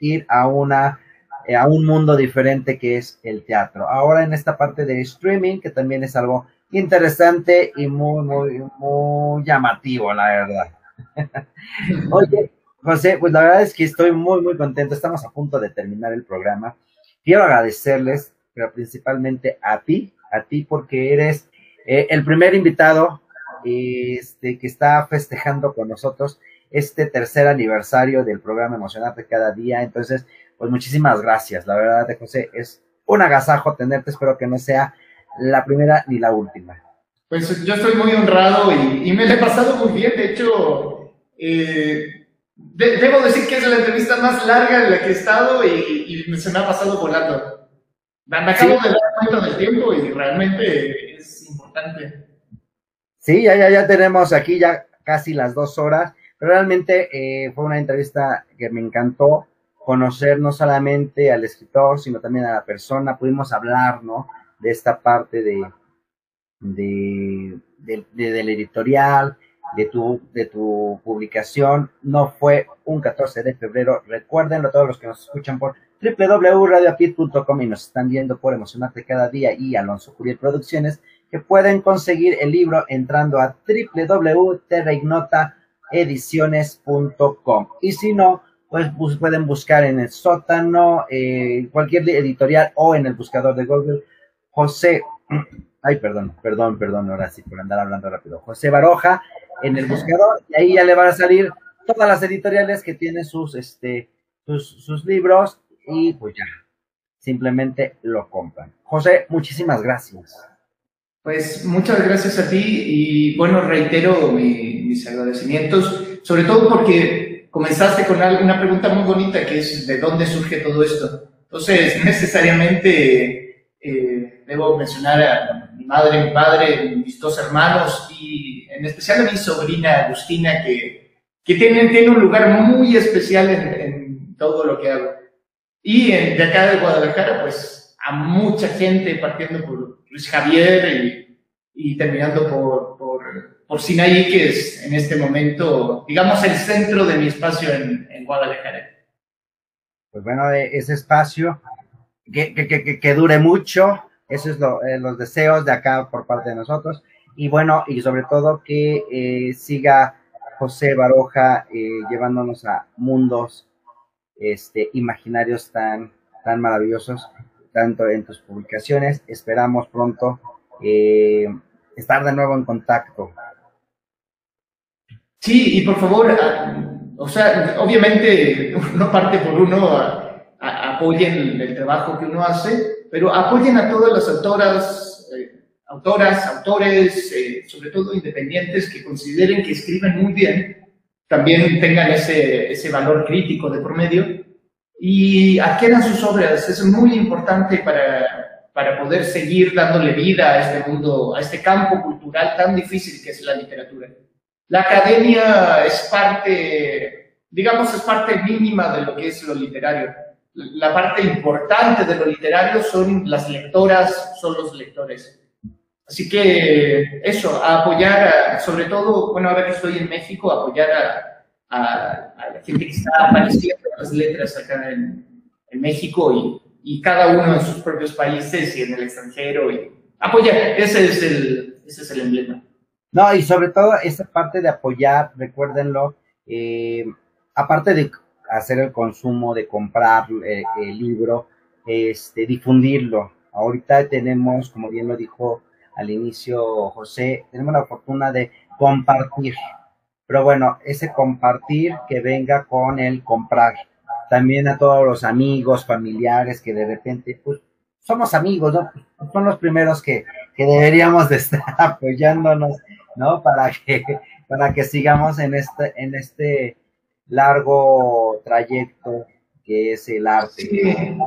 ir a una eh, a un mundo diferente que es el teatro. Ahora en esta parte de streaming, que también es algo interesante y muy, muy, muy llamativo, la verdad. Oye, José, pues la verdad es que estoy muy, muy contento. Estamos a punto de terminar el programa. Quiero agradecerles, pero principalmente a ti, a ti porque eres eh, el primer invitado este, que está festejando con nosotros este tercer aniversario del programa Emocionarte Cada Día. Entonces, pues muchísimas gracias. La verdad, José, es un agasajo tenerte. Espero que no sea la primera ni la última. Pues yo estoy muy honrado y, me lo he pasado muy bien. De hecho, eh, debo decir que es la entrevista más larga en la que he estado y, se me ha pasado volando. Me, acabo de dar cuenta del tiempo y realmente es importante. Sí, ya, ya, ya tenemos aquí ya casi las dos horas. Pero realmente eh, fue una entrevista que me encantó conocer no solamente al escritor, sino también a la persona. Pudimos hablar, ¿no? De esta parte de, de, del editorial, de tu, de tu publicación. No fue un 14 de febrero. Recuérdenlo todos los que nos escuchan por www.radioapit.com y nos están viendo por Emocionarte Cada Día y Alonso Curiel Producciones, que pueden conseguir el libro entrando a www.terraignotaediciones.com. Y si no, pues pueden buscar en el sótano, eh, cualquier editorial o en el buscador de Google, José ay, perdón, perdón, perdón, ahora sí, por andar hablando rápido, José Baroja, en el buscador, y ahí ya le van a salir todas las editoriales que tienen sus, este, sus, sus libros, y pues ya, simplemente lo compran. José, muchísimas gracias. Pues muchas gracias a ti y bueno, reitero mis agradecimientos, sobre todo porque comenzaste con una pregunta muy bonita que es ¿de dónde surge todo esto? Entonces, necesariamente eh, debo mencionar a mi madre, mi padre, mis dos hermanos y en especial a mi sobrina Agustina, que, que tiene, tiene un lugar muy especial en, todo lo que hago. Y de acá de Guadalajara, pues a mucha gente, partiendo por Luis Javier y, terminando por, por, por, Sinaí, que es en este momento, digamos, el centro de mi espacio en, en Guadalajara. Pues bueno, ese espacio que, que, que, dure mucho, eso es eh, los deseos de acá por parte de nosotros. Y bueno, y sobre todo que eh, siga José Baroja eh, llevándonos a mundos este, imaginarios tan, tan maravillosos, tanto en tus publicaciones. Esperamos pronto estar de nuevo en contacto. Sí, y por favor, ah, o sea, obviamente no parte por uno, apoyen el trabajo que uno hace, pero apoyen a todas las autoras, eh, autoras, autores, eh, sobre todo independientes, que consideren que escriben muy bien, también tengan ese, ese valor crítico de promedio y adquieran sus obras. Es muy importante para, para poder seguir dándole vida a este mundo, a este campo cultural tan difícil que es la literatura. La academia es parte, digamos, es parte mínima de lo que es lo literario. La parte importante de lo literario son las lectoras, son los lectores. Así que eso, a apoyar, sobre todo, bueno, ahora que estoy en México, apoyar a, a, la gente que está apareciendo las letras acá en, en México y, y cada uno en sus propios países y en el extranjero y apoyar, ese es el, ese es el emblema. No, y sobre todo esa parte de apoyar, recuérdenlo, eh, aparte de hacer el consumo, de comprar eh, el libro, este, difundirlo. Ahorita tenemos, como bien lo dijo al inicio José, tenemos la fortuna de compartir. Pero bueno, ese compartir que venga con el comprar también a todos los amigos, familiares que de repente, pues, somos amigos, ¿no? Son los primeros que, que deberíamos de estar apoyándonos, ¿no? Para que, para que sigamos en este, en este largo trayecto que es el arte.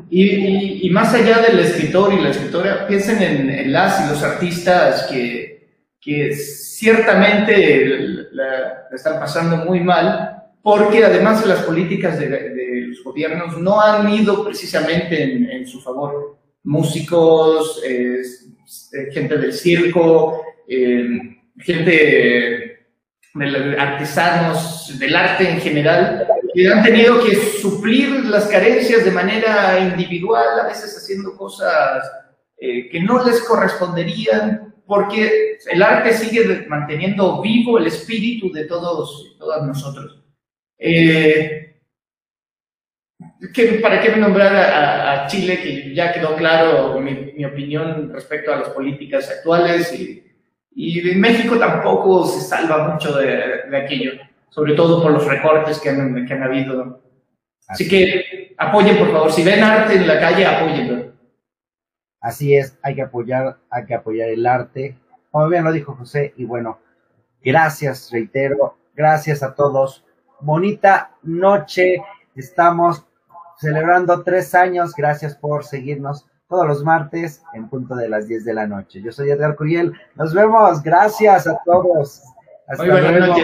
Y, y, más allá del escritor y la escritora, piensen en, las y los artistas que, que ciertamente la, están pasando muy mal, porque además de las políticas de, los gobiernos no han ido precisamente en, su favor. Músicos, eh, gente del circo, eh, gente de artesanos, del arte en general, que han tenido que suplir las carencias de manera individual, a veces haciendo cosas eh, que no les corresponderían, porque el arte sigue manteniendo vivo el espíritu de todos y todas nosotros. Eh, ¿Para qué nombrar a, Chile? Que ya quedó claro mi, opinión respecto a las políticas actuales y, y, México tampoco se salva mucho de, aquello, sobre todo por los recortes que han, que han habido. Así, que apoyen, por favor. Si ven arte en la calle, apóyenlo. Así es, hay que apoyar, hay que apoyar el arte. Como bien lo dijo José, y bueno, gracias, reitero, gracias a todos bonita noche. Estamos celebrando tres años. Gracias por seguirnos todos los martes en punto de las 10 de la noche. Yo soy Edgar Curiel. Nos vemos. Gracias a todos. Hasta luego.